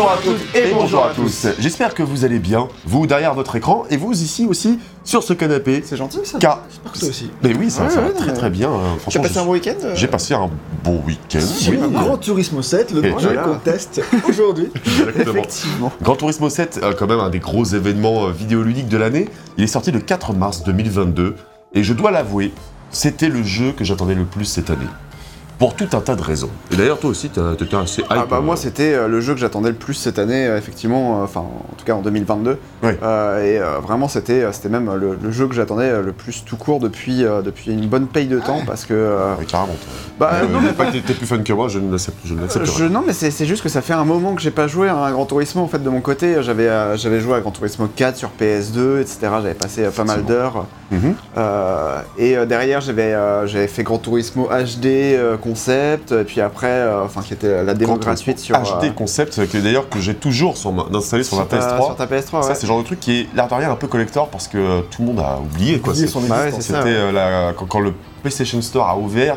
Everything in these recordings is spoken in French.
Bonjour à toutes et bonjour à tous. J'espère que vous allez bien, vous derrière votre écran et vous ici aussi sur ce canapé. C'est gentil ça Car J'espère que toi aussi. Mais oui, ça, Ouais, ça ouais, va très très bien. hein. Tu as passé un bon week-end euh j'ai passé un bon week-end. J'ai oui. Grand Turismo 7, le Et projet voilà. qu'on teste aujourd'hui. Effectivement. Gran Turismo 7, euh, quand même un des gros événements euh, vidéoludiques de l'année. Il est sorti le 4 mars 2022 et je dois l'avouer, c'était le jeu que j'attendais le plus cette année. Pour tout un tas de raisons. Et d'ailleurs, toi aussi, t'étais assez hype. Ah bah euh, moi c'était euh, le jeu que j'attendais le plus cette année euh, effectivement euh, enfin en tout cas en 2022 Ouais. Euh, et euh, vraiment c'était euh, même euh, le, le jeu que j'attendais euh, le plus tout court depuis euh, depuis une bonne paye de temps parce que euh, ouais, carrément. bah Euh, non mais pas que t'es plus fun que moi, je ne l'accepte je, non mais c'est juste que ça fait un moment que j'ai pas joué à un Gran Turismo en fait de mon côté j'avais euh, joué à Gran Turismo 4 sur PS2 etc j'avais passé euh, pas mal d'heures Mhm. Euh, et euh, derrière j'avais euh, fait Gran Turismo HD euh, concept et puis après euh, enfin qui était la démo gratuite sur euh, HD concept, que d'ailleurs que j'ai toujours sur ma- installé sur ma ta- PS3. sur ta PS3 Ça, ouais. c'est le genre de truc qui est l'air de rien un peu collector parce que euh, tout le monde a oublié quoi. Oublié C'est- son Bah ouais. C'était euh, la- quand, quand le PlayStation Store a ouvert,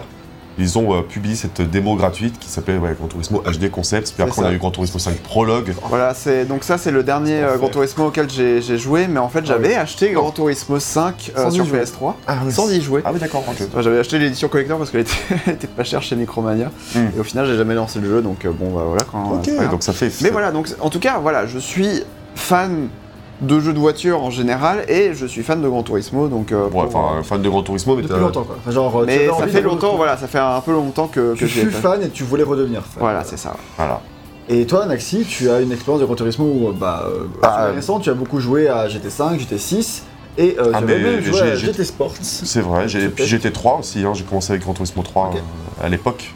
ils ont euh, publié cette démo gratuite qui s'appelait ouais, Gran Turismo HD Concepts. Puis après, on a ça. eu Gran Turismo 5 Prologue. Voilà, c'est donc ça c'est le dernier euh. Gran Turismo auquel j'ai joué, mais en fait j'avais oui. acheté Gran Turismo 5 euh, sur jouer. PS3 Ah, sans y jouer. Ah oui, d'accord. ok. Enfin, j'avais acheté l'édition collector parce qu'elle était, pas chère chez Micromania Hmm. et au final j'ai jamais lancé le jeu donc euh, bon bah voilà quand. Ok, donc ça fait. Mais voilà donc en tout cas voilà je suis fan de jeux de voiture en général et je suis fan de Gran Turismo donc. euh, Ouais, pour- enfin, fan de Gran Turismo, mais Depuis longtemps quoi. Enfin, genre, tu mais ça fait longtemps voilà ça fait un peu longtemps que, Tu que pas- fan et tu voulais redevenir fan. Voilà c'est ça. Voilà. Et toi, Naxi, tu as une expérience de Gran Turismo où, bah, euh, Bah, assez euh, récent, tu as beaucoup joué à GT5, GT6 et euh, Ah, même joué à GT Sports. C'est vrai. J'ai- Peut-être. Puis j'étais 3 aussi. hein, J'ai commencé avec Gran Turismo 3 Ok. euh, à l'époque.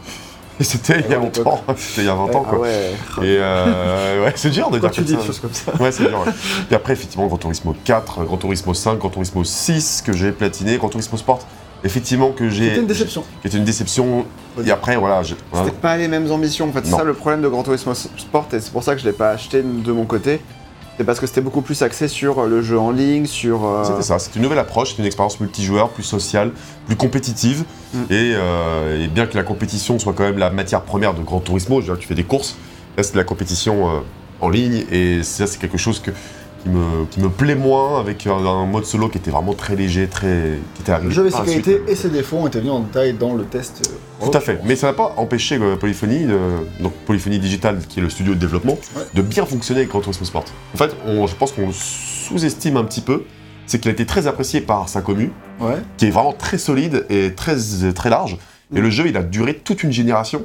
Et c'était il y a l'époque. longtemps. C'était il y a 20 ans, Ah quoi. ouais. Et euh, ouais, c'est dur de Quand dire tu comme dis ça. des choses comme ça. Ouais, c'est dur. ouais. Puis après, effectivement, Gran Turismo 4, Gran Turismo 5, Gran Turismo 6 que j'ai platiné, Gran Turismo Sport, effectivement que j'ai. C'était une déception. Qui était une déception. Et après, voilà. j'ai- C'était pas les mêmes ambitions en fait, c'est ça le problème de Gran Turismo Sport et c'est pour ça que je l'ai pas acheté de mon côté. C'est parce que c'était beaucoup plus axé sur euh, le jeu en ligne, sur. euh, C'était ça, c'est une nouvelle approche, c'est une expérience multijoueur, plus sociale, plus compétitive. Mm. Et, euh, et bien que la compétition soit quand même la matière première de Gran Turismo, tu fais des courses, là c'est de la compétition euh, en ligne, et ça c'est quelque chose que, qui, me, qui me plaît moins avec un, un mode solo qui était vraiment très léger, très. qui était Le jeu la sécurité suite. et ses défauts ont été venus en détail dans le test. euh, Tout à fait, mais ça n'a pas empêché euh, Polyphony, euh, donc Polyphony Digital, qui est le studio de développement, Ouais. de bien fonctionner avec Gran Turismo Sport. En fait, on- je pense qu'on sous-estime un petit peu, c'est qu'il a été très apprécié par sa commu, Ouais. qui est vraiment très solide et très, très large. Et Mm. le jeu, il a duré toute une génération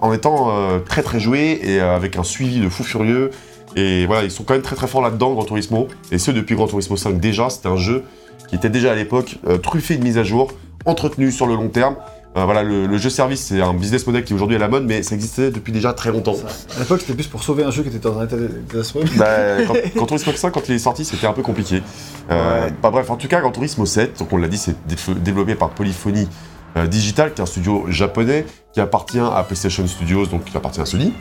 en étant euh, très très joué et euh, avec un suivi de fou furieux. Et voilà, ils sont quand même très très forts là-dedans, Gran Turismo. Et ce, depuis Gran Turismo 5 déjà, c'était un jeu qui était déjà à l'époque euh, truffé de mises à jour, entretenu sur le long terme. Euh, voilà, le, le jeu service, c'est un business model qui est aujourd'hui à la mode, mais ça existait depuis déjà très longtemps. À l'époque, c'était plus pour sauver un jeu qui était dans un état de catastrophe. Bah, quand, quand Turismo 5, quand il est sorti, c'était un peu compliqué. Euh, Ouais. bah, bref, en tout cas, Gran Turismo 7, donc on l'a dit, c'est dé- développé par Polyphony euh, Digital, qui est un studio japonais qui appartient à PlayStation Studios, donc qui appartient à Sony.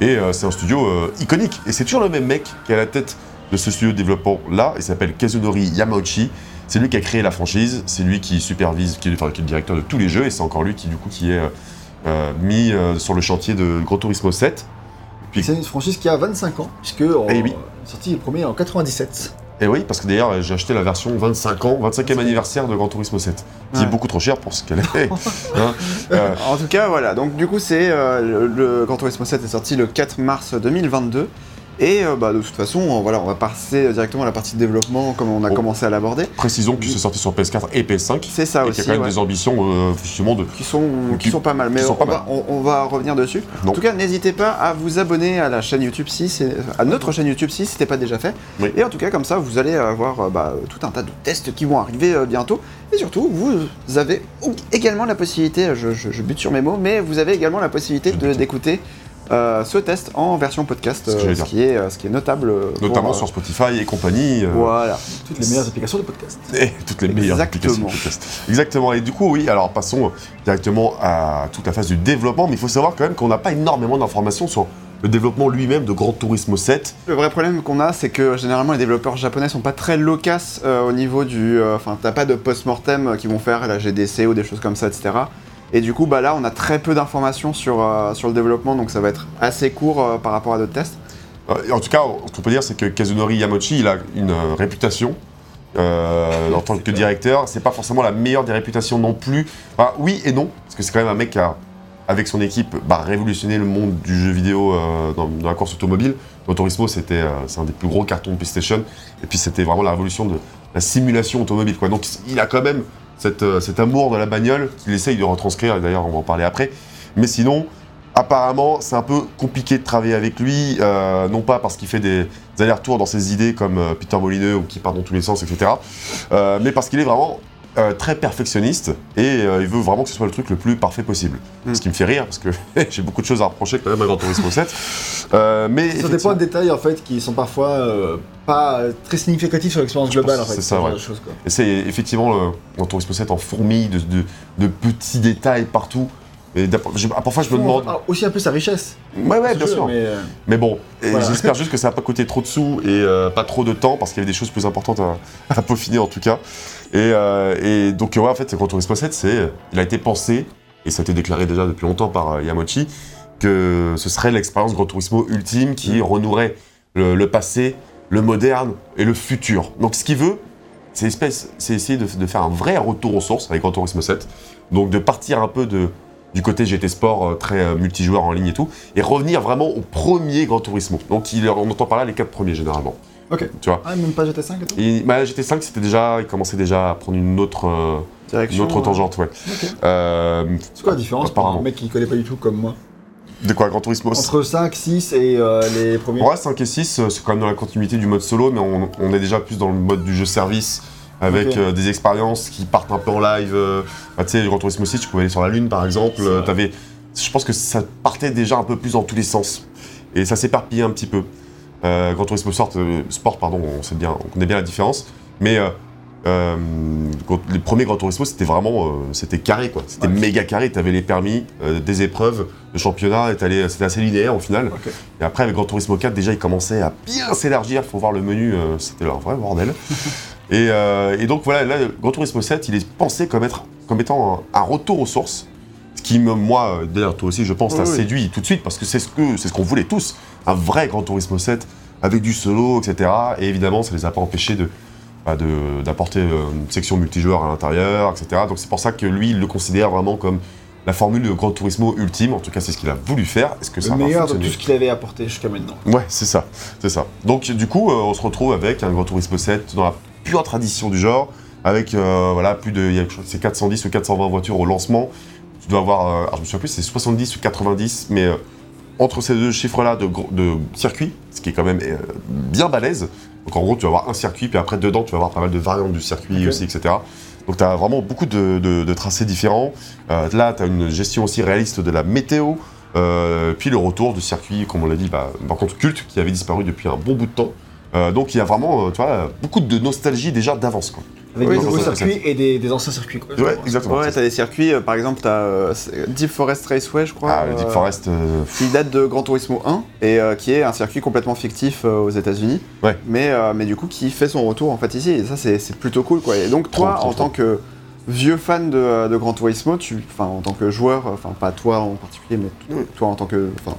Et euh, c'est un studio euh, iconique. Et c'est toujours le même mec qui est à la tête de ce studio de développement là. Il s'appelle Kazunori Yamauchi. C'est lui qui a créé la franchise. C'est lui qui supervise, qui est, enfin, qui est le directeur de tous les jeux. Et c'est encore lui qui, du coup, qui est euh, mis sur le chantier de Gran Turismo 7. Puis- C'est une franchise qui a 25 ans, puisque Eh oui. sorti le premier en 97. Et oui, parce que d'ailleurs, j'ai acheté la version 25 ans, 25e anniversaire de Gran Turismo 7, qui est beaucoup trop cher pour ce qu'elle est. Hein, euh, En tout cas, voilà. Donc, du coup, c'est euh, le, le Gran Turismo 7 est sorti le 4 mars 2022. Et euh, bah, de toute façon, on- voilà, on va passer directement à la partie de développement, comme on a Oh. commencé à l'aborder. précisons que c'est sorti sur PS4 et PS5, C'est ça et aussi. y a quand même ouais. des ambitions euh, justement de. qui sont, qui Qui- sont pas mal, mais on, pas va, on, on va revenir dessus. Non. En tout cas, n'hésitez pas à vous abonner à la chaîne YouTube si à notre chaîne YouTube si ce n'était pas déjà fait. Oui. Et en tout cas, comme ça, vous allez avoir euh, bah, tout un tas de tests qui vont arriver bientôt. Et surtout, vous avez également la possibilité, je, je- je bute sur mes mots, mais vous avez également la possibilité d'écouter euh, ce test en version podcast, Ce euh, j'allais ce, dire. qui est, euh, ce qui est notable. euh, pour, Notamment euh, sur Spotify et compagnie. euh, Voilà. Toutes les meilleures applications de podcast. Et toutes les meilleures applications de podcast. Exactement. Et du coup, oui, alors passons directement à toute la phase du développement. Mais il faut savoir quand même qu'on n'a pas énormément d'informations sur le développement lui-même de Gran Turismo 7. Le vrai problème qu'on a, c'est que généralement les développeurs japonais sont pas très loquaces euh, au niveau du. euh, Enfin, t'as pas de post-mortem euh, qui vont faire la GDC ou des choses comme ça, etc. Et du coup, bah là, on a très peu d'informations sur, euh, sur le développement, donc ça va être assez court euh, par rapport à d'autres tests. Euh, en tout cas, ce qu'on peut dire, c'est que Kazunori Yamauchi, il a une réputation en tant que directeur. C'est pas forcément la meilleure des réputations non plus. Enfin, oui et non, parce que c'est quand même un mec qui a, avec son équipe, bah, révolutionné le monde du jeu vidéo dans, la course automobile. Gran Turismo, c'était c'est un des plus gros cartons PlayStation. Et puis, c'était vraiment la révolution de la simulation automobile. Donc, il a quand même euh, cet amour de la bagnole qu'il essaye de retranscrire. Et d'ailleurs, on va en parler après. Mais sinon, apparemment, c'est un peu compliqué de travailler avec lui, euh, non pas parce qu'il fait des, allers-retours dans ses idées comme euh, Peter Molineux ou qui part dans tous les sens, etc. mais parce qu'il est vraiment euh, très perfectionniste et euh, il veut vraiment que ce soit le truc le plus parfait possible. Mm. Ce qui me fait rire parce que j'ai beaucoup de choses à reprocher quand même à Gran Turismo 7. Euh, mais Ça dépend de détails en fait qui sont parfois euh, pas très significatifs sur l'expérience globale en fait. c'est ça, ouais. quoi. Et c'est effectivement le Gran Turismo 7 en fourmille de, de- de petits détails partout. Et je- ah, parfois je me demande. Ah, aussi un peu sa richesse. Ouais, ouais, bien jeu, sûr. Mais, euh, Mais bon, Voilà. j'espère juste que ça n'a pas coûté trop de sous et euh, pas trop de temps parce qu'il y avait des choses plus importantes à, à peaufiner en tout cas. Et, euh, et donc, ouais, en fait, Gran Turismo 7, c'est, il a été pensé, et ça a été déclaré déjà depuis longtemps par euh, Yamauchi, que ce serait l'expérience Gran Turismo ultime qui renouerait le, le passé, le moderne et le futur. Donc, ce qu'il veut, c'est, essayer de, de faire un vrai retour aux sources avec Gran Turismo 7. Donc, de partir un peu de, du côté GT Sport euh, très euh, multijoueur en ligne et tout, et revenir vraiment au premier Gran Turismo. Donc il, on entend par là les quatre premiers généralement. Ok. Tu vois. Ah, même pas GT5 et tout Et bah, GT5 c'était déjà, il commençait déjà à prendre une autre, euh, une Direction. autre tangente, ouais. Ok. Euh, C'est quoi la différence pour Apparemment. un mec qui connaît pas du tout comme moi de quoi Gran Turismo Entre 5, 6 et euh, les premiers Ouais, 5 et 6, euh, c'est quand même dans la continuité du mode solo, mais on, on est déjà plus dans le mode du jeu service, avec euh, des expériences qui partent un peu en live. euh, bah, tu sais, Gran Turismo 6, tu pouvais aller sur la Lune par exemple, euh, t'avais- je pense que ça partait déjà un peu plus dans tous les sens, et ça s'éparpillait un petit peu. Euh, Gran Turismo Sport, euh, Sport, pardon, on, sait bien, on connaît bien la différence, mais euh, les premiers Gran Turismo, c'était vraiment, euh, c'était carré quoi, c'était méga carré, t'avais les permis, euh, des épreuves, le championnat, c'était assez linéaire au final. Ok. Et après, avec Gran Turismo 4, déjà, il commençait à bien s'élargir. Il faut voir le menu, c'était un vrai bordel. et, et donc, voilà, là, Gran Turismo 7, il est pensé comme, être, comme étant un, un retour aux sources. Ce qui, me, moi, d'ailleurs, toi aussi, je pense, Oui, t'a oui. séduit tout de suite, parce que c'est ce que c'est ce qu'on voulait tous. Un vrai Gran Turismo 7, avec du solo, etc. Et évidemment, ça les a pas empêchés de bah, d'apporter euh, une section multijoueur à l'intérieur, etc. Donc c'est pour ça que lui, il le considère vraiment comme la formule de Gran Turismo ultime. En tout cas, c'est ce qu'il a voulu faire. Est-ce que ça Le va meilleur de tout ce qu'il avait apporté jusqu'à maintenant. Ouais, c'est ça, c'est ça. Donc du coup, euh, on se retrouve avec un Gran Turismo 7 dans la pure tradition du genre, avec euh, voilà plus de, il y a, c'est 410 ou 420 voitures au lancement. Tu dois avoir, euh, alors je me souviens plus, c'est 70 ou 90, mais euh, entre ces deux chiffres-là de, de circuit, ce qui est quand même euh, bien balèze. Donc en gros, tu vas avoir un circuit, puis après dedans, tu vas avoir pas mal de variantes du circuit aussi, etc. Donc tu as vraiment beaucoup de, de- de tracés différents. Euh, là, tu as une gestion aussi réaliste de la météo. Euh, puis le retour du circuit, comme on l'a dit, bah, par contre culte, qui avait disparu depuis un bon bout de temps. Donc il y a vraiment, tu vois, beaucoup de nostalgie déjà d'avance. Avec Oui, des nouveaux circuits et des, des anciens circuits. Quoi, Ouais, exactement. Ouais, t'as des circuits, euh, par exemple, t'as euh, Deep Forest Raceway, je crois. Ah, le Deep euh, Forest, euh, qui date de Gran Turismo 1 et euh, qui est un circuit complètement fictif euh, aux États-Unis. Ouais. Mais, euh, mais du coup, qui fait son retour en fait ici. Et ça, c'est c'est plutôt cool quoi. Et donc, toi, Trop, trop, en trop. tant que vieux fan de, de Gran Turismo, tu, enfin, en tant que joueur, enfin, pas toi en particulier, mais t- toi en tant que. Enfin,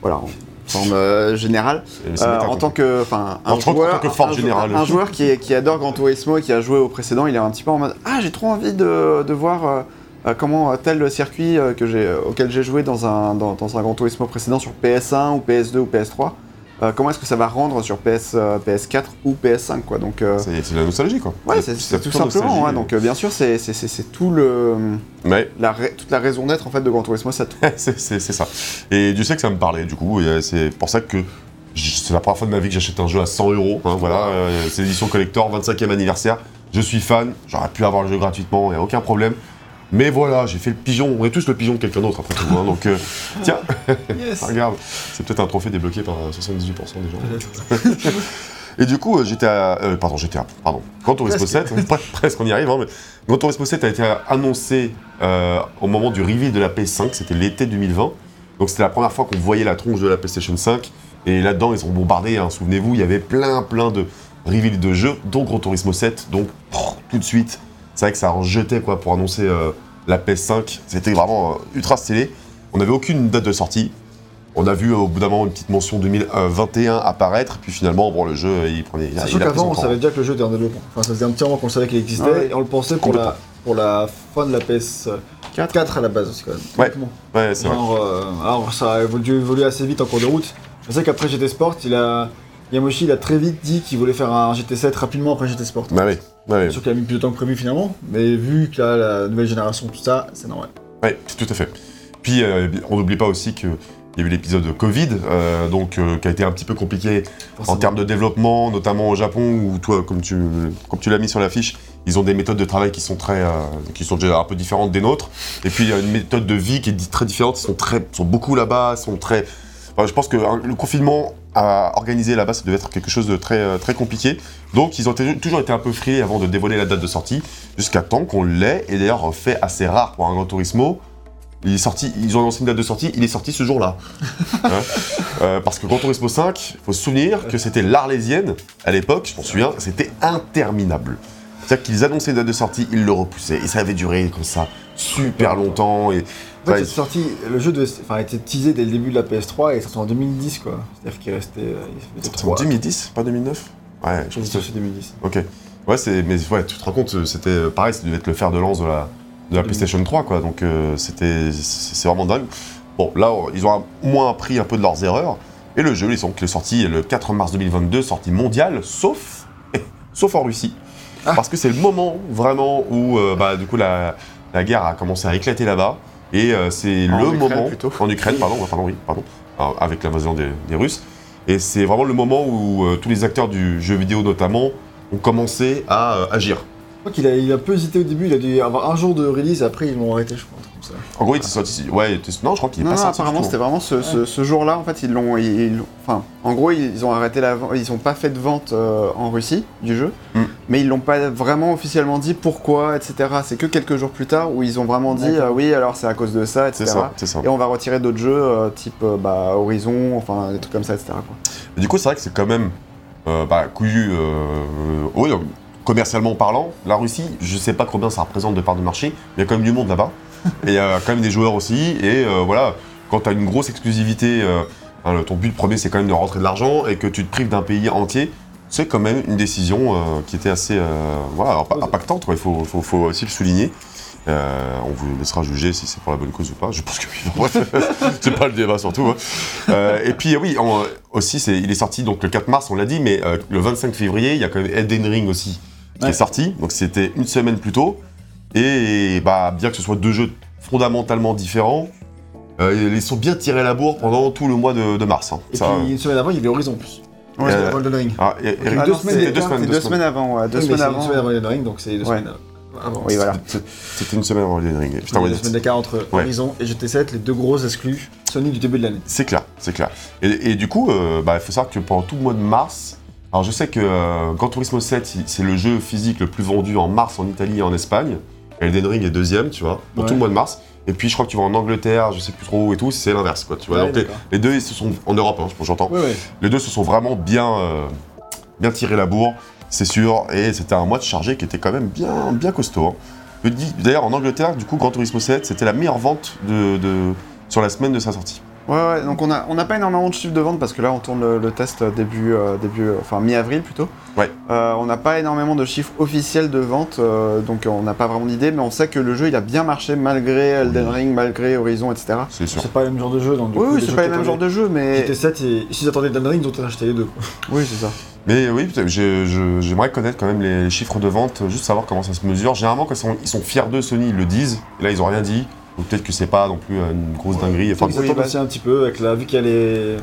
voilà, en forme euh, générale. Euh, en tant que, enfin, un joueur, que un, jou- générale. un joueur qui, est- qui adore Gran Turismo et qui a joué au précédent, il est un petit peu en mode ah j'ai trop envie de, de voir euh, comment tel circuit que j'ai auquel j'ai joué dans un dans, dans un Gran Turismo précédent sur PS1 ou PS2 ou PS3. Euh, comment est-ce que ça va rendre sur PS, euh, PS4 ou PS5 quoi donc euh, C'est de la nostalgie quoi. ouais c'est tout simplement ouais, donc bien sûr c'est c'est- c'est- c'est tout le Ouais, la toute la raison d'être en fait de Gran Turismo 7 c'est c'est- c'est ça. Et Dieu sait que ça me parlait du coup, et, c'est pour ça que c'est la première fois de ma vie que j'achète un jeu à 100 euros. hein, Voilà, c'est l'édition collector, 25e anniversaire. Je suis fan, j'aurais pu avoir le jeu gratuitement, il n'y a aucun problème. Mais voilà, j'ai fait le pigeon, on est tous le pigeon de quelqu'un d'autre après tout. hein, donc tiens, Yes. regarde, c'est peut-être un trophée débloqué par euh, 78% des gens. Et du coup, euh, GTA, euh, pardon, GTA, pardon, Gran Turismo Presque. 7, pre- presque on y arrive, hein, mais Gran Turismo 7 a été annoncé euh, au moment du reveal de la PS5, c'était l'été 2020. Donc c'était la première fois qu'on voyait la tronche de la PlayStation 5. Et là-dedans, ils ont bombardé, hein, souvenez-vous, il y avait plein, plein de reveals de jeux, dont Gran Turismo 7. Donc, tout de suite, c'est vrai que ça en jetait quoi, pour annoncer euh, la PS5. C'était vraiment euh, ultra stylé. On n'avait aucune date de sortie. On a vu au bout d'un moment une petite mention 2021 apparaître, puis finalement, bon, le jeu, il prenait. il a- Sachant il a pris qu'avant, on temps. savait déjà que le jeu était en développement. Enfin, ça faisait un petit moment qu'on savait qu'il existait Ouais. et on le pensait pour la, pour la fin de la PS4 4 à la base aussi, quand même. Ouais. C'est vrai. Genre, euh, alors ça a évolué, évolué assez vite en cours de route. Je sais qu'après GT Sport, il a, Yamoshi il a très vite dit qu'il voulait faire un GT7 rapidement après GT Sport. Bah oui, ouais, C'est sûr qu'il a mis plus de temps que prévu finalement, mais vu que là, la nouvelle génération, tout ça, c'est normal. ouais, tout à fait. Puis, euh, on n'oublie pas aussi qu'il y a eu l'épisode Covid, euh, donc, euh, qui a été un petit peu compliqué en termes de développement, notamment au Japon, où toi, comme tu, comme tu l'as mis sur l'affiche, ils ont des méthodes de travail qui sont très, euh, qui sont déjà un peu différentes des nôtres. Et puis il y a une méthode de vie qui est très différente. Ils sont très, sont beaucoup là-bas, sont très. Enfin, je pense que hein, le confinement à organiser là-bas, ça devait être quelque chose de très, très compliqué. Donc ils ont toujours été un peu frilés avant de dévoiler la date de sortie, jusqu'à temps qu'on l'ait. Et d'ailleurs, fait assez rare pour un Gran Turismo. Il est sorti, ils ont annoncé une date de sortie, il est sorti ce jour-là. Hein Euh, parce que Gran Turismo 5, il faut se souvenir que c'était l'Arlésienne, à l'époque, je m'en souviens, c'était interminable. C'est-à-dire qu'ils annonçaient une date de sortie, ils le repoussaient, et ça avait duré comme ça super longtemps. Et, En fait, sorti, le jeu devait, enfin, a été teasé dès le début de la PS3 et est sorti en 2010 quoi. C'est-à-dire qu'il restait. euh, en trois- 2010, pas 2009 Ouais, je pense que c'est 2010. Ok. Ouais, c'est, mais ouais, tu te rends compte, c'était euh, pareil, ça devait être le fer de lance de la, de la. PlayStation 3, quoi. Donc euh, c'était, c'est vraiment dingue. Bon, là, ils ont au moins appris un peu de leurs erreurs. Et le jeu, ils sont, il est sorti le 4 mars 2022, sortie mondiale, sauf, sauf en Russie. Ah. Parce que c'est le moment vraiment où, euh, bah, du coup, la, la guerre a commencé à éclater là-bas. Et euh, c'est le Ukraine, moment. plutôt. En Ukraine, pardon, pardon, oui, pardon. Alors, avec l'invasion des, des Russes. Et c'est vraiment le moment où tous les acteurs du jeu vidéo, notamment, ont commencé à agir. Je crois qu'il a, il a un peu hésité au début, il a dû avoir un jour de release, après ils l'ont arrêté, je crois, comme ça. En gros, il était sorti. Ouais, il était- non, je crois qu'il est Non, pas non, sorti. apparemment tout. c'était vraiment ce, ce- ce jour-là en fait ils l'ont, ils, ils l'ont- enfin en gros ils ont arrêté la vente, ils ont pas fait de vente euh, en Russie du jeu, Mm. mais ils l'ont pas vraiment officiellement dit pourquoi etc. C'est que quelques jours plus tard où ils ont vraiment dit D'accord. euh, oui alors c'est à cause de ça etc. C'est ça, c'est ça. Et on va retirer d'autres jeux euh, type euh, bah, Horizon, enfin des trucs comme ça etc. Quoi. Et du coup, c'est vrai que c'est quand même euh, bah, couillu. euh, donc, commercialement parlant, la Russie, je sais pas combien ça représente de part de marché, mais il y a quand même du monde là-bas. et il y a quand même des joueurs aussi. Et euh, voilà, quand tu as une grosse exclusivité, euh, hein, ton but premier, c'est quand même de rentrer de l'argent et que tu te prives d'un pays entier. C'est quand même une décision euh, qui était assez voilà, impactante, il faut, faut- faut aussi le souligner. On vous laissera juger si c'est pour la bonne cause ou pas. Je pense que oui. C'est pas le débat surtout. hein. Et puis oui, aussi, il est sorti donc le 4 mars, on l'a dit, mais le 25 février, il y a quand même Elden Ring aussi qui Ouais. est sorti. Donc c'était une semaine plus tôt. Et bah, bien que ce soit deux jeux fondamentalement différents, euh, ils sont bien tirés à la bourre pendant tout le mois de, de mars. hein. Et Ça, puis une semaine avant, il y avait Horizon en plus. Ouais, Euh, ah, et- et- Ah, deux non, semaines c'était deux deux, semaines, deux deux semaines avant, ouais, deux Oui, semaines avant. Une semaine avant Ring, donc c'est deux Ouais. semaines avant. Oui voilà. C'était une semaine avant Elden Ring. Putain, Il y a ouais, deux semaines d'écart entre Ouais. Horizon et GT7, les deux grosses exclus Sony du début de l'année. C'est clair, c'est clair. Et, et du coup, euh, bah, il faut savoir que pendant tout le mois de mars, alors je sais que euh, Gran Turismo 7, il- c'est le jeu physique le plus vendu en mars en Italie et en Espagne. Elden Ring est deuxième, tu vois, pour Ouais. tout le mois de mars. Et puis je crois que tu vas en Angleterre, je sais plus trop où et tout, c'est l'inverse, quoi. Tu vois, Ouais, donc les, deux, ils se sont en Europe, hein, j'entends. Ouais. Les deux se sont vraiment bien, euh, bien tirés la bourre, c'est sûr. Et c'était un mois de chargé qui était quand même bien, bien costaud. hein. D'ailleurs, en Angleterre, du coup, Gran Turismo 7, c'était la meilleure vente de, de- sur la semaine de sa sortie. Ouais, ouais, donc on n'a on n'a pas énormément de chiffres de vente parce que là on tourne le, le test début, euh, début euh, enfin mi-avril plutôt. Ouais. Euh, on n'a pas énormément de chiffres officiels de vente, euh, donc on n'a pas vraiment d'idée, mais on sait que le jeu il a bien marché malgré Elden Oui. Ring, malgré Horizon, etc. C'est sûr. C'est pas le même genre de jeu, donc du Oui, oui, c'est pas le même genre de jeu, mais. attendaient GT7 et s'ils attendaient Elden Ring, ils ont acheté les deux. Oui, c'est ça. Mais oui, j'aimerais connaître quand même les chiffres de vente, juste savoir comment ça se mesure. Généralement, quand ils sont, ils sont fiers d'eux, Sony, ils le disent. Et là, ils ont rien dit. Donc peut-être que c'est pas non plus euh, une grosse dinguerie. Enfin, Ils oui, attendent aussi un petit peu, avec la, vu qu'il y a les.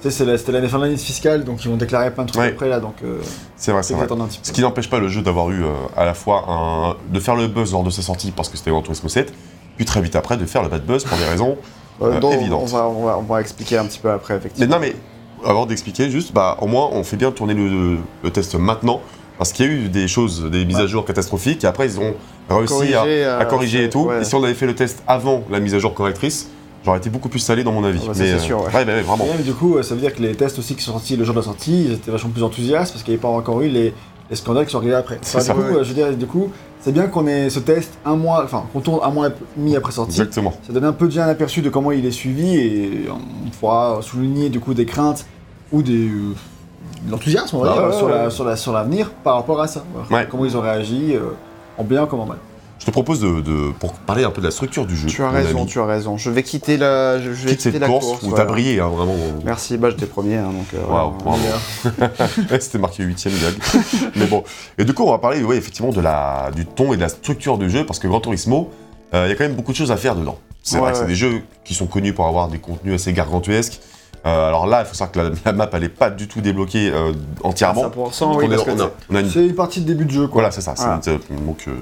Tu sais, c'était l'année fin de l'année fiscale, donc ils vont déclarer plein de trucs Ouais. après là, donc euh, c'est vrai, c'est vrai. un petit peu. Ce qui n'empêche pas le jeu d'avoir eu euh, à la fois un, de faire le buzz lors de sa sortie parce que c'était Gran Turismo 7, puis très vite après de faire le bad buzz pour des raisons. Euh, Euh, dont évidente. on, va, on, va, on va expliquer un petit peu après, Mais effectivement. non, mais avant d'expliquer, juste, bah, au moins, on fait bien tourner le, le test maintenant parce qu'il y a eu des choses, des mises à jour catastrophiques et après, ils ont réussi à, euh, à corriger et tout. ouais. Et si on avait fait le test avant la mise à jour correctrice, j'aurais été beaucoup plus salé dans mon avis. Ah bah mais c'est euh, sûr, ouais. ouais, ouais, vraiment. Et même, du coup, euh, ça veut dire que les tests aussi qui sont sortis le jour de la sortie, ils étaient vachement plus enthousiastes parce qu'il n'y avait pas encore eu les, les scandales qui sont arrivés après. C'est Enfin, ça. du coup, euh, je veux dire, du coup, c'est bien qu'on ait ce test un mois, enfin, qu'on tourne un mois et demi après sortie. Exactement. Ça donne un peu déjà un aperçu de comment il est suivi et on pourra souligner du coup des craintes ou des euh, de l'enthousiasme on va Bah dire, ouais, sur, ouais, la- ouais. sur la- sur l'avenir par rapport à ça. Voilà. Ouais. Comment ils ont réagi euh, en bien comme en mal. Je te propose de, de- pour parler un peu de la structure du jeu. Tu as raison, ami. tu as raison. Je vais quitter la, je, je vais Quitte quitter cette la course, course. où t'as brillé, hein, vraiment. Merci, bah j'étais premier, hein, donc. euh. Ouais, C'était marqué 8ème gag. Mais bon. Et du coup, on va parler ouais, effectivement de la, du ton et de la structure du jeu, parce que Gran Turismo, euh, il y a quand même beaucoup de choses à faire dedans. C'est Ouais, vrai que c'est des jeux qui sont connus pour avoir des contenus assez gargantuesques. Euh, alors là, il faut savoir que la, la map, elle n'est pas du tout débloquée euh, entièrement. 100%, Donc oui, on, parce est- que on a, on a une- C'est une partie de début de jeu quoi. Voilà, c'est ça. c'est Voilà. une- donc, euh,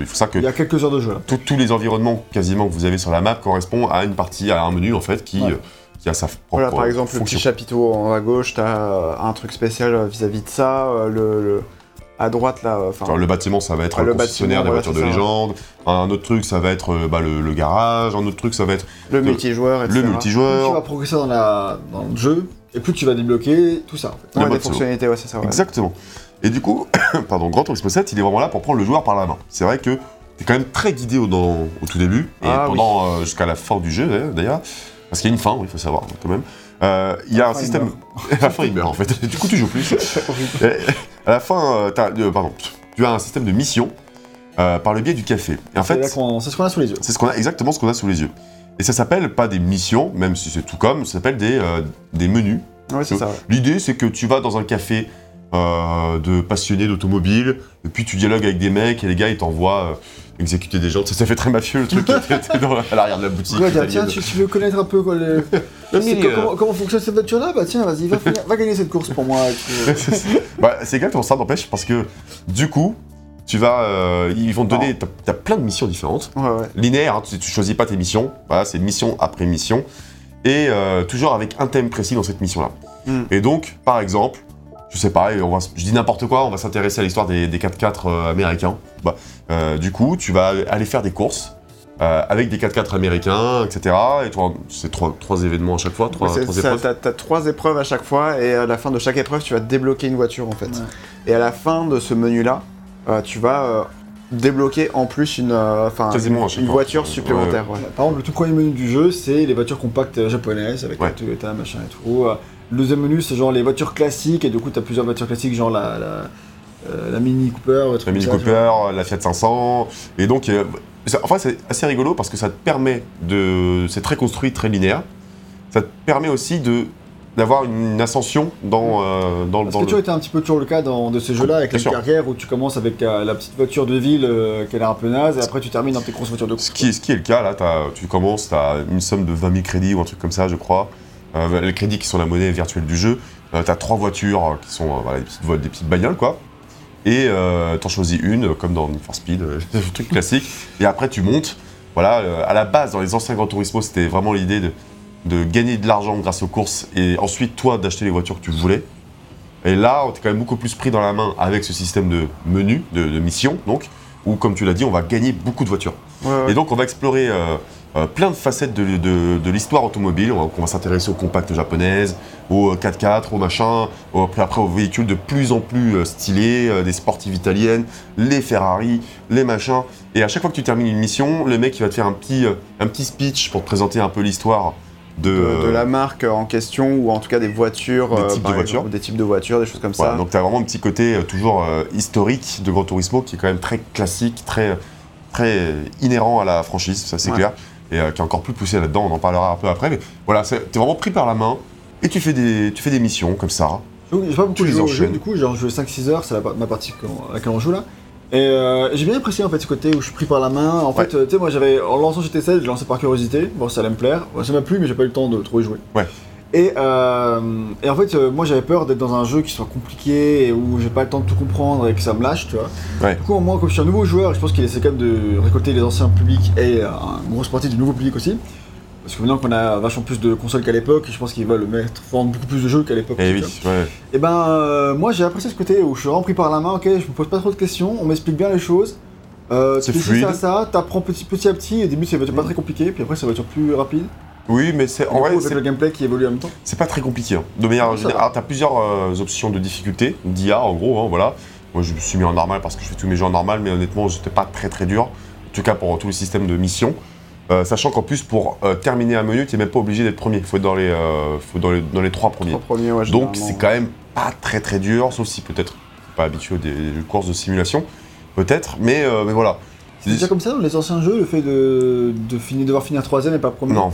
il faut savoir que Il y a quelques heures de jeu là. tous- tous les environnements quasiment que vous avez sur la map correspondent à une partie, à un menu en fait, qui, Ouais. euh, qui a sa propre Voilà, par exemple, le fonction. petit chapiteau en haut à gauche, t'as euh, un truc spécial euh, vis-à-vis de ça. euh, le, le- à droite, là, euh, enfin, le bâtiment, ça va être Ah, le le concessionnaire des bâtiment, voitures de légende. Un autre truc, ça va être euh, bah, le, le garage. Un autre truc, ça va être le multijoueur, etc. le Plus tu multijoueur. vas progresser dans, la, dans le jeu et plus tu vas débloquer tout ça en fait. Ouais, des fonctionnalités, ouais, c'est ça. Ouais. Exactement. Et du coup, pardon, Grand Turismo 7, il est vraiment là pour prendre le joueur par la main. C'est vrai que t'es quand même très guidé au, dans- au tout début et Ah, pendant euh, jusqu'à la fin du jeu d'ailleurs, parce qu'il y a une fin, oui, il faut savoir quand même. Euh, il y a un système. à la fin, il meurt en fait. du coup, tu joues plus. À la fin, euh, t'as- euh, pardon, tu as un système de mission euh, par le biais du café. Et en fait, c'est ce qu'on a sous les yeux. c'est ce qu'on a exactement ce qu'on a sous les yeux. Et ça s'appelle pas des missions, même si c'est tout comme, ça s'appelle des, euh, des menus. Ouais, c'est ça. ouais. L'idée, c'est que tu vas dans un café de passionnés d'automobile, et puis tu dialogues avec des mecs, et les gars, ils t'envoient exécuter des gens. Ça, ça fait très mafieux, le truc. Dans- à l'arrière de la boutique. Ouais, tiens, tu, tu veux connaître un peu quoi, comment, comment fonctionne cette voiture-là? Bah tiens, vas-y, va, va gagner cette course pour moi. euh, Bah, c'est exactement ça, n'empêche, parce que du coup, tu vas, euh, ils vont te donner, t'as t'as plein de missions différentes. Ouais, ouais. linéaire, hein, tu, tu choisis pas tes missions, voilà, c'est mission après mission, et euh, toujours avec un thème précis dans cette mission-là. Mm. Et donc, par exemple, je sais pas, et on va, je dis n'importe quoi, on va s'intéresser à l'histoire des, des 4x4 euh, américains. Bah, euh, du coup, tu vas aller faire des courses euh, avec des 4x4 américains, etc. Et toi, c'est trois, trois événements à chaque fois, trois, Ouais, trois épreuves. T'as t'as trois épreuves à chaque fois, et à la fin de chaque épreuve, tu vas débloquer une voiture en fait. Ouais. Et à la fin de ce menu-là, euh, tu vas euh, débloquer en plus une, euh, voiture supplémentaire. ouais. Par exemple, le tout premier menu du jeu, c'est les voitures compactes japonaises avec Ouais. la Toyota, machin et tout. Euh, Le deuxième menu, c'est genre les voitures classiques, et du coup, t'as plusieurs voitures classiques, genre la, la, euh, la Mini Cooper, un truc La Mini ça, Cooper, la Fiat 500, et donc, euh, ça- enfin c'est assez rigolo parce que ça te permet de, c'est très construit, très linéaire. Ça te permet aussi de d'avoir une ascension dans euh, dans, Parce dans que le. tu été un petit peu toujours le cas dans, de ces jeux-là, avec les sûr. carrières où tu commences avec euh, la petite voiture de ville euh, qui a l'air un peu naze, et après tu termines dans tes grosses voitures de course. Ce qui, est, ce qui est le cas là, tu commences, tu as une somme de 20 000 crédits ou un truc comme ça, je crois. Euh, les crédits qui sont la monnaie virtuelle du jeu. tu as trois voitures euh, qui sont euh, voilà, des, petites, des petites bagnoles quoi. Et euh, t'en choisis une, euh, comme dans Need for Speed, euh, le truc classique. Et après tu montes. Voilà, euh, à la base, dans les anciens Gran Turismo, c'était vraiment l'idée de, de gagner de l'argent grâce aux courses et ensuite toi d'acheter les voitures que tu voulais. Et là, on est quand même beaucoup plus pris dans la main avec ce système de menu, de, de mission, donc, où comme tu l'as dit, on va gagner beaucoup de voitures. Ouais, ouais. Et donc on va explorer euh, euh, plein de facettes de, de- de l'histoire automobile. On va, s'intéresser aux compacts japonaises, aux 4x4, aux machins, aux- après, après aux véhicules de plus en plus euh, stylés, euh, des sportives italiennes, les Ferrari, les machins. Et à chaque fois que tu termines une mission, le mec il va te faire un petit, euh, un petit speech pour te présenter un peu l'histoire de, de, de la marque en question, ou en tout cas des voitures, Des euh, types de voitures. des types de voitures, des choses comme Voilà, ça. donc tu as vraiment un petit côté euh, toujours euh, historique de Gran Turismo qui est quand même très classique, très, très inhérent à la franchise, ça c'est Ouais. clair, et euh, qui est encore plus poussé là-dedans, on en parlera un peu après. Mais voilà, tu es vraiment pris par la main et tu fais des, tu fais des missions comme ça. J'ai pas beaucoup joué au jeu, du coup, j'ai joué 5-6 heures, c'est ma partie à laquelle on joue là. Et euh, j'ai bien apprécié en fait ce côté où je suis pris par la main. En Ouais. fait, euh, tu sais, moi j'avais, en lançant GT7, j'ai lancé par curiosité, bon ça allait me plaire. Bon, ça m'a plu, mais j'ai pas eu le temps de trop y jouer. Ouais. Et, euh, et en fait, euh, moi j'avais peur d'être dans un jeu qui soit compliqué et où j'ai pas le temps de tout comprendre et que ça me lâche, tu vois. Ouais. Du coup, moi, comme je suis un nouveau joueur, je pense qu'il essaie quand même de récolter les anciens publics et euh, une grosse partie du nouveau public aussi. Parce que maintenant qu'on a vachement plus de consoles qu'à l'époque, je pense qu'ils veulent mettre, vendre beaucoup plus de jeux qu'à l'époque. Et Eh oui, vois. ouais. Et ben, euh, moi j'ai apprécié ce côté où je suis vraiment pris par la main, ok, je me pose pas trop de questions, on m'explique bien les choses. Euh, C'est tu fais fluide. ça, ça, t'apprends petit, petit à petit, et au début c'est pas très compliqué, puis après ça va être plus rapide. Oui, mais c'est en vrai, c'est le gameplay qui évolue en même temps. c'est pas très compliqué. hein. De manière Ça générale, tu as plusieurs euh, options de difficulté, d'IA en gros, hein, voilà. Moi, je me suis mis en normal parce que je fais tous mes jeux en normal, mais honnêtement, j'étais pas très très dur. En tout cas, pour tous les systèmes de mission. Euh, sachant qu'en plus, pour euh, terminer un menu, tu n'es même pas obligé d'être premier. Il faut être dans les, faut dans les, dans les trois premiers. Trois premiers, ouais, Donc, c'est quand même pas très très dur, sauf si peut-être t'es pas habitué aux des, des courses de simulation. Peut-être, mais, mais voilà. C'est déjà comme ça dans les anciens jeux, le fait de, de finir, devoir finir troisième et pas premier Non,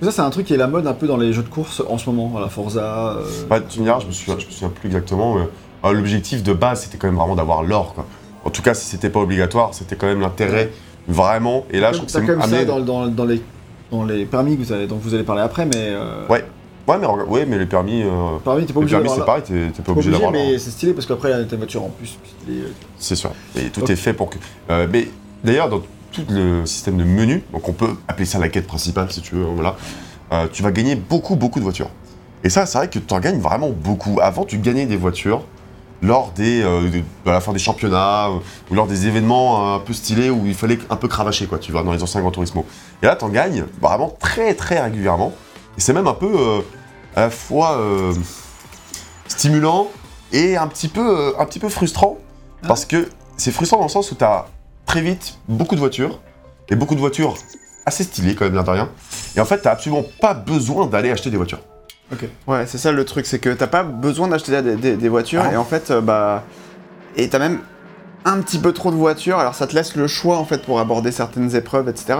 Ça, c'est un truc qui est la mode un peu dans les jeux de course en ce moment, la Forza. euh, Pas tu me diras, je me souviens, je me souviens plus exactement, mais euh, l'objectif de base, c'était quand même vraiment d'avoir l'or, quoi. En tout cas, si c'était pas obligatoire, c'était quand même l'intérêt, vraiment. Et là, je trouve que c'est quand même amené- ça dans, dans- dans les, dans les permis que vous allez, dont vous allez parler après, mais. euh, Ouais. Ouais, mais, ouais, mais les permis, euh, Permis, t'es pas les obligé permis, d'avoir c'est pareil, t'es t'es pas Pas obligé d'avoir l'or. mais c'est stylé parce qu'après, t'as une voiture en plus. euh. C'est sûr. Et tout est fait pour que. euh, mais d'ailleurs, dans tout le système de menu, donc on peut appeler ça la quête principale si tu veux, voilà, euh, tu vas gagner beaucoup, beaucoup de voitures. Et ça, c'est vrai que tu en gagnes vraiment beaucoup. Avant, tu gagnais des voitures lors des, euh, de- à la fin des championnats euh, ou lors des événements un peu stylés où il fallait un peu cravacher, quoi, tu vois, dans les anciens Gran Turismo. Et là, tu en gagnes vraiment très, très régulièrement. Et c'est même un peu euh, à la fois stimulant et un petit peu, un petit peu frustrant. Parce que c'est frustrant dans le sens où tu as très vite beaucoup de voitures, et beaucoup de voitures assez stylées quand même, de rien. Et en fait, tu absolument pas besoin d'aller acheter des voitures. Ouais, c'est ça le truc, c'est que t'as pas besoin d'acheter des, des- des voitures Ah. et en fait, euh, bah. Et t'as même un petit peu trop de voitures, alors ça te laisse le choix en fait pour aborder certaines épreuves, etc.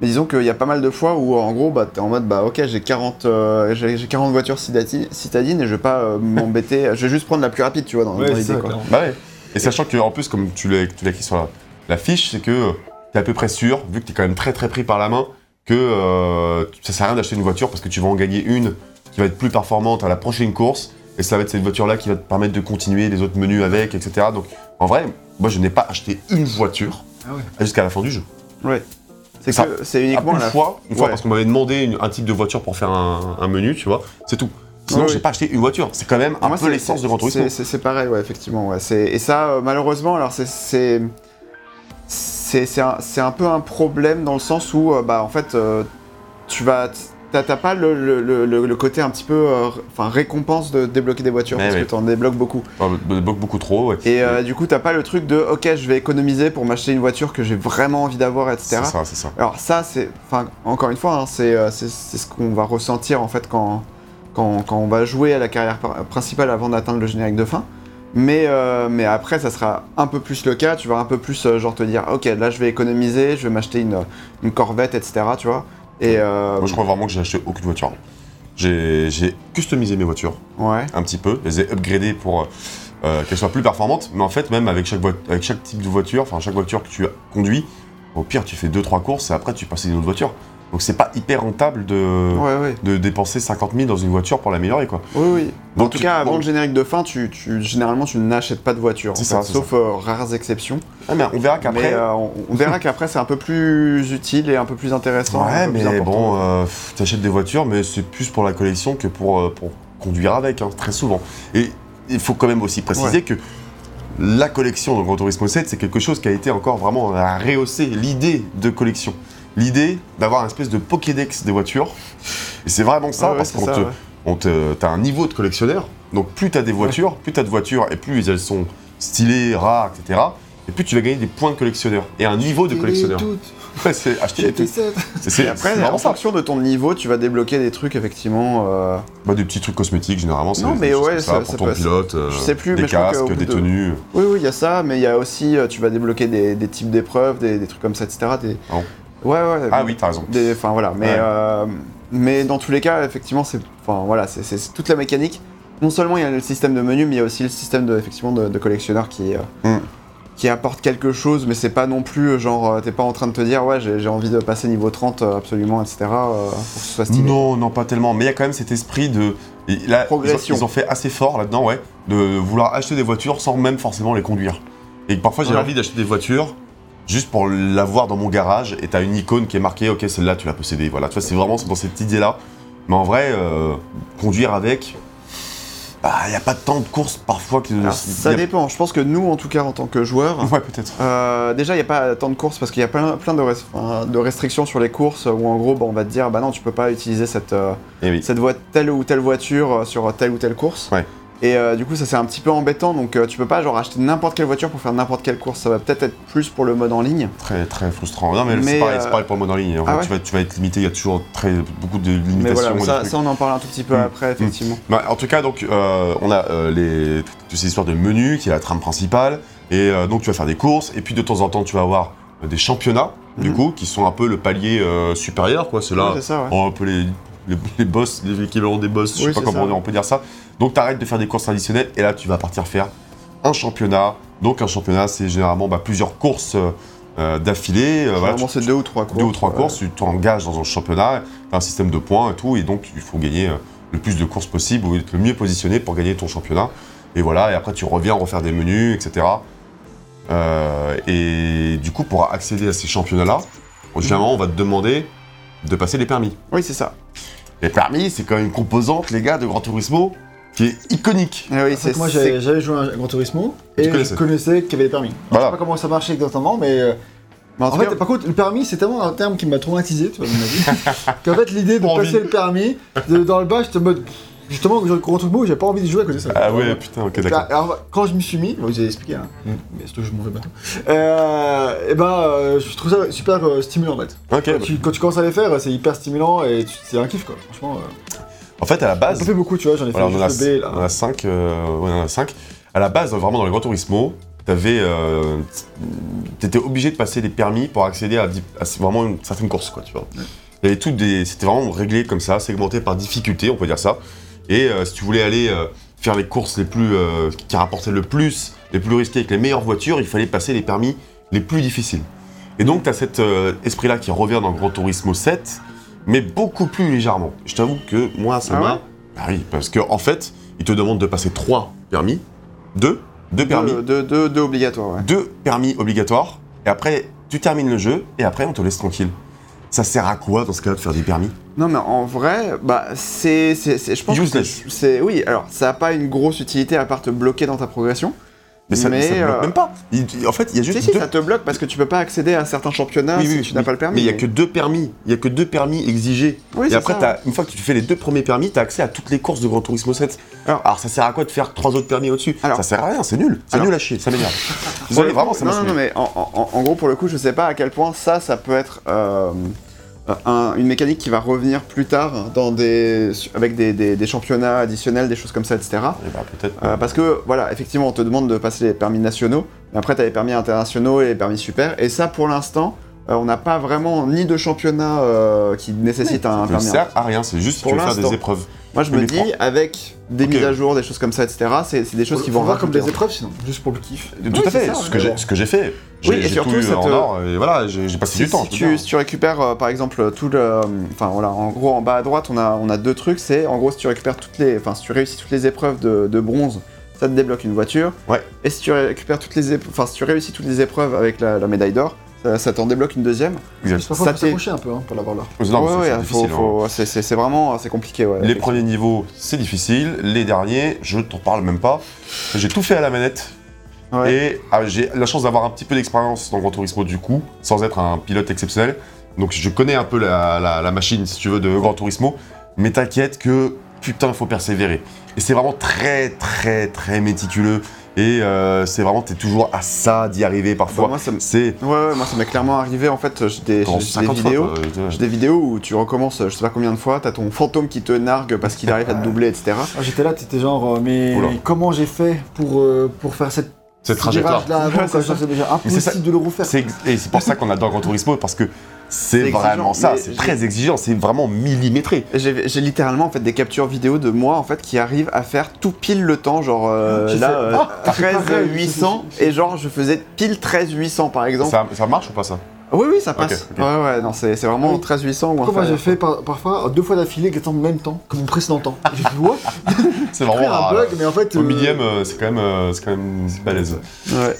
Mais disons qu'il y a pas mal de fois où en gros, bah t'es en mode bah ok, j'ai 40, euh, j'ai j'ai 40 voitures citati- citadines et je vais pas euh, m'embêter, je vais juste prendre la plus rapide, tu vois, dans, Ouais, dans l'idée. Bah ouais. Et sachant que en plus, comme tu l'as tu l'as écrit sur la, la fiche, c'est que tu es à peu près sûr, vu que tu es quand même très très pris par la main, que euh, ça sert à rien d'acheter une voiture parce que tu vas en gagner une qui va être plus performante à la prochaine course. Et ça va être cette voiture-là qui va te permettre de continuer les autres menus avec, etc. Donc en vrai, moi je n'ai pas acheté une voiture Ah ouais. jusqu'à la fin du jeu. Ouais. C'est Ça- c'est Ah, uniquement une la fois, une fois parce qu'on m'avait demandé une- un type de voiture pour faire un, un menu, tu vois, c'est tout. Sinon, j'ai pas acheté une voiture. C'est quand même un Moi, peu l'essence de Gran Turismo. c'est- pareil, ouais, effectivement. Ouais. Et ça, euh, malheureusement, alors c'est- c'est. Un, peu un problème dans le sens où, euh, bah, en fait, euh, tu vas. T'as pas le, le- le- le- le côté un petit peu. euh, Enfin, récompense de débloquer des voitures, parce ouais. que t'en débloques beaucoup. Enfin, me bloque beaucoup trop. ouais. Et euh, du coup, t'as pas le truc de, ok, je vais économiser pour m'acheter une voiture que j'ai vraiment envie d'avoir, etc. c'est ça, c'est ça. Alors ça, c'est, enfin, encore une fois, hein, c'est, ce qu'on va ressentir en fait quand, quand, quand on va jouer à la carrière principale avant d'atteindre le générique de fin. Mais, euh, mais après, ça sera un peu plus le cas. Tu vas un peu plus euh, genre te dire, ok, là, je vais économiser, je vais m'acheter une, une Corvette, etc. Tu vois. Et euh, Moi, je crois vraiment que j'ai acheté aucune voiture. J'ai j'ai customisé mes voitures ouais, un petit peu, les ai upgradées pour euh, qu'elles soient plus performantes. Mais en fait, même avec chaque, avec chaque type de voiture, enfin chaque voiture que tu conduis, au pire, tu fais 2-3 courses et après, tu passes à une autre voiture. Donc, c'est pas hyper rentable de, ouais, ouais. de dépenser 50 000 dans une voiture pour l'améliorer, quoi. Oui, oui. Donc, En tout tu- cas, avant bon. le générique de fin, tu, tu- généralement, tu n'achètes pas de voiture. C'est ça, sauf euh, rares exceptions. Ah, mais on verra qu'après. euh, on, on verra qu'après, c'est un peu plus utile et un peu plus intéressant. Ouais, plus mais bon, euh, pff, t'achètes des voitures, mais c'est plus pour la collection que pour, euh, pour conduire avec, hein, très souvent. Et il faut quand même aussi préciser que la collection de Gran Turismo 7, c'est quelque chose qui a été encore vraiment à rehausser l'idée de collection. L'idée d'avoir un espèce de Pokédex des voitures. Et c'est vraiment ça, Ah ouais, parce qu'on te, ouais. on te- t'as un niveau de collectionneur. Donc plus t'as des voitures, plus t'as de voitures, et plus elles sont stylées, rares, etc. Et plus tu vas gagner des points de collectionneur. Et un niveau de collectionneur. Ouais, c'est acheter les J'étais toutes. 7. C'est- après, c'est en fonction de ton niveau, tu vas débloquer des trucs effectivement. euh, Bah, des petits trucs cosmétiques généralement, Non, mais ouais, ça, ça- pour ça ton peut- pilote, euh, je sais plus, des mais je crois casques, des de- tenues. Oui, oui, il y a ça, mais il y a aussi, euh, tu vas débloquer des, des types d'épreuves, des, des trucs comme ça, etc. Des... Ah bon Ouais, ouais. Ah oui, t'as raison. Enfin voilà, mais, Ouais. euh, mais dans tous les cas, effectivement, c'est, enfin voilà, toute la mécanique. Non seulement il y a le système de menu, mais il y a aussi le système de, effectivement, de, de collectionneur qui, euh, Mm. qui apporte quelque chose, mais c'est pas non plus euh, genre, t'es pas en train de te dire, ouais, j'ai, envie de passer niveau 30 euh, absolument, etc. euh, pour que ce soit stylé. Non, non, pas tellement. Mais il y a quand même cet esprit de. et là, ils ont, Progression. ils ont fait assez fort là-dedans, ouais, de vouloir acheter des voitures sans même forcément les conduire. Et parfois, j'ai Ouais. envie d'acheter des voitures juste pour l'avoir dans mon garage et t'as une icône qui est marquée, ok, celle-là, tu l'as possédée. Voilà, tu vois, c'est vraiment dans cette idée-là. Mais en vrai, euh, conduire avec. Il n'y a pas tant de courses parfois que. Alors, ça a- dépend. Je pense que nous, en tout cas, en tant que joueurs, Ouais, peut-être. Euh, déjà, il n'y a pas tant de courses parce qu'il y a plein, plein de, res- enfin, de restrictions sur les courses où en gros, bah, on va te dire, bah non, tu peux pas utiliser cette, euh, Eh oui. cette voie, telle ou telle voiture sur telle ou telle course. Ouais. Et euh, du coup, ça c'est un petit peu embêtant. Donc, euh, tu peux pas genre acheter n'importe quelle voiture pour faire n'importe quelle course. Ça va peut-être être plus pour le mode en ligne. Très très frustrant. Non mais, Mais, c'est pareil, euh, pareil pour le mode en ligne. En ah fait, ouais tu, vas, tu vas être limité, il y a toujours très, beaucoup de Mais limitations. voilà, des ça, on en parle un tout petit peu Mm. après, effectivement. Bah, en tout cas, donc, euh, on a les, toutes ces histoires de menus, qui est la trame principale, et donc tu vas faire des courses, et puis de temps en temps, tu vas avoir des championnats, du Mhm. coup, qui sont un peu le palier euh, supérieur, quoi. C'est là, Ouais, ça, ouais. peu les, les, les boss, les équivalents des boss, je sais pas comment ça. on peut dire ça. Donc, tu arrêtes de faire des courses traditionnelles, et là, tu vas partir faire un championnat. Donc, un championnat, c'est généralement bah, plusieurs courses euh, d'affilée. euh, voilà, c'est deux ou trois courses. deux ou trois ouais. courses, tu t'engages dans un championnat, tu as un système de points et tout, et donc il faut gagner euh, le plus de courses possible ou être le mieux positionné pour gagner ton championnat. Et voilà, et après tu reviens refaire des menus, etc. Euh, et du coup, pour accéder à ces championnats-là, généralement, on va te demander de passer les permis. Oui, c'est ça. Les permis, c'est quand même une composante, les gars, de Gran Turismo qui est iconique. Eh oui, En fait, c'est moi j'avais joué à un Gran Turismo et connaissais. je connaissais qu'il y avait les permis. Voilà. Je sais pas comment ça marchait exactement, mais euh, Mais en fait, cas, par contre, le permis c'est tellement un terme qui m'a traumatisé, tu vois, ma vie. Qu'en fait, l'idée de passer le permis, de- dans le bas, j'étais en mode. Justement, je Gran Turismo, j'ai pas envie de jouer à côté de ça. Ah ouais, putain, ok, d'accord. Alors, quand je m'y suis mis, vous avez expliqué, hein, Mm. mais surtout je m'en vais bientôt. Euh, et ben, euh, je trouve ça super euh, stimulant en fait. Ok, Quand, tu, quand tu commences à les faire, c'est hyper stimulant et c'est un kiff quoi. Franchement, euh, en fait, à la base, pas fait beaucoup, tu vois, j'en ai fait Voilà, on, en a, juste le B là. on en a 5. on en a cinq. À la base, vraiment dans le Gran Turismo, t'avais, euh, t'étais obligé de passer des permis pour accéder à, à vraiment une certaine course, quoi, tu vois. Toutes des, c'était vraiment réglé comme ça, segmenté par difficulté, on peut dire ça. Et euh, si tu voulais aller euh, faire les courses les plus, euh, qui rapportaient le plus, les plus risquées avec les meilleures voitures, il fallait passer les permis les plus difficiles. Et donc, tu as cet esprit-là qui revient dans Gran Turismo 7, mais beaucoup plus légèrement. Je t'avoue que moi, ça Ah m'a. ouais Bah oui, parce qu'en en fait, il te demande de passer trois permis, deux, deux permis, deux, deux, deux- deux obligatoires, ouais. deux permis obligatoires, et après, tu termines le jeu, et après, on te laisse tranquille. Ça sert à quoi dans ce cas-là de faire des permis? Non, mais en vrai, bah, c'est. Je pense que Useless. c'est. Oui, alors, ça n'a pas une grosse utilité à part te bloquer dans ta progression. Mais ça, Mais, ça bloque euh, même pas. Il- en fait, il y a juste Si, si, deux ça te bloque parce que tu peux pas accéder à certains championnats Oui, si oui, tu n'as pas le permis. Mais il y a que deux permis. Il y a que deux permis exigés. Oui, et après, ça. une fois que tu fais les deux premiers permis, tu as accès à toutes les courses de Gran Turismo 7. Alors, Alors- ça sert à quoi de faire trois autres permis au-dessus? Ça sert à rien, c'est nul. C'est nul à chier, ça m'énerve. Vraiment, ça non, non, mais en, en- en gros, pour le coup, je sais pas à quel point ça, ça peut être euh, un- une mécanique qui va revenir plus tard dans des, avec des, des- des championnats additionnels, des choses comme ça, etc. Eh ben, peut-être. Euh, parce que, voilà, effectivement, on te demande de passer les permis nationaux, mais après, tu as les permis internationaux et les permis super, et ça, pour l'instant, euh, on n'a pas vraiment ni de championnat euh, qui nécessite un ça ne permis. sert à rien, c'est juste Pour tu veux faire des épreuves. Moi, je me dis, avec des mises à jour, des choses comme ça, etc., c'est des choses Faut- qui vont voir comme des épreuves sinon, juste pour le kiff. Tout Oui, à fait, ça, ce ouais. que j'ai ce que j'ai fait. Oui, et surtout, tout ça en te- or, et voilà, j'ai passé Si, du temps. si tu, dire. si tu récupères euh, par exemple tout le. Enfin voilà, en gros en bas à droite on a, on a deux trucs, c'est en gros si tu récupères toutes les. Enfin si tu réussis toutes les épreuves de, de bronze, ça te débloque une voiture. Ouais. Et si tu récupères toutes les. Enfin si tu réussis toutes les épreuves avec la, la médaille d'or, ça, ça t'en débloque une deuxième. Exact. Parfois, Ça s'accrocher un peu hein, pour l'avoir là. Ouais, c'est- c'est hein. c'est- c'est c'est vraiment assez compliqué, ouais. Les premiers niveaux, c'est difficile. Les derniers, je t'en parle même pas. J'ai tout fait à la manette. Ouais. Et ah, j'ai la chance d'avoir un petit peu d'expérience dans Gran Turismo du coup, sans être un pilote exceptionnel. Donc je connais un peu la, la- la machine, si tu veux, de Gran Turismo. Mais t'inquiète que, putain, il faut persévérer. Et c'est vraiment très, très, très méticuleux. Et euh, c'est vraiment, t'es toujours à ça d'y arriver parfois. Bah, moi, ça c'est Ouais, ouais, moi ça m'est clairement arrivé en fait. J'ai des, dans j'ai des 50 fois, vidéos. J'ai des vidéos où tu recommences, je sais pas combien de fois, t'as ton fantôme qui te nargue parce qu'il arrive à te doubler, etc. Ah, J'étais là, t'étais genre, euh, mais Oula. comment j'ai fait pour, euh, pour faire cette Cette trajectoire. là avant c'est ça. Déjà impossible de le refaire. Et c'est pour ça qu'on adore Gran Turismo, parce que c'est C'est vraiment exigeant, ça, c'est très exigeant, c'est vraiment millimétré. J'ai j'ai littéralement en fait des captures vidéo de moi en fait qui arrivent à faire tout pile le temps, genre euh, J'ai là euh, Ah, c'est 13 pareil, 800 c'est- c'est- et genre je faisais pile 13 800 par exemple. Ça, ça marche ou pas ça? Oui oui ça passe. Ouais ouais non c'est c'est vraiment Oui. 13 800 ou Pourquoi moi j'ai fait par- parfois deux fois d'affilée exactement le même temps que mon précédent temps. J'ai fait what C'est vraiment un rare. bug, mais en fait. Au euh, millième, euh, c'est quand même, euh, c'est quand même balèze. Ouais.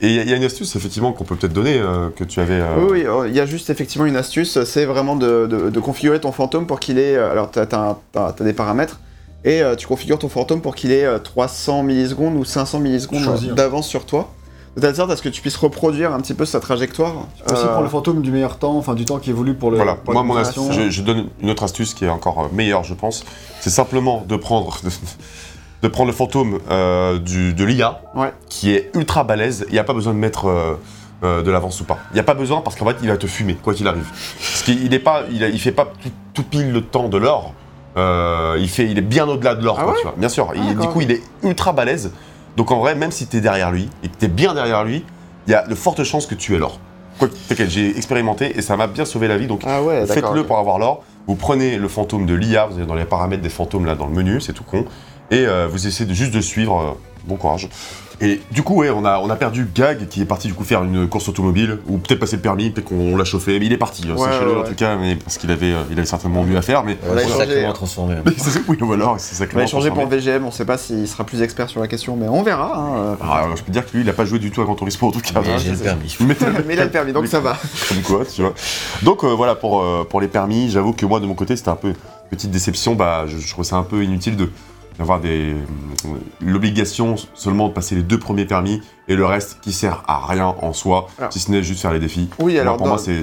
Et il y, a- il y a une astuce effectivement qu'on peut peut-être donner euh, que tu avais. euh, Oui, oui, euh, il y a juste effectivement une astuce, c'est vraiment de, de- de configurer ton fantôme pour qu'il ait. euh, Alors, tu as, des paramètres, et euh, tu configures ton fantôme pour qu'il ait euh, 300 millisecondes ou 500 millisecondes Choisir. d'avance sur toi. De telle sorte à ce que tu puisses reproduire un petit peu sa trajectoire. Tu peux aussi Euh, prendre le fantôme du meilleur temps, enfin du temps qui évolue pour le. Voilà, pour moi mon astuce, je, je donne une autre astuce qui est encore euh, meilleure, je pense. C'est simplement de prendre, de, prendre le fantôme euh, du, de l'IA, Ouais. qui est ultra balèze. Il n'y a pas besoin de mettre euh, euh, de l'avance ou pas. Il n'y a pas besoin parce qu'en fait, il va te fumer, quoi qu'il arrive. Parce qu'il n'est pas, il, a- il fait pas tout, tout pile le temps de l'or. Euh, il, fait, il est bien au-delà de l'or, Ah ouais. Bien sûr. Il- du coup, il est ultra balèze. Donc en vrai, même si tu es derrière lui et que tu es bien derrière lui, il y a de fortes chances que tu aies l'or. Quoi, t'inquiète, j'ai expérimenté et ça m'a bien sauvé la vie. Donc Ah ouais. Faites-le pour avoir l'or. Vous prenez le fantôme de l'IA, vous allez dans les paramètres des fantômes là dans le menu, c'est tout con. Et euh, vous essayez de, juste de suivre. euh, bon courage. Et du coup, ouais, on a, on a perdu Gag qui est parti du coup faire une course automobile, ou peut-être passer le permis, peut-être qu'on l'a chauffé, mais il est parti. hein, Ouais, Sachez-le ouais, en ouais. tout cas, mais parce qu'il avait, euh, il avait certainement mieux à faire. Mais On a Ouais, échangé, sacrément hein. transformé. C'est- oui, voilà, c'est On sacrément va échanger pour transformé. VGM, on sait pas s'il sera plus expert sur la question, mais on verra. hein. Ah, je peux dire que lui, il a pas joué du tout à Gran Turismo en tout cas. Mais hein. j'ai le permis. Mais- mais il a le permis, donc ça va. Comme quoi, tu vois. Donc euh, voilà, pour, euh, pour les permis, j'avoue que moi, de mon côté, c'était un peu une petite déception. Bah, je, je trouve ça un peu inutile de d'avoir des l'obligation seulement de passer les deux premiers permis et le reste qui sert à rien en soi, Alors. si ce n'est juste faire les défis. Oui, alors pour dans- moi, c'est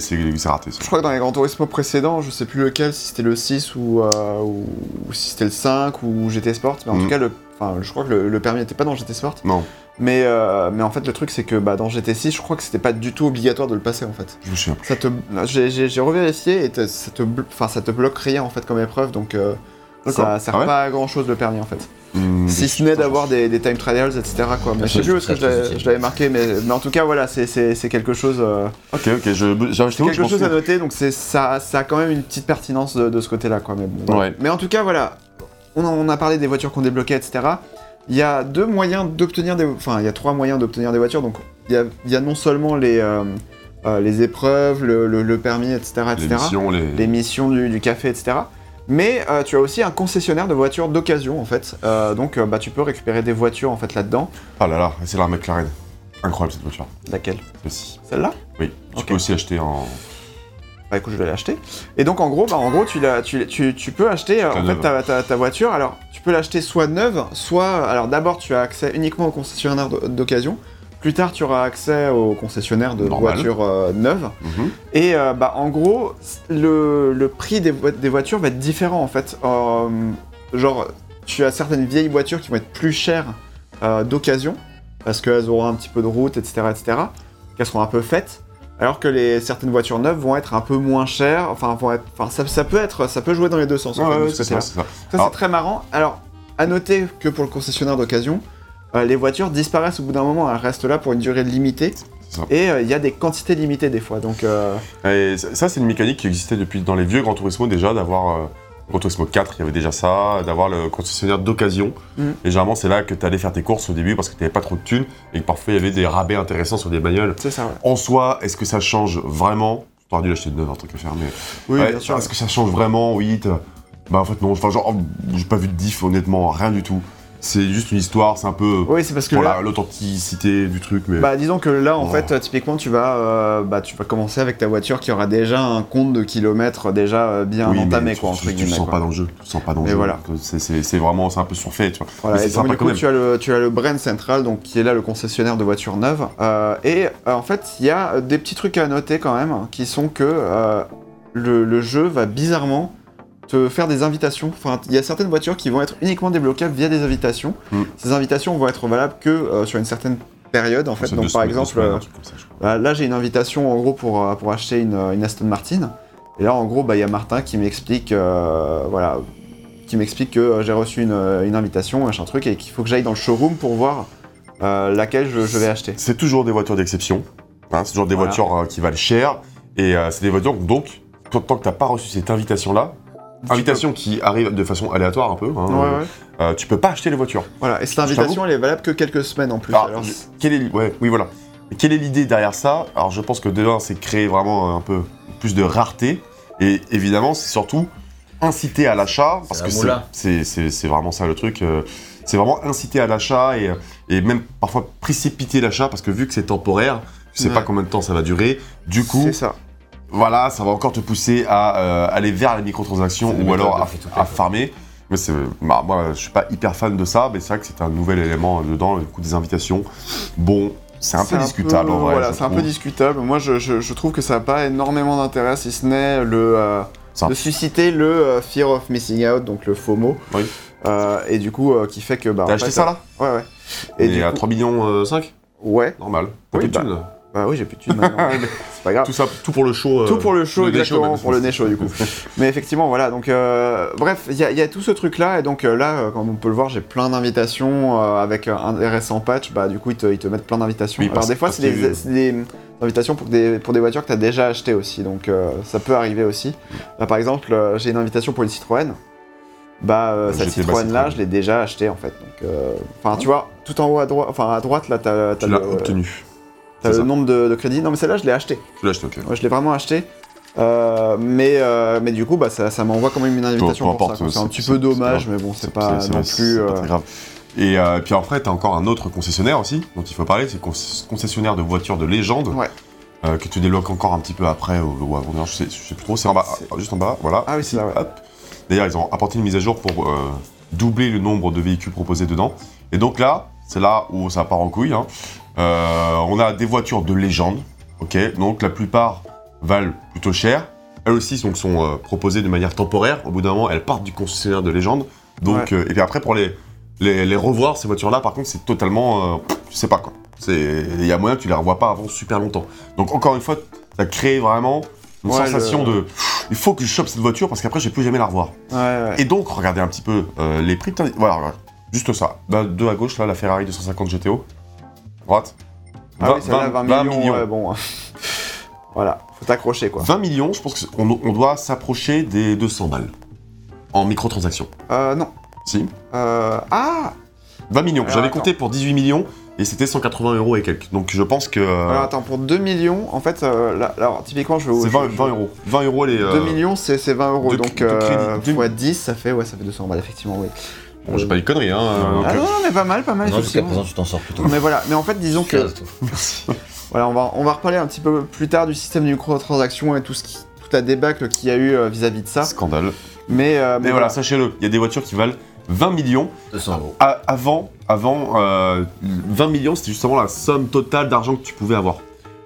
raté. ça. Je crois que dans les Gran Turismo précédents, je sais plus lequel, si c'était le 6 ou, euh, ou, ou si c'était le 5 ou GT Sport, mais en Mhm. tout cas, le, je crois que le, le permis n'était pas dans GT Sport. Non, Mais, euh, mais en fait, le truc, c'est que bah, dans GT6, je crois que c'était pas du tout obligatoire de le passer en fait. je me souviens j'ai, revérifié et ça te, ça te bloque rien en fait comme épreuve, donc euh. Ça sert Ah ouais pas à grand chose le permis en fait. Hmm, Si ce n'est d'avoir des, des time trials, etc. Quoi. Mais je sais plus est-ce que je l'avais- marqué, mais, mais en tout cas, voilà, c'est, quelque chose. euh, Ok, ok, je, je, quelque chose à noter, donc ça, ça a quand même une petite pertinence de, de ce côté-là, quoi. Mais, bon. Ouais. mais en tout cas, voilà, on, a parlé des voitures qu'on débloquait, etc. Il y a deux moyens d'obtenir des, enfin, il y a trois moyens d'obtenir des voitures. Donc, il y a, il y a non seulement les, euh, euh, les épreuves, le, le- le permis, etc., Les etc. missions, les... les missions du, du café, etc. Mais euh, tu as aussi un concessionnaire de voitures d'occasion, en fait. Euh, donc, euh, bah, tu peux récupérer des voitures, en fait, là-dedans. Ah là là, c'est la McLaren. Incroyable cette voiture. Laquelle Aussi. Celle-là Oui. Tu peux aussi acheter en. Bah écoute, je vais l'acheter. Et donc en gros, bah, en gros, tu, tu, tu, tu peux acheter Ta en fait neuve. ta, ta- ta voiture. Alors, tu peux l'acheter soit neuve, soit alors d'abord tu as accès uniquement au concessionnaire d'o- d'occasion. Plus tard, tu auras accès au concessionnaire de Normal. voitures euh, neuves. Mhm. Et euh, bah en gros, le, le prix des, vo- des voitures va être différent en fait. Euh, genre, tu as certaines vieilles voitures qui vont être plus chères d'occasion parce qu'elles auront un petit peu de route, etc., etc. Qu'elles seront un peu faites. Alors que les certaines voitures neuves vont être un peu moins chères. Enfin, vont être. Enfin, ça, ça peut être, ça peut jouer dans les deux sens. en Ouais, fait, de ouais, ce c'est ça, c'est très marrant. Alors, à noter que pour le concessionnaire d'occasion, euh, les voitures disparaissent au bout d'un moment. Elles restent là pour une durée limitée. Et euh, il y a des quantités limitées des fois. Donc, euh, Et ça, c'est une mécanique qui existait depuis dans les vieux Gran Turismo déjà, d'avoir euh, Gran Turismo 4, il y avait déjà ça, d'avoir le concessionnaire d'occasion. Mhm. Et généralement, c'est là que tu allais faire tes courses au début parce que tu n'avais pas trop de thunes et que parfois il y avait des rabais intéressants sur des bagnoles. c'est ça, ouais. En soi, est-ce que ça change vraiment? Tu aurais dû l'acheter de neuf, un truc à faire, mais. Oui, Ouais, bien sûr. Est-ce que ça change vraiment? Oui. Bah, en fait, non. Enfin, genre, oh, j'ai pas vu de diff, honnêtement, rien du tout. C'est juste une histoire, c'est un peu Oui, c'est parce que pour là, l'authenticité du truc, mais. bah, disons que là, en Oh. fait, euh, typiquement, tu vas, euh, bah, tu vas commencer avec ta voiture qui aura déjà un compte de kilomètres déjà euh, bien oui, entamé, tu, quoi, tu- entre tu sens quoi. pas dans le jeu. Tu sens pas dans le Mais jeu. voilà. C'est- C'est c'est vraiment, c'est un peu surfait, tu vois. Voilà, Mais et donc quand même. tu as le, tu as le brand central, donc qui est là le concessionnaire de voitures neuves. Euh, et euh, en fait, il y a des petits trucs à noter quand même, qui sont que euh, le, le jeu va bizarrement te faire des invitations. Enfin, il y a certaines voitures qui vont être uniquement débloquables via des invitations. Mm. Ces invitations vont être valables que euh, sur une certaine période, en fait. Donc par exemple, euh, ça. Là, j'ai une invitation en gros pour, euh, pour acheter une, une Aston Martin. Et là, en gros, bah, il y a Martin qui m'explique, euh, voilà, qui m'explique que j'ai reçu une, une invitation, machin truc, et qu'il faut que j'aille dans le showroom pour voir laquelle je, je vais acheter. C'est toujours des voitures d'exception. hein, c'est toujours des Voilà. voitures qui valent cher. Et c'est des voitures, donc, tant, que t'as pas reçu cette invitation-là, invitation qui arrive de façon aléatoire un peu, hein, Ouais, ouais. euh, tu peux pas acheter les voitures. Voilà, et cette invitation, elle est valable que quelques semaines en plus. Alors, Alors, je- quelle est, ouais, oui, voilà. Quelle est l'idée derrière ça? Alors, je pense que de c'est créer vraiment un peu plus de rareté. Et évidemment, c'est surtout inciter à l'achat. Parce que c'est- vraiment ça le truc. euh, c'est vraiment inciter à l'achat et, et même parfois précipiter l'achat parce que vu que c'est temporaire, tu sais Ouais. pas combien de temps ça va durer. Du coup, c'est ça. Voilà, ça va encore te pousser à euh, aller vers les microtransactions ou alors à, farmer. Mais c'est, bah, moi, je suis pas hyper fan de ça, mais c'est vrai que c'est un nouvel élément dedans, le coup des invitations. Bon, c'est un peu discutable peu- en vrai. Voilà, c'est un peu discutable. Moi, je, je- je trouve que ça n'a pas énormément d'intérêt, si ce n'est le. euh, de susciter le euh, fear of missing out, donc le FOMO. Oui. Euh, et du coup, euh, qui fait que. Bah, T'as acheté fait, ça là? Ouais, ouais. Et, Et, du à coup, 3 millions euh, 5 ouais. Normal. T'as Oui, bah. Bah oui, j'ai plus de thunes maintenant. c'est pas grave. Tout ça, tout pour le show. euh, Tout pour le show, chaud, exactement, pour le nez chaud du coup. Mais effectivement, voilà, donc euh, bref, il y, a- il y a tout ce truc-là, et donc euh, là, euh, comme on peut le voir, j'ai plein d'invitations euh, avec un un récent patch, bah du coup, ils te, ils te mettent plein d'invitations. Oui, Alors des fois, c'est des, des invitations pour des, pour des voitures que tu as déjà achetées aussi, donc euh, ça peut arriver aussi. Là, par exemple, euh, j'ai une invitation pour une Citroën. Bah, euh, cette Citroën. je l'ai déjà achetée en fait. Euh, enfin, tu vois, tout en haut à droite, enfin à droite, là, t'as Tu l'as le, obtenu. T'as le ça. nombre de, de crédits. Non, mais celle-là, je l'ai achetée. Tu l'as acheté, ok. Ouais, je l'ai vraiment acheté. Euh, mais, euh, mais du coup, bah, ça, ça m'envoie quand même une invitation peu pour importe, ça. C'est un petit peu dommage, mais bon, c'est pas non plus. pas euh, très grave. Et euh, puis après, t'as encore un autre concessionnaire aussi, dont il faut parler, c'est con- concessionnaire de voitures de légende, Ouais. euh, que tu débloques encore un petit peu après, ou, avant, je sais, je sais plus trop, c'est en bas, ah, juste en bas, voilà. Ah oui, c'est là, ouais. D'ailleurs, ils ont apporté une mise à jour pour euh, doubler le nombre de véhicules proposés dedans. Et donc là, c'est là où ça part en couille. hein. Euh, on a des voitures de légende, ok Donc la plupart valent plutôt cher. Elles aussi donc, sont euh, proposées de manière temporaire. Au bout d'un moment, elles partent du concessionnaire de légende. Donc, euh, et puis après, pour les, les, les revoir, ces voitures-là, par contre, c'est totalement. je sais pas quoi. Il y a moyen que tu les revois pas avant super longtemps. Donc, encore une fois, ça crée vraiment une Ouais, sensation le- de. Il faut que je chope cette voiture parce qu'après, je vais plus jamais la revoir. Ouais, ouais. Et donc, regardez un petit peu euh, les prix. Putain, Voilà, voilà. juste ça. Deux à gauche, là, la Ferrari 250 GTO. Droite. Ah oui, celle-là, 20, 20 millions. millions. ouais, bon. voilà, faut t'accrocher quoi. 20 millions, je pense qu'on on doit s'approcher des 200 balles. En microtransactions. Euh, non. Si. Euh, ah 20 millions. J'avais compté pour 18 millions et c'était 180 euros et quelques. Donc je pense que. euh, Alors attends, pour 2 millions, en fait, euh, là, alors typiquement, je vais c'est je- 20, je- 20 euros. 20 euros les. 2 euh, millions, c'est c'est 20 euros. de- donc, de crédit. fois 10, ça fait, ouais, ça fait 200 balles, effectivement, oui. Bon, j'ai pas dit de conneries, hein. euh, Ah euh, non, non, mais pas mal, pas mal, Non, jusqu'à effectivement. présent, tu t'en sors plutôt. Mais voilà, mais en fait, disons que toi. Voilà, on va, on va reparler un petit peu plus tard du système de microtransactions et tout ce qui, toute la débâcle qu'il y a eu euh, vis-à-vis de ça. Scandale. Mais, euh, Mais voilà, sachez-le, il y a des voitures qui valent 20 millions. 200 euros. A- avant, avant euh, 20 millions, c'était justement la somme totale d'argent que tu pouvais avoir.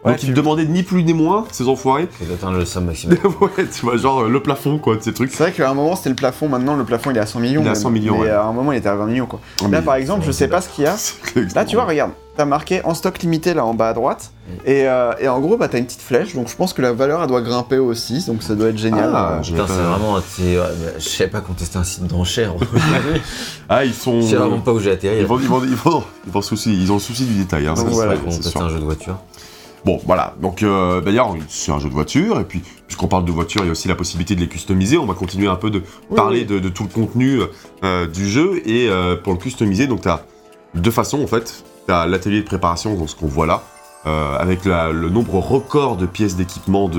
Ouais, Donc ils tu- te demandaient ni plus ni moins, ces enfoirés. C'est d'atteindre le somme maximum. ouais, tu vois, genre euh, le plafond, quoi, de ces trucs. C'est vrai qu'à un moment c'était le plafond, maintenant le plafond il est à 100 millions. Il est à même. 100 millions, Mais ouais. à un moment il était à 20 millions quoi. Oh, Là par exemple, je sais pas ce qu'il y a. Là tu vois, regarde, t'as marqué en stock limité là en bas à droite. Et, euh, et en gros, bah t'as une petite flèche, donc je pense que la valeur elle doit grimper aussi, donc ça doit être génial. Ah, Putain, c'est vraiment. c'est- ouais, mais Je savais pas quand c'était un site d'enchères. Ah, ils sont. Je sais vraiment pas où j'ai atterri. Ils, vont, ils, vont, ils, vont, ils vont souci, ils ont le souci du détail, hein, Donc c'est voilà, vrai, c'est sûr. un jeu de voiture. Bon, voilà. Donc, euh, d'ailleurs, c'est un jeu de voiture. Et puis, puisqu'on parle de voiture, il y a aussi la possibilité de les customiser. On va continuer un peu de parler oui. De, de tout le contenu euh, du jeu. Et euh, pour le customiser, donc, tu as deux façons, en fait. Tu as l'atelier de préparation, donc ce qu'on voit là, euh, avec la- le nombre record de pièces d'équipement de,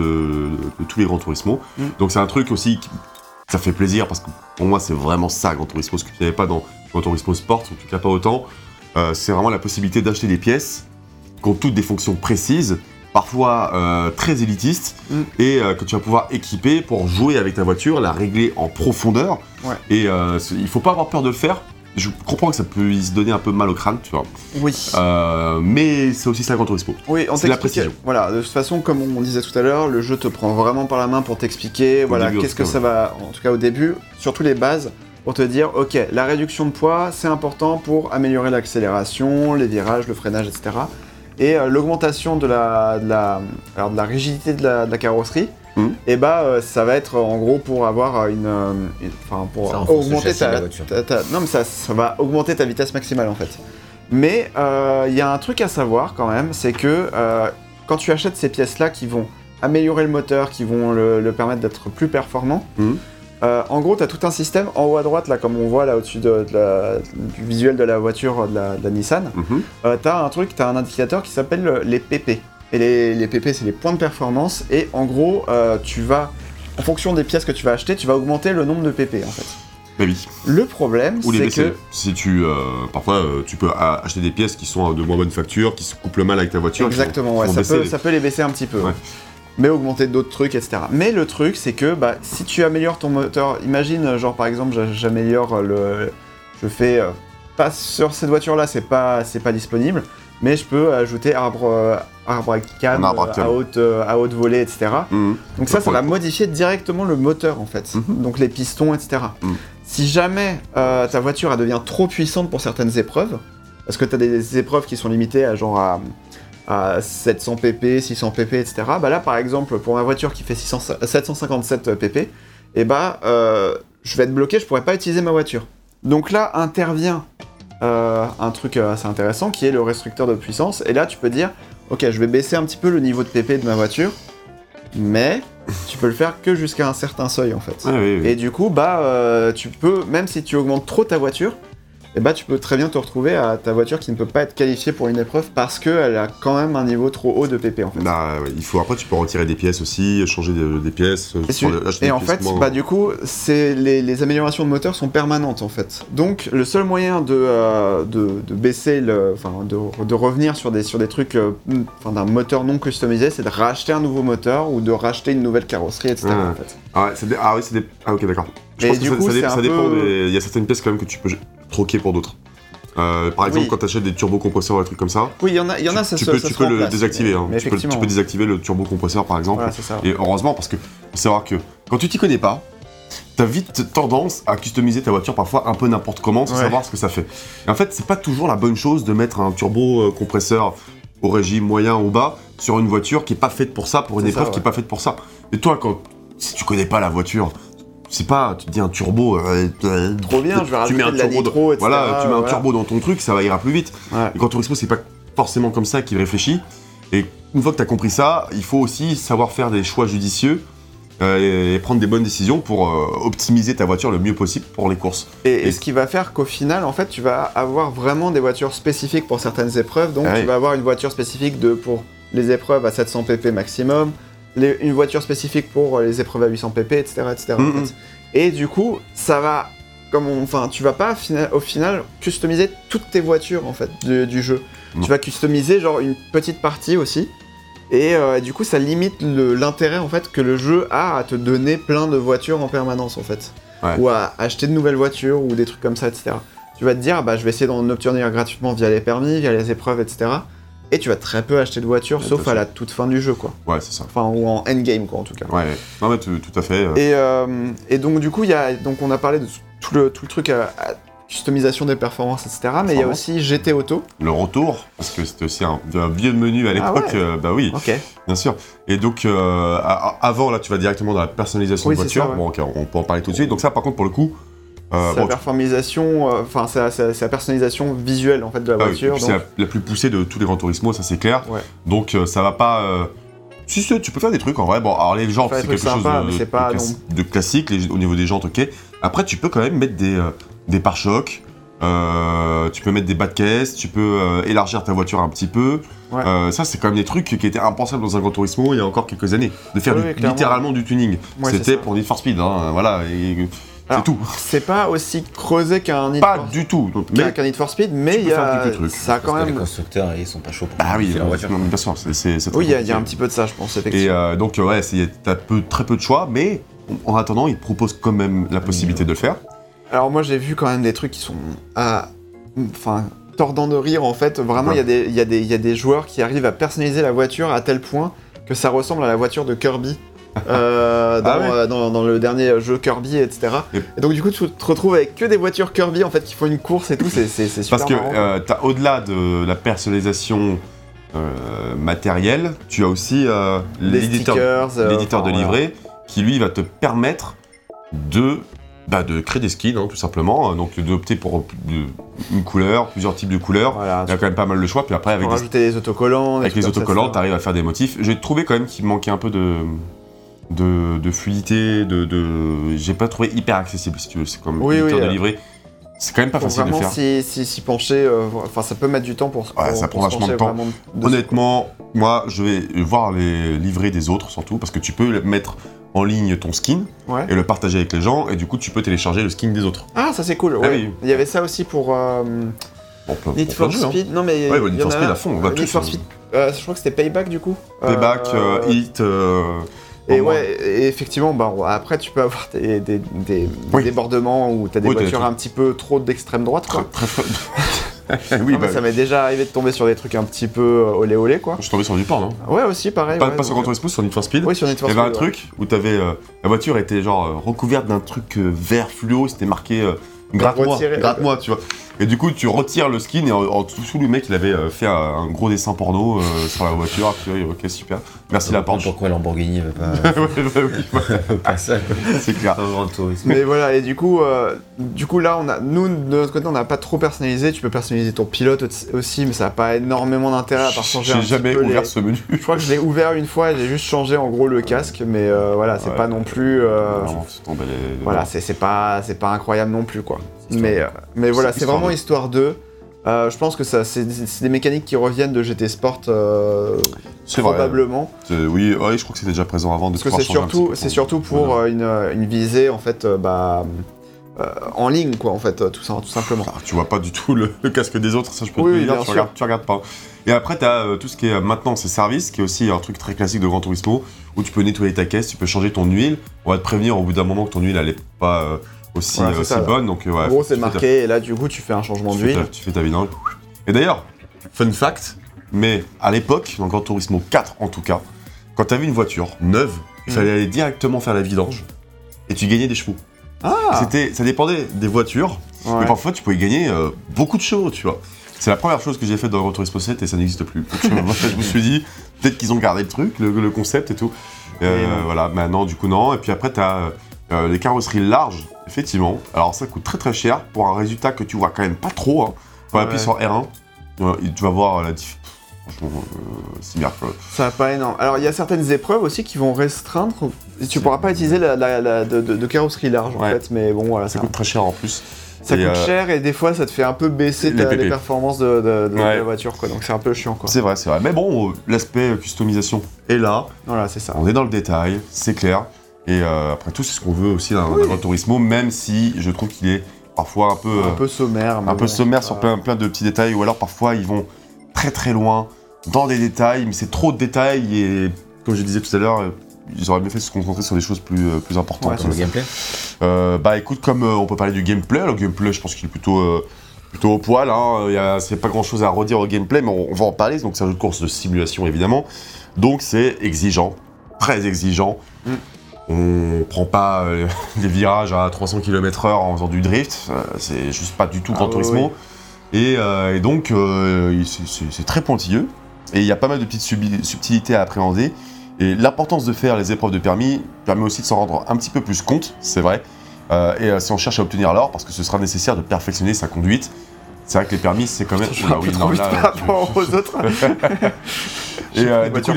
de tous les Gran Turismo. Mm. Donc, c'est un truc aussi qui ça fait plaisir parce que pour moi, c'est vraiment ça, Gran Turismo, ce que tu n'avais pas dans Gran Turismo Sport, en tout cas pas autant. Euh, c'est vraiment la possibilité d'acheter des pièces qui ont toutes des fonctions précises, parfois euh, très élitistes, Mm. et euh, que tu vas pouvoir équiper pour jouer avec ta voiture, la régler en profondeur. Ouais. Et euh, il faut pas avoir peur de le faire. Je comprends que ça peut se donner un peu mal au crâne, tu vois. Oui. Mais c'est aussi ça Gran Turismo. Oui, on C'est la précision. Voilà, de toute façon, comme on disait tout à l'heure, le jeu te prend vraiment par la main pour t'expliquer, voilà, en qu'est-ce que ça va, en tout cas au début, surtout les bases, pour te dire, ok, la réduction de poids, c'est important pour améliorer l'accélération, les virages, le freinage, etc. Et euh, l'augmentation de la, de, la, alors, de la rigidité de la, de la carrosserie, Mhm. et bah euh, ça va être en gros pour avoir une, euh, une- enfin pour Ça augmenter ta, voiture. ta- ta- non mais ça, ça va augmenter ta vitesse maximale en fait. Mais euh, il y a un truc à savoir quand même, c'est que euh, quand tu achètes ces pièces-là qui vont améliorer le moteur, qui vont le, le permettre d'être plus performant, Mhm. Euh, en gros, tu as tout un système en haut à droite, là, comme on voit là au-dessus de, de la- du visuel de la voiture de la, de la Nissan, Mhm. euh, tu as un truc, tu as un indicateur qui s'appelle les PP. Et les, les PP, c'est les points de performance. Et en gros, euh, tu vas, en fonction des pièces que tu vas acheter, tu vas augmenter le nombre de PP en fait. Mais oui. Le problème, c'est que. Si tu, euh, parfois, euh, tu peux acheter des pièces qui sont de moins bonne facture, qui se couplent mal avec ta voiture. qui vont- Exactement, ouais, vont ça peut, les- ça peut les baisser un petit peu. Ouais. Mais augmenter d'autres trucs, etc. Mais le truc, c'est que bah, si tu améliores ton moteur, imagine, genre par exemple, j'a- j'améliore le. Je fais. euh, pas sur cette voiture-là, c'est pas, c'est pas disponible, mais je peux ajouter arbre, euh, arbre à Un arbre à euh, à, haute, euh, à haute volée, etc. Mhm. Donc ça, ça va modifier directement le moteur en fait. Mhm. Donc les pistons, etc. Mhm. si jamais ta voiture elle devient trop puissante pour certaines épreuves, parce que tu as des épreuves qui sont limitées à genre à, à 700 pp, 600 pp, etc. Bah là, par exemple, pour ma voiture qui fait 600 757 pp, et bah euh, je vais être bloqué, je pourrais pas utiliser ma voiture. Donc là intervient euh, un truc euh, assez intéressant qui est le restricteur de puissance. Et là, tu peux dire, ok, je vais baisser un petit peu le niveau de pp de ma voiture, mais tu peux le faire que jusqu'à un certain seuil en fait. Ah, oui, oui. Et du coup, bah, euh, tu peux, même si tu augmentes trop ta voiture, et bah, tu peux très bien te retrouver à ta voiture qui ne peut pas être qualifiée pour une épreuve parce qu'elle a quand même un niveau trop haut de pp en fait. Bah, il faut après tu peux retirer des pièces aussi, changer des, des pièces. Et, tu- et des en pièces fait, moins- bah du coup, c'est les, les améliorations de moteur sont permanentes en fait. Donc le seul moyen de, euh, de, de baisser le, enfin de, de revenir sur des sur des trucs, euh, d'un moteur non customisé, c'est de racheter un nouveau moteur ou de racheter une nouvelle carrosserie, etc. Ah. en fait. Ah, ouais, c'est des- ah oui, c'est des. Ah ok, d'accord. Je Et pense du que coup, ça dépend peu- des. Il y a certaines pièces quand même que tu peux troquer pour d'autres. Euh, par exemple, Oui. quand tu achètes des turbocompresseurs ou des trucs comme ça, Oui, il y en a, il y en a, tu, ça tu se- peux, ça tu se peux le désactiver. mais- hein. mais Tu, peux, tu désactiver le turbocompresseur par exemple. Voilà. Et heureusement, parce que faut savoir que quand tu t'y connais pas, t'as vite tendance à customiser ta voiture parfois un peu n'importe comment sans Ouais. savoir ce que ça fait. Et en fait, c'est pas toujours la bonne chose de mettre un turbo euh, compresseur au régime moyen ou bas sur une voiture qui est pas faite pour ça, pour une épreuve ça, qui est pas faite pour ça. Et toi, quand si tu connais pas la voiture, c'est pas, tu te dis un turbo. euh, euh, Trop bien, je vais tu mets un de turbo dans- nitro, etc. Voilà, tu mets un voilà. turbo dans ton truc, ça va ira plus vite. Ouais. Et quand Turismo, c'est pas forcément comme ça qu'il réfléchit. Et une fois que tu as compris ça, il faut aussi savoir faire des choix judicieux euh, et prendre des bonnes décisions pour euh, optimiser ta voiture le mieux possible pour les courses. Et, et Et- ce qui va faire qu'au final, en fait, tu vas avoir vraiment des voitures spécifiques pour certaines épreuves. Donc, Ah tu vas avoir une voiture spécifique de, pour les épreuves à 700 pp maximum, les- une voiture spécifique pour les épreuves à 800 pp, etc. etc. en fait. Et du coup, ça va. Comme enfin, tu vas pas fina- au final customiser toutes tes voitures en fait du, du jeu. Non. Tu vas customiser genre une petite partie aussi. Et euh, du coup, ça limite l'intérêt en fait que le jeu a à te donner plein de voitures en permanence en fait, Ouais. ou à acheter de nouvelles voitures ou des trucs comme ça, etc. Tu vas te dire, bah, je vais essayer d'en obtenir gratuitement via les permis, via les épreuves, etc. Et tu vas très peu acheter de voitures, Ouais, sauf à la toute fin du jeu, quoi. Ouais, c'est ça. Enfin, ou en endgame, quoi, en tout cas. Ouais, non, mais tout, tout à fait. euh, Et, euh, et donc du coup, y a, donc on a parlé de tout le, tout le truc à, à customisation des performances, etc. Mais il y a aussi GT Auto. Le retour, parce que c'était aussi un, un vieux menu à Ah l'époque, ouais. euh, bah oui, bien sûr. Et donc, euh, avant, là, tu vas directement dans la personnalisation Oui, de voiture. ça, ouais. Bon, ok, on peut en parler tout de suite. Donc, ça, par contre, pour le coup, euh, la bon, performisation, euh, enfin la personnalisation visuelle en fait de la Ah oui, voiture. donc- c'est la, la plus poussée de tous les Gran Turismo, ça c'est clair. Ouais. Donc euh, ça va pas. euh, Si, si, tu peux faire des trucs en vrai. Bon, alors les jantes, c'est quelque trucs chose de, classique les- au niveau des jantes, ok. Après, tu peux quand même mettre des, euh, des pare-chocs. tu peux mettre des bas de caisse, tu peux élargir ta voiture un petit peu. Ouais. Ça, c'est quand même des trucs qui étaient impensables dans un Gran Turismo il y a encore quelques années. De faire Oui, du- littéralement du tuning. Ouais, C'était pour Need for Speed, hein, voilà. et C'est tout. C'est pas aussi creusé qu'un Need, Pas for... du tout. Donc, mais, qu'un Need for Speed, mais il y a ça a quand que les même. constructeurs, ils sont pas chauds pour bah oui, modifier la voiture. non, bien sûr, c'est- Oui, il y, a- y un petit peu de ça, je pense Et euh, donc, euh, ouais, t'as peu, très peu de choix, mais en attendant, ils proposent quand même la possibilité de le faire. Alors moi j'ai vu quand même des trucs qui sont à... enfin tordant de rire en fait. Vraiment il y, a des- il y, a des- il y a des joueurs qui arrivent à personnaliser la voiture à tel point que ça ressemble à la voiture de Kirby. Euh, dans, Ah ouais euh, dans- dans le dernier jeu Kirby, etc. Et- donc du coup tu te retrouves avec que des voitures Kirby en fait qui font une course et tout, c'est super Parce que euh, t'as au-delà de la personnalisation euh, matérielle, tu as aussi l'éditeur l'éditeur de voilà. livret qui lui va te permettre de bah, de créer des skins hein, tout simplement donc d'opter pour une couleur plusieurs types de couleurs Voilà, il y a quand même pas mal de choix puis après tu avec, des- rajouter des autocollants. avec les autocollants ça. t'arrives à faire des motifs j'ai trouvé quand même qu'il manquait un peu de de, de fluidité de, de... j'ai pas trouvé hyper accessible si tu veux c'est comme Oui, oui, de euh, livret c'est quand même pas facile de faire s'y s'y- s'y pencher, euh, enfin ça peut mettre du temps pour, Ouais, pour- ça prend vachement de temps. Honnêtement, moi, je vais voir les livrets des autres surtout, parce que tu peux mettre en ligne ton skin Ouais. et le partager avec les gens, et du coup, tu peux télécharger le skin des autres. Ah, ça c'est cool. Ah ouais. oui. Il y avait ça aussi pour euh, Bon, plein, Need pour for hein. Speed. Non, mais Ouais, il Need for Speed à fond, on va Need tous, for hein. Speed. euh, je crois que c'était Payback du coup. Payback, Hit. Euh, Et ouais, et effectivement, bah, après tu peux avoir des, des, des- Oui. des débordements où t'as des Oui, t'as des voitures un petit peu trop d'extrême droite, quoi. très, oui, Non, bah, ça m'est déjà arrivé de tomber sur des trucs un petit peu euh, olé olé quoi. je suis tombé sur du porn, non Ouais aussi pareil. Pas, ouais, pas sur Gran Turismo, sur Need for Speed. Oui sur Need for Il y avait un Speed, ouais. truc où t'avais euh, la voiture était genre euh, recouverte d'un truc euh, vert fluo, c'était marqué euh, gratte-moi, gratte-moi, tu vois. Et du coup, tu retires le skin et en, en dessous, le mec, il avait euh, fait un, un gros dessin porno euh, sur la voiture. Puis, ok, super. Merci la Porsche. Pourquoi Lamborghini veut pas, pas ça c'est clair. Grand Tourisme. Mais voilà, et du coup, euh, du coup là, on a, nous de notre côté, on n'a pas trop personnalisé. Tu peux personnaliser ton pilote aussi, mais ça n'a pas énormément d'intérêt à part changer J'ai jamais les- ouvert ce menu. Je crois que je l'ai ouvert une fois, j'ai juste changé en gros le casque, mais euh, voilà, c'est Ouais. pas non plus. euh, les- voilà, c'est pas, c'est pas incroyable non plus quoi. Histoire Mais, mais voilà, C'est vraiment histoire de. Euh, je pense que ça, c'est c'est des mécaniques qui reviennent de GT Sport euh, C'est vrai. probablement. C'est- Oui, ouais, je crois que c'était déjà présent avant de Parce que c'est surtout, c'est surtout pour Voilà. euh, une, une visée en fait, bah, euh, en ligne quoi, en fait, tout, ça, tout simplement. Ah, tu vois pas du tout le, le casque des autres, ça je peux Oui, te le oui, dire, bien tu sûr. regardes, tu regardes pas. Et après, tu as tout ce qui est maintenance et service, qui est aussi un truc très classique de Gran Turismo, où tu peux nettoyer ta caisse, tu peux changer ton huile. On va te prévenir au bout d'un moment que ton huile elle est pas aussi, Voilà, c'est aussi ça. bonne. Donc, euh, ouais, en gros, c'est ta- marqué, et là, du coup, tu fais un changement d'huile. tu fais ta vidange. Et d'ailleurs, fun fact, mais à l'époque, dans Gran Turismo 4 en tout cas, quand tu avais une voiture neuve, il fallait aller directement faire la vidange et tu gagnais des chevaux. Ah C'était, ça dépendait des voitures, ouais. mais parfois, tu pouvais gagner euh, beaucoup de chevaux, tu vois. C'est la première chose que j'ai faite dans Gran Turismo 7 et ça n'existe plus. Donc, euh, je me suis dit, peut-être qu'ils ont gardé le truc, le, le concept et tout. Euh, voilà, maintenant, du coup, non. Et puis après, tu as les carrosseries larges, effectivement. Alors, ça coûte très très cher pour un résultat que tu vois quand même pas trop. Hein. Faut appuyer Ouais. sur R1, euh, et tu vas voir la diff. Franchement, euh, c'est bien. Ça va pas énorme. Alors, il y a certaines épreuves aussi qui vont restreindre. Tu pourras pas utiliser la, la- la- de, de- de carrosserie large en fait, mais bon, voilà, Ça ça, coûte très cher en plus. ça Et, coûte euh, cher et des fois ça te fait un peu baisser les ta- les, PP. performances de, de- de Ouais. la voiture, quoi. Donc c'est un peu chiant, quoi. C'est vrai, c'est vrai. Mais bon, euh, l'aspect customisation est là. Voilà, c'est ça. On est dans le détail, c'est clair. Et euh, après tout, c'est ce qu'on veut aussi dans Oui. dans Gran Turismo, même si je trouve qu'il est parfois un peu, Un peu sommaire. mais un peu bon, sommaire sur plein, plein de petits détails, ou alors parfois ils vont très très loin dans des détails, mais c'est trop de détails, et comme je disais tout à l'heure, euh, ils auraient mieux fait de se concentrer sur des choses plus, euh, plus importantes. Ouais, Dans le gameplay Euh, bah écoute, comme euh, on peut parler du gameplay, le gameplay je pense qu'il est plutôt, euh, plutôt au poil, hein. Il y a- c'est pas grand chose à redire au gameplay, mais on, on va en parler, donc c'est un jeu de course de simulation évidemment, donc c'est exigeant, très exigeant. Mm. On prend pas euh, des virages à 300 km/h en faisant du drift, euh, c'est juste pas du tout Ah Gran oui, Turismo. Et, euh, et donc euh, c'est- très pointilleux, et il y a pas mal de petites subtilités à appréhender. Et l'importance de faire les épreuves de permis permet aussi de s'en rendre un petit peu plus compte, c'est vrai. Et si on cherche à obtenir l'or, parce que ce sera nécessaire de perfectionner sa conduite, c'est vrai que les permis, c'est quand même. Je peu oui, non, là, par rapport aux autres. Et du coup,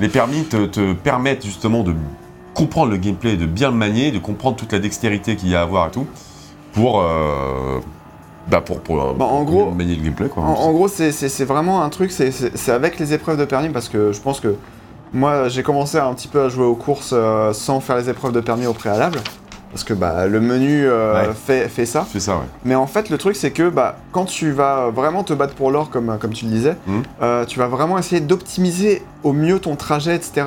les, permis te, te permettent justement de comprendre le gameplay, de bien le manier, de comprendre toute la dextérité qu'il y a à avoir et tout, pour. euh, bah pour, pour, euh, Bah, en gros- manier le gameplay, quoi. En, en gros, c'est- vraiment un truc, c'est- avec les épreuves de permis parce que je pense que moi j'ai commencé un petit peu à jouer aux courses euh, sans faire les épreuves de permis au préalable. Parce que bah, le menu euh, Ouais. fait, fait ça. C'est ça, ouais. Mais en fait, le truc, c'est que bah, quand tu vas vraiment te battre pour l'or, comme, comme tu le disais, euh, tu vas vraiment essayer d'optimiser au mieux ton trajet, etc.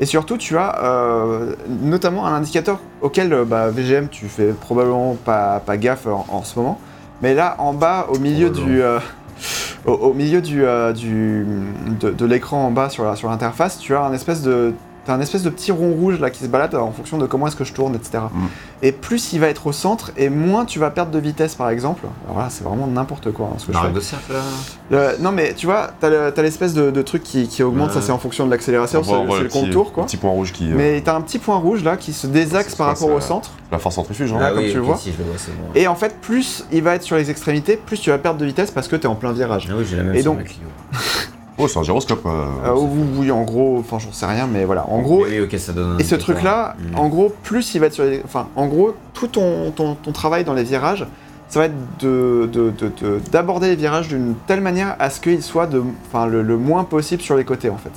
Et surtout, tu as euh, notamment un indicateur auquel euh, bah, VGM, tu fais probablement pas, pas gaffe en, en ce moment. Mais là, en bas, au milieu du, euh, au, au milieu du, euh, du, de, de l'écran en bas sur l'interface, tu as un espèce de t'as un espèce de petit rond rouge là qui se balade en fonction de comment est-ce que je tourne, etc. Mhm. Et plus il va être au centre, et moins tu vas perdre de vitesse, par exemple. Alors là, c'est vraiment n'importe quoi hein, ce que je fais. de cercle là Euh, non, mais tu vois, t'as le- t'as l'espèce de, de truc qui, qui augmente, ça c'est en fonction de l'accélération, c'est le petit- contour quoi. Petit point rouge qui. euh, Mais t'as un petit point rouge là qui se désaxe par rapport au centre. La force centrifuge, hein. Ah, comme tu le ok, vois. Si, je le vois, c'est bon. Et en fait, plus il va être sur les extrémités, plus tu vas perdre de vitesse parce que t'es en plein virage. Ah oui, j'ai la même Et donc-. Oh, c'est un gyroscope. euh, Euh, oui, oui, en gros, enfin j'en sais rien, mais voilà. En gros, Mais oui, ok, ça donne un Et ce truc-là, Mm. en gros, plus il va être sur les... Enfin, en gros, tout ton, ton, ton travail dans les virages, ça va être de- de- de- de- d'aborder les virages d'une telle manière à ce qu'ils soient de, enfin, le, le moins possible sur les côtés, en fait.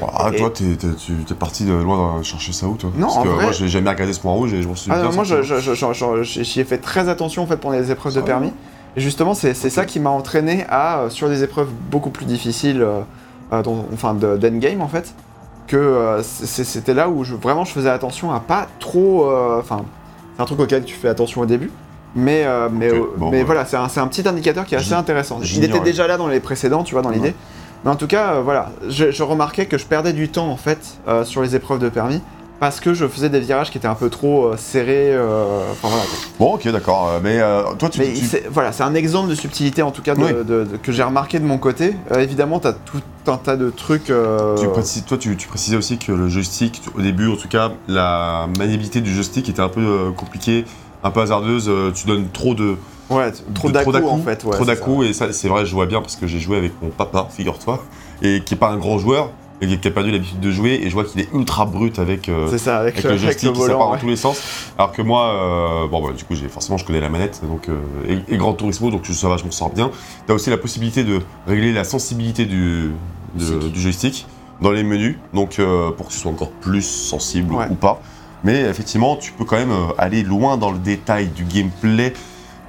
Ah, Et- toi, tu- t'es parti de loin de chercher ça où, toi? Non, Parce en que vrai- moi, j'ai jamais regardé ce point rouge et je m'en suis Ah, bien non, moi, je- j'y ai fait très attention, en fait, pendant les épreuves de permis. Et justement, c'est ça qui m'a entraîné à, euh, sur des épreuves beaucoup plus difficiles, euh, euh, dont- enfin, de- d'endgame, en fait, que c'était là où je, vraiment je faisais attention à pas trop... Enfin, c'est un truc auquel tu fais attention au début, Mais, euh, mais, bon, voilà, c'est un, petit indicateur qui est assez intéressant. Il était déjà là dans les précédents, tu vois, dans l'idée. Ouais. Mais en tout cas, euh, voilà, je, je remarquais que je perdais du temps en fait sur les épreuves de permis parce que je faisais des virages qui étaient un peu trop euh, serrés. euh, Enfin voilà. quoi. Bon, ok, d'accord. euh, Mais euh, toi, tu. Mais tu- c'est- voilà, c'est un exemple de subtilité en tout cas de- Oui. de- de- que j'ai remarqué de mon côté. Euh, évidemment, t'as tout un tas de trucs. euh, Tu précises- toi, tu, tu précisais aussi que le joystick, au début en tout cas, la maniabilité du joystick était un peu euh, compliquée, un peu hasardeuse. euh, tu donnes trop de, ouais, trop de- en fait. Ouais, trop c'est d'à-coups, et ça, c'est vrai, je vois bien parce que j'ai joué avec mon papa, figure-toi, et qui est pas un grand joueur, qui a perdu l'habitude de jouer, et je vois qu'il est ultra brut avec. euh, ça. C'est ça, avec, avec le, le avec joystick qui ça part dans tous les sens. Alors que moi, euh, bon bah du coup j'ai forcément je connais la manette donc euh, et, et Gran Turismo donc ça va je m'en sors bien. T'as aussi la possibilité de régler la sensibilité du, de- du joystick dans les menus donc euh, pour que ce soit encore plus sensible Ouais. ou pas. Mais effectivement tu peux quand même euh, aller loin dans le détail du gameplay.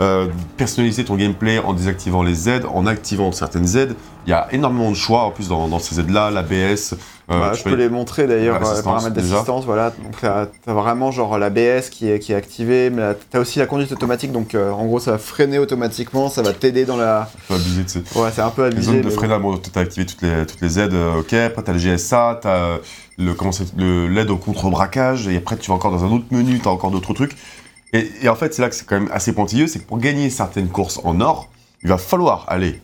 Euh, personnaliser ton gameplay en désactivant les Z, en activant certaines Z. Il y a énormément de choix en plus dans, dans ces Z là, l'ABS. euh, Bah, tu je peux les montrer d'ailleurs, euh, les L'assistance, paramètres d'assistance, voilà. Donc t'as as vraiment genre l'ABS qui est, qui est activé, mais t'as aussi la conduite automatique, donc euh, en gros ça va freiner automatiquement, ça va t'aider dans la... tu peux abuser de ces- Ouais, c'est un peu Les abusé. zones de bon. freinage, bon, t'as activé toutes les, toutes les aides, euh, ok. Après, t'as le GSA, t'as le, c'est, le, l'aide au contre-braquage, et après, tu vas encore dans un autre menu, t'as encore d'autres trucs. Et, et en fait, c'est là que c'est quand même assez pointilleux, c'est que pour gagner certaines courses en or, il va falloir aller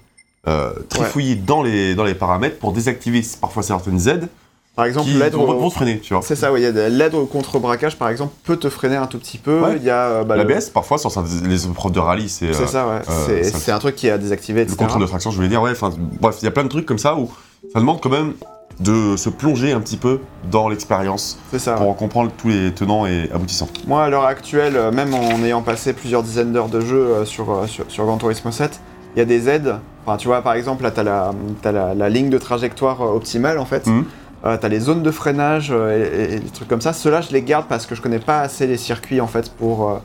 euh, trifouiller dans, les, dans les paramètres pour désactiver parfois certaines aides Par exemple, qui l'aide vont, au... vont freiner, tu vois. C'est ça, oui, l'aide au contre-braquage par exemple peut te freiner un tout petit peu. Ouais. Il y a euh, bah, le- L'ABS, parfois, sur les épreuves de rallye, c'est, C'est euh, ça, ouais. euh, c'est un truc qui est à désactiver, le contrôle de traction, je voulais dire, ouais. Bref, il y a plein de trucs comme ça où ça demande quand même de se plonger un petit peu dans l'expérience pour comprendre tous les tenants et aboutissants. Moi, à l'heure actuelle, euh, même en ayant passé plusieurs dizaines d'heures de jeu euh, sur, euh, sur, sur Gran Turismo 7, il y a des aides. Enfin, tu vois, par exemple, là, tu as, la, t'as la, la ligne de trajectoire optimale, en fait. Mhm. Euh, tu as les zones de freinage et, et- et des trucs comme ça. Ceux-là, je les garde parce que je connais pas assez les circuits, en fait, pour,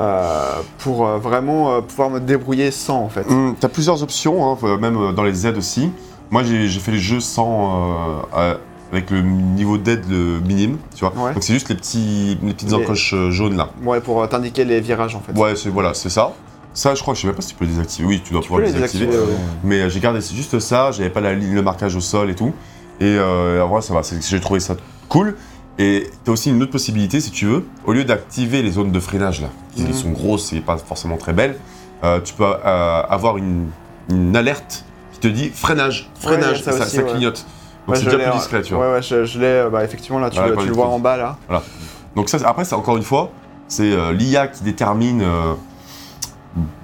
euh, pour vraiment pouvoir me débrouiller sans, en fait. Hum, T'as plusieurs options, hein, même dans les aides aussi. Moi, j'ai fait les jeux sans. euh, avec le niveau d'aide le minime, tu vois. Ouais. Donc c'est juste les, petits, les petites Les- encoches euh, jaunes là. Ouais, pour euh, t'indiquer les virages, en fait. Ouais, c'est voilà, c'est ça. Ça, je crois que je sais même pas si tu peux les désactiver. Oui, tu dois Tu pouvoir les désactiver. désactiver, ouais. Mais j'ai gardé juste ça, j'avais pas la ligne, le marquage au sol et tout. Et euh, vrai, ça va, c'est- j'ai trouvé ça cool. Et t'as aussi une autre possibilité, si tu veux, au lieu d'activer les zones de freinage là, qui Mhm. sont grosses et pas forcément très belles, euh, tu peux euh, avoir une, une alerte qui te dit freinage, Ouais, il y a freinage, ça et ça, aussi, ça ouais. clignote. Donc Ouais, c'est déjà plus discret, tu vois. Ouais, ouais, je, je l'ai, euh, bah, effectivement, là, tu, le- tu le vois en bas, là. Donc ça, après, c'est encore une fois, c'est euh, l'IA qui détermine, euh,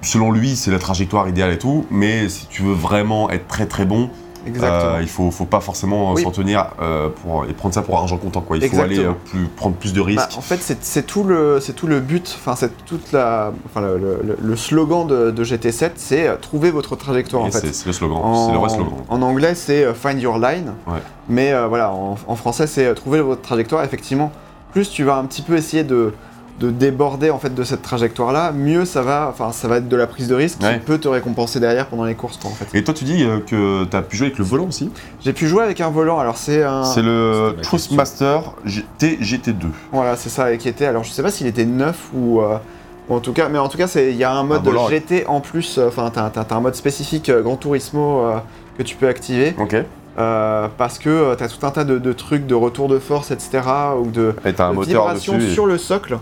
selon lui, c'est la trajectoire idéale et tout, mais si tu veux vraiment être très très bon, Exactement. Euh, il faut, faut pas forcément Oui. s'en tenir euh, pour, et prendre ça pour argent comptant. Quoi. Il faut aller euh, plus, prendre plus de Bah, risques. en fait, c'est tout le, c'est tout le but, enfin, c'est toute la, enfin, le, le- le slogan de, de GT7, c'est euh, trouver votre trajectoire en fait. c'est le slogan, c'est le vrai slogan. en anglais, c'est euh, find your line, Ouais. mais euh, voilà, en, en français, c'est euh, trouver votre trajectoire. Effectivement, plus tu vas un petit peu essayer de, de déborder en fait de cette trajectoire-là, mieux ça va, enfin, ça va être de la prise de risque Ouais. qui peut te récompenser derrière pendant les courses, quoi, en fait. Et toi, tu dis euh, que tu as pu jouer avec le volant aussi? J'ai pu jouer avec un volant, alors c'est un, C'est le Truthmaster GT GT2. Voilà, c'est ça, et qui était. Alors, je sais pas s'il était neuf ou. euh, en tout cas, mais en tout cas, c'est- il y a un mode volant, GT en plus. euh, Enfin, t'as, t'as- t'as un mode spécifique euh, Gran Turismo euh, que tu peux activer Ok. euh, parce que euh, t'as tout un tas de, de trucs de retour de force, etc. ou de, Et t'as un de moteur vibrations dessus. et- sur le socle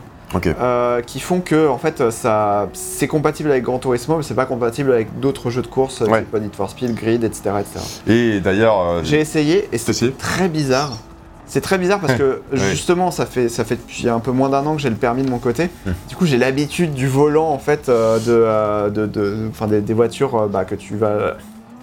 Euh, qui font que en fait ça c'est compatible avec Gran Turismo, mais c'est pas compatible avec d'autres jeux de course, euh, Ouais. type Need for Speed, Grid, etc. etc. Et d'ailleurs, euh, J'ai essayé et c'est très bizarre. C'est très bizarre parce que justement ça fait ça fait depuis un peu moins d'un an que j'ai le permis de mon côté. Hum. Du coup j'ai l'habitude du volant en fait euh, de, euh, de, de- enfin des, des voitures bah, que tu vas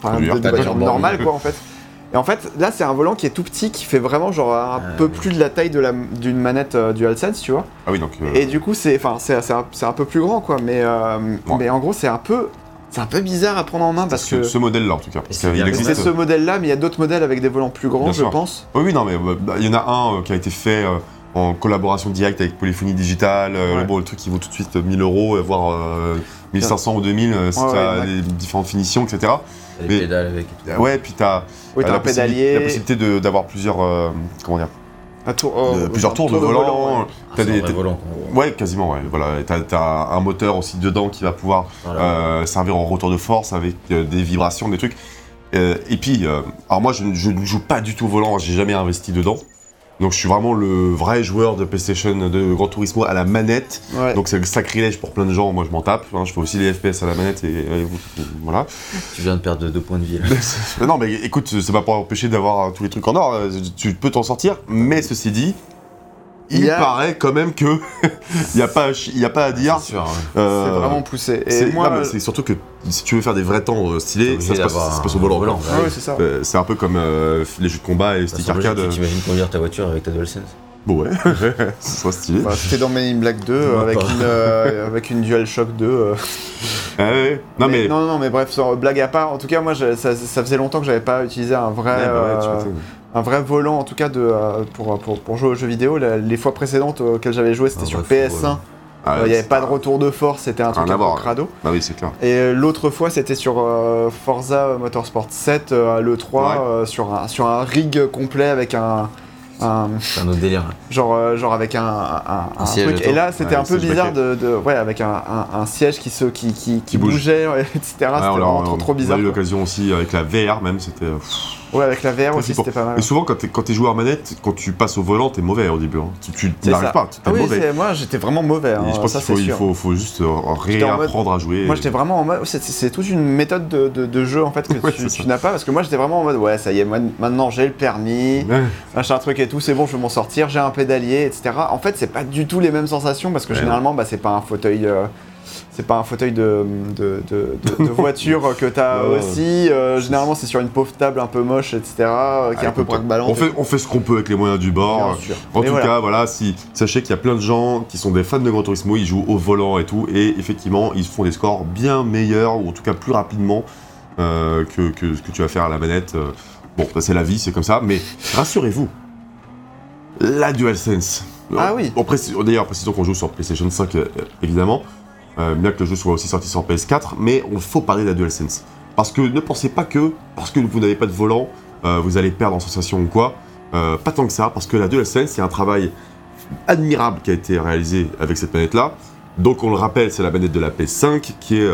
enfin des voitures normales quoi en fait. Et en fait là c'est un volant qui est tout petit qui fait vraiment genre un Ah, peu oui. plus de la taille d'une manette euh, DualSense tu vois. Ah oui, donc. euh, Et du coup c'est enfin c'est c'est un, un peu plus grand quoi mais euh, Ouais. mais en gros c'est un peu c'est un peu bizarre à prendre en main parce ce, que ce modèle-là, en tout cas. C'est existe. ce modèle là mais il y a d'autres modèles avec des volants plus grands Bien je sûr. pense. Oui, oui, non, mais bah, il y en a un euh, qui a été fait euh, en collaboration directe avec Polyphonie Digitale. euh, Ouais. bon, le truc qui vaut tout de suite 1000 euros, voire euh, 1500 ou 2000 euh, si Ouais, tu ouais, as ouais. les différentes finitions, etc. T'as les pédales avec et tout. Ouais, puis as Oui, t'as la, un possibilité- pédalier. la possibilité de- d'avoir plusieurs. euh, comment dire Un tour, de plusieurs un tours de volant. ouais. T'as des, vrai t'as- volant. quoi. Ouais, quasiment, ouais. Voilà, t'as, t'as un moteur aussi dedans qui va pouvoir Voilà. euh, servir en retour de force avec euh, des vibrations, des trucs. Euh, et puis, euh, alors moi, je, ne- je ne joue pas du tout au volant, j'ai jamais investi dedans. Donc, je suis vraiment le vrai joueur de PlayStation de Gran Turismo à la manette. Ouais. Donc, c'est le sacrilège pour plein de gens. Moi, je m'en tape. hein. Je fais aussi les FPS à la manette et, et voilà. Tu viens de perdre deux points de vie. non, mais écoute, c'est pas pour empêcher d'avoir euh, tous les trucs en or. euh, Tu peux t'en sortir. Mais ceci dit, il a- paraît quand même que il n'y a, pas y a pas à dire. C'est. Euh, vraiment poussé. Et c'est- moi, non, mais c'est surtout que si tu veux faire des vrais temps euh, stylés, ça se passe, ça se passe au volant. ouais, c'est. Euh, c'est un peu comme euh, les jeux de combat et stick arcade. T'imagines conduire ta voiture avec ta DualSense Bon, ouais, ce serait stylé. Bah, T'es dans Men in Black 2 euh, Moi avec une, euh, avec une DualShock 2. euh. Ah ouais. Non, mais. non, non, mais bref, sans blague à part. En tout cas, moi, je- ça, ça faisait longtemps que j'avais pas utilisé un vrai, Ouais, bah ouais, euh. Un vrai volant, en tout cas, de, euh, pour, pour, pour jouer aux jeux vidéo. La- les fois précédentes auxquelles j'avais joué, c'était Un sur vrai PS1. faux volant. Ah, Euh, Il n'y avait pas de retour de force, c'était un truc un peu voir. crado. Bah oui, c'est clair. Et euh, l'autre fois, c'était sur euh, Forza Motorsport 7 euh, à l'E3, Ouais. euh, sur, un, sur un rig complet avec un. un- C'est un autre délire. genre, euh, genre avec un, un, Un truc. Et là, c'était Ouais, un un peu bizarre de, de- Ouais, avec un, un- un siège qui, se, qui, qui, qui Qui bouge. bougeait, etc. C'était Ouais, on l'a- vraiment on- trop, trop On bizarre. a eu l'occasion aussi avec la VR, même, c'était. euh. Ouais, avec la VR aussi, c'était pas mal. Et souvent, quand t'es, joueur manette, quand tu passes au volant, t'es mauvais au début. hein. Tu, n'arrives pas, t'es Ah oui, mauvais. moi j'étais vraiment mauvais. hein, je pense ça qu'il faut, il faut, faut juste euh, mode- réapprendre à jouer. Moi j'étais vraiment en mode. C'est, toute une méthode de, de- de jeu en fait que Ouais, tu, n'as pas parce que moi j'étais vraiment en mode ouais, ça y est, maintenant j'ai le permis, Ouais. machin truc et tout, c'est bon, je vais m'en sortir, j'ai un pédalier, etc. En fait, c'est pas du tout les mêmes sensations parce que Ouais. généralement, bah, c'est pas un fauteuil. euh, c'est pas un fauteuil de, de, de- de- de voiture que t'as Ouais. aussi. euh, généralement, c'est sur une pauvre table un peu moche, etc. euh, qui est un peu. On fait, on fait ce qu'on peut avec les moyens du bord. Bien sûr. En Mais tout voilà. cas, voilà, si, sachez qu'il y a plein de gens qui sont des fans de Gran Turismo, ils jouent au volant et tout, et effectivement, ils font des scores bien meilleurs, ou en tout cas plus rapidement euh, que, que ce que tu vas faire à la manette. Bon, c'est la vie, c'est comme ça, mais rassurez-vous, la DualSense. Ah oui. On D'ailleurs, précisons qu'on joue sur PlayStation 5, euh, évidemment, euh, bien que le jeu soit aussi sorti sur PS4, mais il faut parler de la DualSense. Parce que ne pensez pas que, parce que vous n'avez pas de volant, euh, vous allez perdre en sensation ou quoi. Euh, pas tant que ça, parce que la DualSense, c'est un travail admirable qui a été réalisé avec cette manette-là. Donc on le rappelle, c'est la manette de la PS5 qui est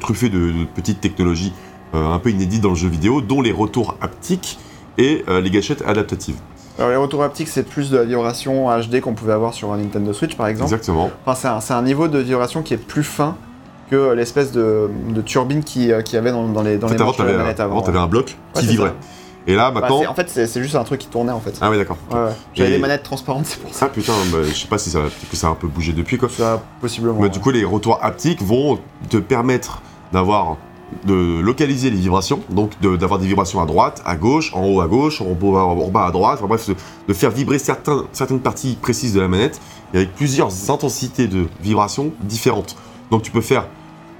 truffée de, de petites technologies un peu inédites dans le jeu vidéo, dont les retours haptiques et les gâchettes adaptatives. Alors, les retours haptiques, c'est plus de la vibration HD qu'on pouvait avoir sur un Nintendo Switch par exemple. Exactement. Enfin, c'est un, un niveau de vibration qui est plus fin que l'espèce de, de turbine qui, euh, qu'il y avait dans, dans les, dans En fait, les avant, la t'avais manette avant, avant. t'avais un bloc Ouais, qui vibrait. ça. Et là, Bah, maintenant... en fait, c'est, juste un truc qui tournait en fait. ah oui, d'accord. Ouais, ouais. J'avais des manettes transparentes, c'est pour ça. Ah putain, bah, je sais pas si ça, que ça a un peu bougé depuis quoi. Ça, possiblement. Mais ouais. du coup, les retours haptiques vont te permettre d'avoir de localiser les vibrations, donc de- d'avoir des vibrations à droite, à gauche, en haut à gauche, en bas, en bas à droite, enfin bref, de, faire vibrer certaines parties précises de la manette, et avec plusieurs intensités de vibrations différentes. Donc tu peux faire,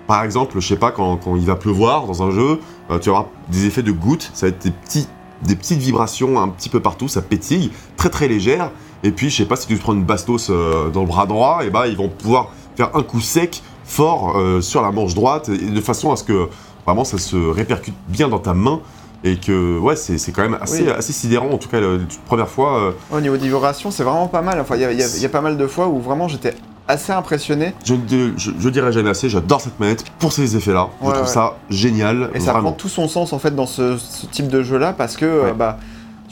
par exemple, je sais pas, quand, quand il va pleuvoir dans un jeu, euh, tu avoir des effets de gouttes, ça va être des, petits, des petites vibrations un petit peu partout, ça pétille, très très légère, et puis je sais pas, si tu prends une bastos euh, dans le bras droit, et bah ils vont pouvoir faire un coup sec, fort, euh, sur la manche droite, et de façon à ce que vraiment ça se répercute bien dans ta main, et que ouais, c'est c'est quand même assez, Oui. assez sidérant, en tout cas, la toute première fois. euh, Au niveau de vibration, c'est vraiment pas mal. Enfin, il y y a- il y a pas mal de fois où vraiment j'étais assez impressionné. je, ne- je, je dirais jamais assez, j'adore cette manette pour ces effets-là. je trouve ouais. ça génial, Et ça prend tout son sens en fait dans ce, ce type de jeu là parce que euh, bah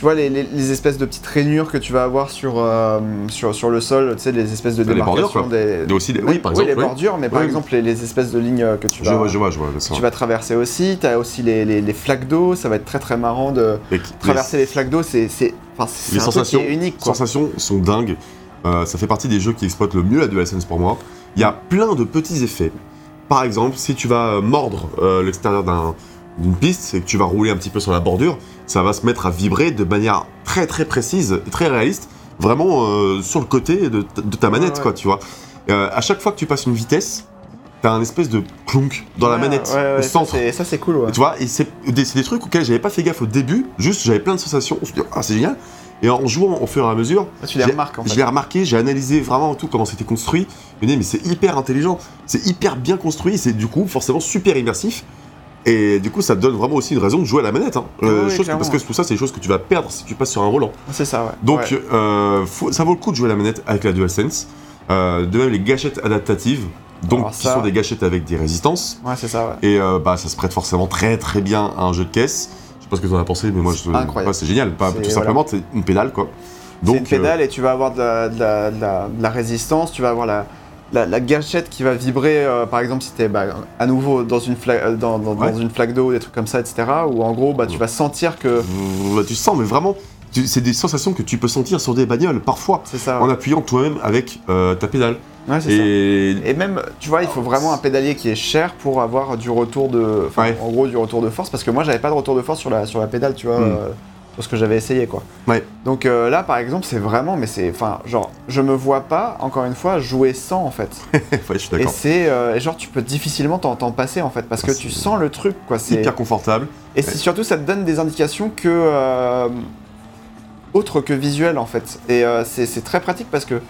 tu vois les, les- les espèces de petites rainures que tu vas avoir sur, euh, sur, sur le sol, tu sais les espèces de Les bordures, des... Aussi, les- oui, par oui, exemple. les oui. bordures, mais par exemple les, les espèces de lignes euh, que tu Je vas, vois, je vois, je vois. bien sûr. tu vas traverser aussi. Tu as aussi les, les- les flaques d'eau, ça va être très très marrant de Et traverser les flaques d'eau, c'est c'est- enfin, c'est Les un truc sensations- qui est unique Les sensations sont dingues. Euh, ça fait partie des jeux qui exploitent le mieux la DualSense pour moi. Il y a plein de petits effets. Par exemple, si tu vas mordre euh, l'extérieur d'un- d'une piste et que tu vas rouler un petit peu sur la bordure, ça va se mettre à vibrer de manière très très précise, et très réaliste, vraiment euh, sur le côté de, ta- de ta manette, ouais. quoi, tu vois. Euh, à chaque fois que tu passes une vitesse, t'as un espèce de clonk dans la manette, au ça, centre. c'est- Ça c'est cool ouais. Tu vois, et c'est des, c'est des trucs auxquels j'avais pas fait gaffe au début, juste j'avais plein de sensations, on se dit, ah c'est génial. Et en jouant au fur et à mesure, Tu les remarques en je fait. l'ai remarqué, j'ai analysé vraiment tout comment c'était construit. Je me dis, mais c'est hyper intelligent, c'est hyper bien construit, c'est du coup forcément super immersif. Et du coup, ça donne vraiment aussi une raison de jouer à la manette. Hein. Euh, Oui, chose que- clairement. parce que tout ça, c'est des choses que tu vas perdre si tu passes sur un volant. C'est ça, ouais. Donc, Ouais. euh, faut- ça vaut le coup de jouer à la manette avec la DualSense. Euh, de même, les gâchettes adaptatives, donc qui sont des gâchettes avec des résistances. Ouais, c'est ça, ouais. Et bah, ça se prête forcément très très bien à un jeu de caisse. Je sais pas ce que tu en as pensé, mais moi, je, ouais, c'est génial. Pas, tout simplement, c'est une pédale, quoi. Donc, une pédale et tu vas avoir de la, de la- de la- de la résistance, tu vas avoir la, la, la gâchette qui va vibrer, euh, par exemple si tu es à nouveau dans une, fla- euh, dans, dans une flaque d'eau, des trucs comme ça, etc. Ou en gros, bah, tu vas sentir que... bah, tu sens, mais vraiment, c'est des sensations que tu peux sentir sur des bagnoles, parfois, C'est ça. en appuyant toi-même avec euh, ta pédale. Ouais, c'est ça. Et Et même, tu vois, il faut vraiment un pédalier qui est cher pour avoir du retour de... Ouais. en gros, du retour de force, parce que moi, j'avais pas de retour de force sur la, sur la pédale, tu vois, Mm. Sur ce que j'avais essayé, quoi. Ouais. Donc euh, là, par exemple, c'est vraiment... Mais c'est... Enfin, genre, je me vois pas, encore une fois, jouer sans, en fait. ouais, je suis Et d'accord. c'est euh, et genre tu peux difficilement t'en passer en fait parce que Ah, tu c'est sens le truc quoi. C'est Hyper confortable. et surtout ça te donne des indications que euh, autres que visuelles en fait. Et euh, c'est très pratique parce que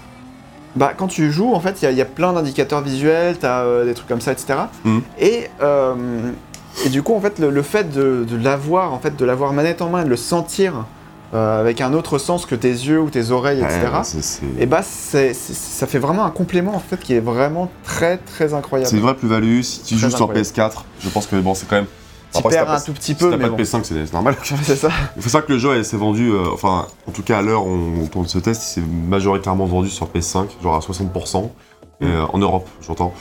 bah quand tu joues en fait il y a- il y, a plein d'indicateurs visuels, t'as des trucs comme ça etc. Et et du coup en fait le, le fait de, de l'avoir en fait de l'avoir manette en main de le sentir euh, avec un autre sens que tes yeux ou tes oreilles etc. Et bah c'est c'est- ça fait vraiment un complément en fait qui est vraiment très très incroyable. C'est une vraie plus-value. Si tu joues sur incroyable. PS4, je pense que bon, c'est quand même. Tu si perds t'as un tout petit Si peu t'as mais pas bon. de PS5, c'est normal. c'est ça. Il faut savoir que le jeu s'est vendu, euh, enfin, en tout cas à l'heure où on tourne ce test, il s'est majoritairement vendu sur PS5, genre à 60%, et, euh, en Europe, j'entends,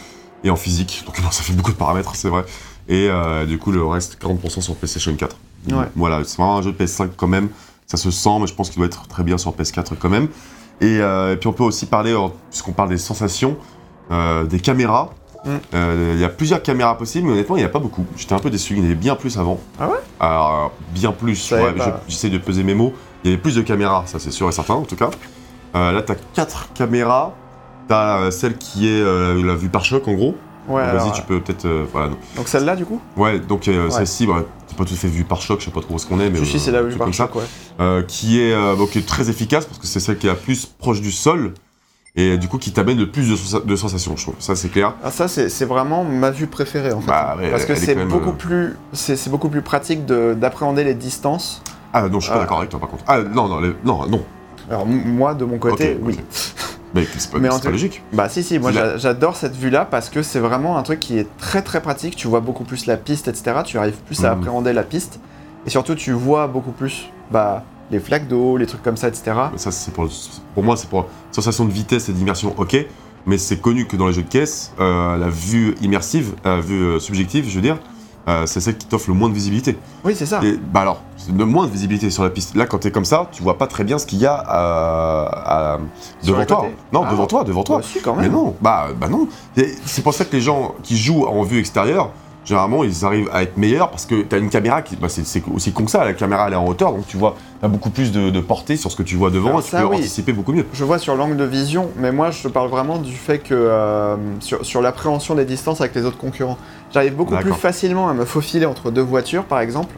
et en physique. Donc bon, ça fait beaucoup de paramètres, c'est vrai. Et euh, du coup, le reste, 40% sur PlayStation 4. Ouais. Voilà, c'est vraiment un jeu de PS5 quand même. Ça se sent, mais je pense qu'il doit être très bien sur PS4 quand même. Et, euh, et puis on peut aussi parler, puisqu'on parle des sensations, euh, des caméras. Mm. Il y a plusieurs caméras possibles, mais honnêtement, il n'y en a pas beaucoup. J'étais un peu déçu, il y en avait bien plus avant. Ah ouais? Alors, bien plus, ouais, j'essaie de peser mes mots. Il y avait plus de caméras, ça c'est sûr et certain en tout cas. Là, tu as 4 caméras. Tu as celle qui est la vue par choc en gros. Ouais, Vas-y, tu peux peut-être. euh, voilà. non. Donc celle-là du coup Ouais, donc euh, Ouais. celle-ci, bah, c'est pas tout à fait vue par choc, je sais pas trop où est-ce qu'on est, mais. Si, euh, c'est la vue par comme ça. choc, ouais. Euh, qui est euh, bon, qui est très efficace parce que c'est celle qui est la plus proche du sol et du coup qui t'amène le plus de, sensa- de sensations, je trouve. Ça, c'est clair. Ah, ça, c'est vraiment ma vue préférée en fait. Bah, Parce que c'est beaucoup, euh, plus, c'est beaucoup plus pratique de- d'appréhender les distances. Ah non, je suis pas d'accord avec toi par contre. Ah non, non, les- non, non. Alors moi, de mon côté, oui. Mais c'est pas, Mais en pas logique. Bah si, si, moi j'adore cette vue-là parce que c'est vraiment un truc qui est très très pratique. Tu vois beaucoup plus la piste, etc. Tu arrives plus à Mhm. appréhender la piste. Et surtout, tu vois beaucoup plus bah, les flaques d'eau, les trucs comme ça, etc. Mais Ça, c'est pour, pour moi, c'est pour sensation de vitesse et d'immersion, ok. Mais c'est connu que dans les jeux de caisse, euh, la vue immersive, la vue euh, subjective, je veux dire, euh, c'est celle qui t'offre le moins de visibilité. Oui, c'est ça. Et, bah alors, le moins de visibilité sur la piste. Là, quand t'es comme ça, tu vois pas très bien ce qu'il y a à- à- Sur devant toi. Non, Ah. devant toi, devant toi. Bah, si, quand Mais même. non, bah, bah non. C'est pour ça que les gens qui jouent en vue extérieure, généralement, ils arrivent à être meilleurs parce que t'as une caméra qui. Bah, c'est aussi con que ça, la caméra elle est en hauteur, donc tu vois, t'as beaucoup plus de, de portée sur ce que tu vois devant Alors et tu peux oui. anticiper beaucoup mieux. Je vois sur l'angle de vision, mais moi je te parle vraiment du fait que euh, sur, sur l'appréhension des distances avec les autres concurrents. J'arrive beaucoup plus facilement à me faufiler entre deux voitures, par exemple,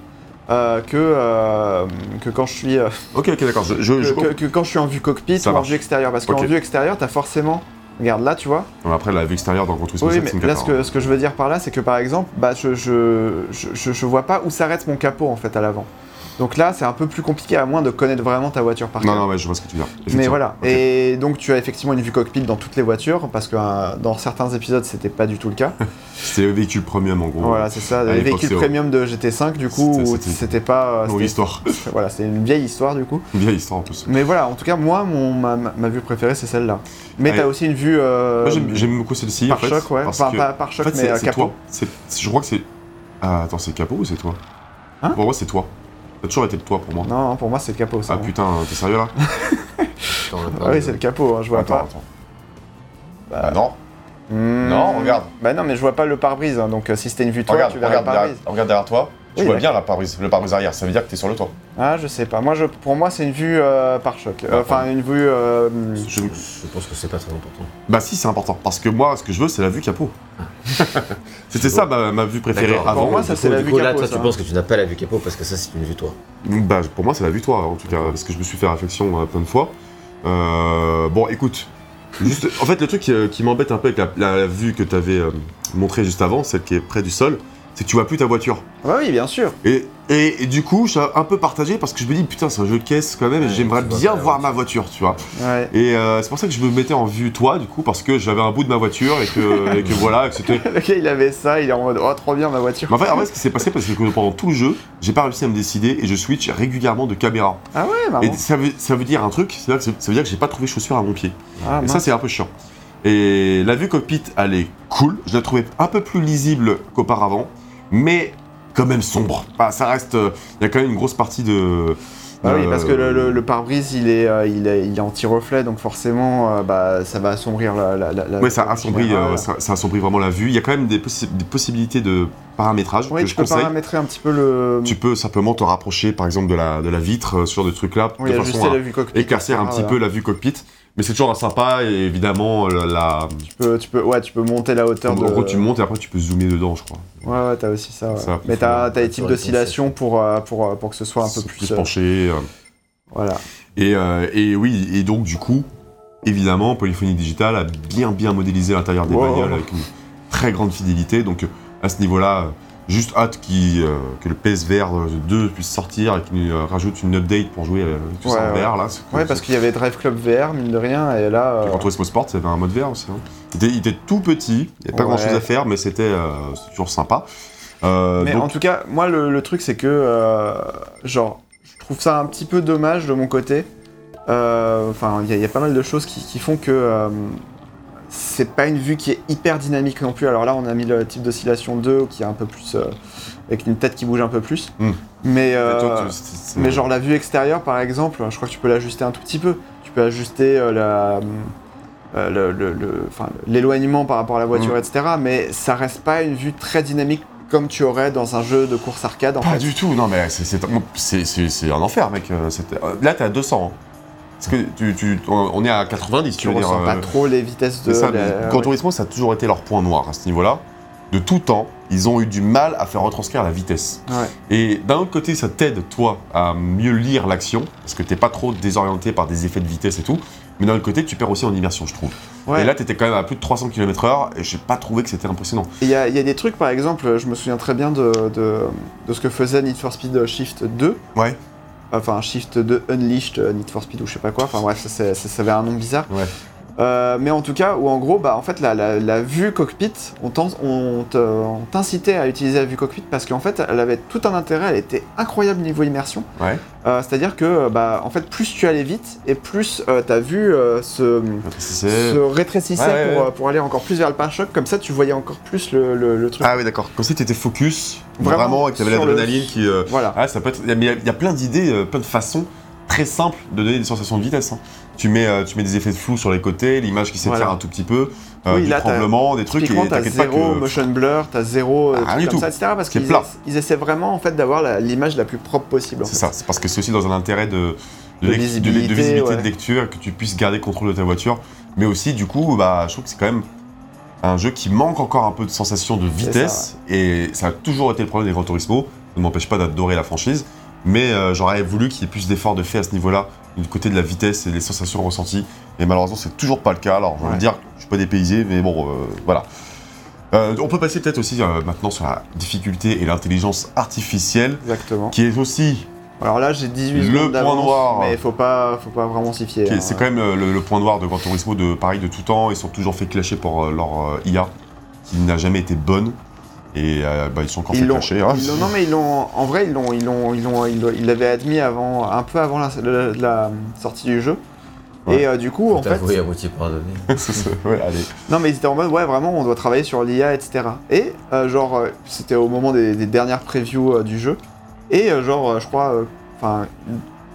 euh, que, euh, que quand je suis euh, Ok, ok, d'accord. Je, je, que, je que- que quand je suis en vue cockpit Ça ou en marche. vue extérieure. Parce qu'en vue extérieure, t'as forcément. Regarde là, tu vois. Après, la vue extérieure dans Turismo Oui, 7, mais là, ce que, ce que je veux dire par là, c'est que par exemple, bah, je, je- je vois pas où s'arrête mon capot en fait à l'avant. Donc là, c'est un peu plus compliqué à moins de connaître vraiment ta voiture par Non, cœur. non, ouais, je vois ce que tu veux dire. Mais voilà, et donc tu as effectivement une vue cockpit dans toutes les voitures, parce que euh, dans certains épisodes c'était pas du tout le cas. C'était le véhicule premium en gros. Voilà, c'est ça, véhicules c'est- premium de GT5 du coup, C'était- pas... euh, histoire. Voilà, c'est une vieille histoire du coup. Une vieille histoire en plus. Mais voilà, en tout cas, moi, mon, ma, ma- vue préférée c'est celle-là. Mais Allez. t'as aussi une vue... euh, Moi, j'aime- beaucoup celle-ci. en par fait, choc, ouais. Enfin, que- pas par En choc, fait, mais euh, capot. toi. Je crois que c'est. Ah, attends, c'est capot ou c'est toi? Hein? Pour moi, c'est toi. Ça a toujours été le toi pour moi. Non, pour moi c'est le capot ça. Ah hein. putain, t'es sérieux là Attends, Ah oui, de- c'est le capot, hein, je vois Attends, pas. attends. Bah, Ah non. Hmm. Non, regarde. Bah non, mais je vois pas le pare-brise, hein, donc euh, si c'était une vue toi, Regarde, tu verrais regarde, le derrière, pare-brise. regarde derrière toi. Tu Oui, vois bien la pare-brise, le pare-brise arrière. Ça veut dire que t'es sur le toit. Ah, je sais pas. Moi, je, pour moi, c'est une vue euh, par choc. Euh, Ah, Enfin, une vue. euh, Je- Je pense que c'est pas très important. Bah si, c'est important. Parce que moi, ce que je veux, c'est la vue capot. C'était ça ma, ma vue préférée D'accord. avant. Pour moi, ça, c'est la du vue coup, là, capot, toi, ça. tu penses que tu n'as pas la vue capot parce que ça, c'est une vue toi. Bah, pour moi, c'est la vue toi, en tout cas, parce que je me suis fait réflexion euh, plein de fois. Euh, bon, écoute. Juste, en fait, le truc qui, qui m'embête un peu avec la, la vue que tu avais montrée juste avant, celle qui est près du sol, c'est que tu vois plus ta voiture. Ah Bah oui, bien sûr. Et, et, et du coup, je suis un peu partagé parce que je me dis, putain, c'est un jeu de caisse quand même, et j'aimerais bien voir ma voiture, tu vois. Ouais. Et euh, c'est pour ça que je me mettais en vue toi, du coup, parce que j'avais un bout de ma voiture et que, et que voilà, que c'était. Le gars, il avait ça, il est en mode Oh, trop bien ma voiture. Mais en fait, en fait, ce qui s'est passé, parce que pendant tout le jeu, j'ai pas réussi à me décider et je switch régulièrement de caméra. Ah ouais, marrant. Et ça veut, ça veut dire un truc, c'est-à-dire que ça veut dire que j'ai pas trouvé chaussure à mon pied. Ah, Et ça, c'est un peu chiant. Et la vue cockpit, elle est cool. Je la trouvais un peu plus lisible qu'auparavant, mais quand même sombre. Bah, ça reste. euh, Il y a quand même une grosse partie de. Ah oui, parce que le, le- le pare-brise, il est, euh, il est, il est anti-reflet, donc forcément, euh, bah, ça va assombrir la. la, Ouais, ça assombrit, euh, ça, ça assombrit vraiment la vue. Il y a quand même des, possi- des possibilités de paramétrage Oui, que tu je peux conseille. paramétrer un petit peu le. Tu peux simplement te rapprocher, par exemple, de la, de la vitre, euh, ce genre de trucs-là, oui, de façon à la vue cockpit. éclaircir un petit peu la vue cockpit. Mais c'est toujours sympa et évidemment, la, la- Tu peux, tu, peux, ouais, tu peux monter la hauteur en de. gros, tu montes et après tu peux zoomer dedans, je crois. Ouais, ouais, t'as aussi ça. ouais. Ça, Mais t'as as des types les d'oscillation pour, euh, pour, euh, pour que ce soit un peu C'est plus. euh, penché. euh, voilà. Et, euh, et oui, et donc du coup, évidemment, Polyphonie Digital a bien bien modélisé l'intérieur des Wow. bagnoles avec une très grande fidélité. Donc à ce niveau-là, euh, juste hâte qui, euh, que le PSVR 2 puisse sortir et qu'il euh, rajoute une update pour jouer tout ça en ouais. VR là. Ouais, parce qu'il y avait Drive Club VR, mine de rien, et là. euh, Turismo Sport, il y avait un mode VR aussi. hein. Il, était, il était tout petit, il n'y avait pas grand chose à faire, mais c'était euh, toujours sympa. Mais donc, en tout cas, moi, le, le truc, c'est que, genre, je trouve ça un petit peu dommage de mon côté. Euh, Enfin, il y, a- il y a pas mal de choses qui, qui font que euh, c'est pas une vue qui est hyper dynamique non plus. Alors là, on a mis le type d'oscillation 2 qui est un peu plus. euh, avec une tête qui bouge un peu plus. Hmm. Mais, toi, euh, tu- c'est- c'est- mais genre, la vue extérieure, par exemple, je crois que tu peux l'ajuster un tout petit peu. Tu peux ajuster euh, la. euh, le- le- le- l'éloignement par rapport à la voiture, Mm. etc. Mais ça reste pas une vue très dynamique comme tu aurais dans un jeu de course arcade en Pas fait. du tout, non mais c'est- c'est c'est- c'est- c'est un enfer mec. Là t'es à 200. hein. Parce que tu, tu- on on est à 90, tu Tu veux dire. pas euh, trop les vitesses de. c'est ça, la- ouais. Turismo, ça a toujours été leur point noir à ce niveau-là. De tout temps, ils ont eu du mal à faire retranscrire la vitesse. Ouais. Et d'un autre côté, ça t'aide, toi, à mieux lire l'action, parce que t'es pas trop désorienté par des effets de vitesse et tout. Mais d'un autre côté, tu perds aussi en immersion, je trouve. Ouais. Et là, t'étais quand même à plus de 300 km/h, et j'ai pas trouvé que c'était impressionnant. Il y, a il y a des trucs, par exemple, je me souviens très bien de, de, de ce que faisait Need for Speed Shift 2. Ouais. Enfin, Shift 2 Unleashed euh, Need for Speed ou je sais pas quoi. Enfin bref, ça, avait un nom bizarre. Ouais. Euh, mais en tout cas, où en gros, bah, en fait, la, la- la vue cockpit, on t'incitait à utiliser la vue cockpit parce qu'en fait, elle avait tout un intérêt, elle était incroyable niveau immersion. Ouais. Euh, C'est-à-dire que, bah, en fait, plus tu allais vite et plus euh, ta vue euh, se, rétrécissait Ouais, pour, ouais. euh, pour aller encore plus vers le pare-choc. Comme ça, tu voyais encore plus le, le- le truc. Ah oui, d'accord. Comme si t'étais focus, Vraiment vraiment, et que sur le- l'adrénaline qui. euh, Voilà. Ah, ça peut être. Il y a- mais il y, a plein d'idées, euh, plein de façons très simples de donner des sensations de vitesse. hein. Tu, mets, euh, tu mets des effets de flou sur les côtés, l'image qui s'étire Voilà. un tout petit peu, euh, Oui, du là, t'as- tremblement, des trucs, Typiquement, t'as zéro que. motion blur, t'as zéro euh, Ah, truc comme tout. ça, etc. Parce C'est qu'ils ils essaient vraiment en fait d'avoir l'image la plus propre possible. C'est ça, c'est parce que c'est aussi dans un intérêt de, de, De lec- de- de visibilité, ouais. de lecture, que tu puisses garder le contrôle de ta voiture. Mais aussi, du coup, bah, je trouve que c'est quand même un jeu qui manque encore un peu de sensation de vitesse. Et ça a toujours été le problème des Gran Turismo. Ça ne m'empêche pas d'adorer la franchise. Mais euh, j'aurais voulu qu'il y ait plus d'efforts de fait à ce niveau-là, du côté de la vitesse et des sensations ressenties. Et malheureusement, c'est toujours pas le cas. Alors, je veux Ouais. dire, je suis pas dépaysé, mais bon, euh, voilà. Euh, on peut passer peut-être aussi euh, maintenant sur la difficulté et l'intelligence artificielle, Exactement. qui est aussi Alors là, j'ai 18 Le point noir. mais faut pas, faut pas vraiment s'y fier. hein. c'est quand même le, le point noir de Gran Turismo de pareil de tout temps. Ils sont toujours fait clasher pour leur IA, qui n'a jamais été bonne. Et euh, bah, ils sont clasher. hein. ils l'ont- non mais ils l'ont, en vrai ils l'ont, ils l'ont, ils l'ont, ils l'avaient admis avant, un peu avant la, la- la sortie du jeu. Ouais. Et euh, du coup, en fait, à moitié pardonné. Ouais. Non, mais ils étaient en mode, ouais, vraiment, on doit travailler sur l'IA, etc. Et, euh, genre, euh, c'était au moment des, des dernières previews euh, du jeu. Et, euh, genre, je crois, euh, enfin,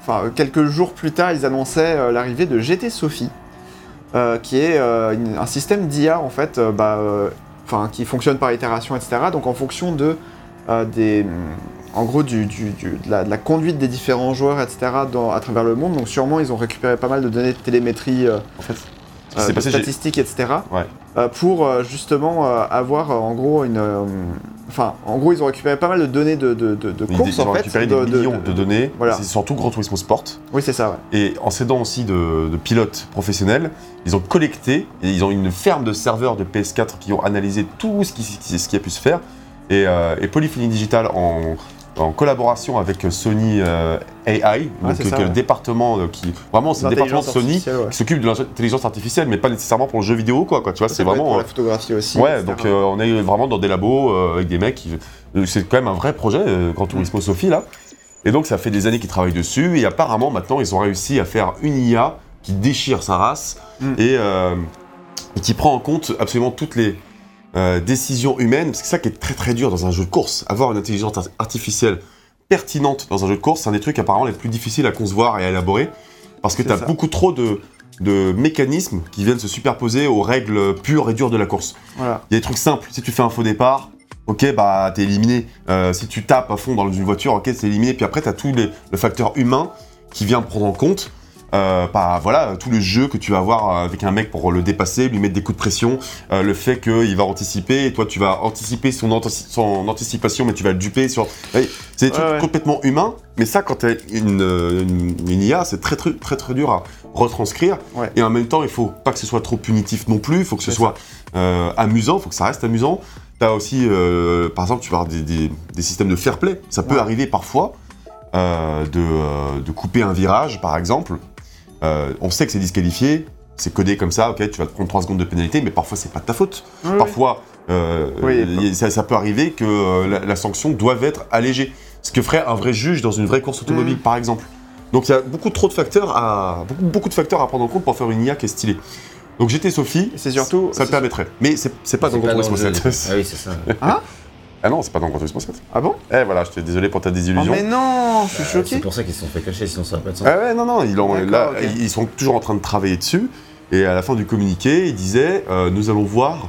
enfin, quelques jours plus tard, ils annonçaient euh, l'arrivée de GT Sophie, euh, qui est euh, une- un système d'IA, en fait, euh, bah, euh, enfin, qui fonctionne par itération, etc. Donc, en fonction de, euh, des. En gros, du, du- du- de, la, de la conduite des différents joueurs, etc., dans- à travers le monde. Donc, sûrement, ils ont récupéré pas mal de données de télémétrie. euh, En fait, euh, de passé, statistiques, etc. Ouais. euh, pour justement avoir en gros une. Enfin, en gros, ils ont récupéré pas mal de données de, de, de, de ils, courses ils ont fait. récupéré de- des de- millions de- données. voilà. C'est surtout Gran Turismo Sport. Oui, c'est ça, ouais. Et en s'aidant aussi de, pilotes professionnels, ils ont collecté, et ils ont une ferme de serveurs de PS4 qui ont analysé tout ce qui, ce qui a pu se faire. Et, euh, et Polyphony Digital, en, en collaboration avec Sony euh, AI, donc qui ça, est le ouais. département euh, qui. Vraiment, c'est le département de Sony ouais. qui s'occupe de l'intelligence artificielle, mais pas nécessairement pour le jeu vidéo, quoi. quoi tu vois, c'est vraiment. pour euh, la photographie aussi. Ouais, etc. donc euh, on est vraiment dans des labos euh, avec des mecs qui. euh, C'est quand même un vrai projet, euh, Gran Turismo Sophie, là. Et donc ça fait des années qu'ils travaillent dessus, et apparemment maintenant ils ont réussi à faire une IA qui déchire sa race Mm. et, euh, et qui prend en compte absolument toutes les euh, parce que c'est ça qui est très très dur dans un jeu de course. Avoir une intelligence ar- artificielle pertinente dans un jeu de course, c'est un des trucs apparemment les plus difficiles à concevoir et à élaborer, parce que tu as ça. beaucoup trop de, de mécanismes qui viennent se superposer aux règles pures et dures de la course. Voilà. Il y a des trucs simples. Si tu fais un faux départ, ok, bah t'es éliminé. Euh, si tu tapes à fond dans une voiture, ok, c'est éliminé. Puis après, t'as tout les- le facteur humain qui vient prendre en compte. Euh, bah, voilà, tout le jeu que tu vas avoir avec un mec pour le dépasser, lui mettre des coups de pression, euh, le fait qu'il va anticiper, et toi tu vas anticiper son, antici- son anticipation, mais tu vas le duper sur. Ouais, C'est des trucs Ouais, ouais. complètement humains, mais ça, quand t'as une, euh, une, une IA, c'est très, très, très très dur à retranscrire. Et en même temps, il faut pas que ce soit trop punitif non plus, il faut que ce soit euh, amusant, il faut que ça reste amusant. T'as aussi, euh, par exemple, tu vas avoir des, des- des systèmes de fair play. Ça peut arriver parfois euh, de, euh, de couper un virage, par exemple. Euh, on sait que c'est disqualifié, c'est codé comme ça, ok, tu vas te prendre 3 secondes de pénalité, mais parfois c'est pas de ta faute. Oui. Parfois, euh, Oui, ça, ça peut arriver que euh, la, la sanction doive être allégée. Ce que ferait un vrai juge dans une vraie course automobile, Mm. par exemple. Donc il y a beaucoup trop de facteurs à beaucoup, beaucoup de facteurs à prendre en compte pour faire une IA qui est stylée. Donc j'étais Sophie, c'est surtout- ça le permettrait. Mais c'est pas dans Gran Turismo le jeu. 7. Ah oui, c'est ça. ah non, c'est pas dans Gran Turismo 7. Ah bon? Eh voilà, je suis désolé pour ta Oh, désillusion. mais non, je suis C'est choqué. pour ça qu'ils se sont fait cacher, sinon ça n'a pas de sens. Ah ouais, non, non, ils, ont- là, ils sont toujours en train de travailler dessus. Et à la fin du communiqué, ils disaient euh, Nous allons voir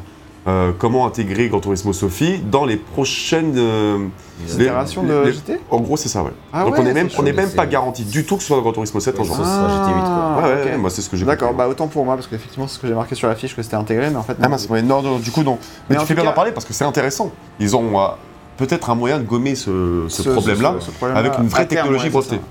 euh, comment intégrer Gran Turismo Sophie dans les prochaines. euh, les- Itération de les- GT En gros, c'est ça, ouais. Ah Donc ouais, on est même, on est même pas garanti du tout que ce soit dans Gran Turismo 7 un Ouais, jour. ça sera GT8, quoi. Ouais, ok. ouais, moi c'est ce que j'ai D'accord, bah autant pour moi, parce qu'effectivement, c'est ce que j'ai marqué sur la fiche, que c'était intégré, mais en fait, Ah mince, ouais, non, non, du coup, non. Mais, Mais en tu fais bien d'en parler parce que c'est intéressant. Ils ont peut-être un moyen de gommer ce, ce Ce- problème-là avec une vraie terme, technologie ouais, c'est brevetée.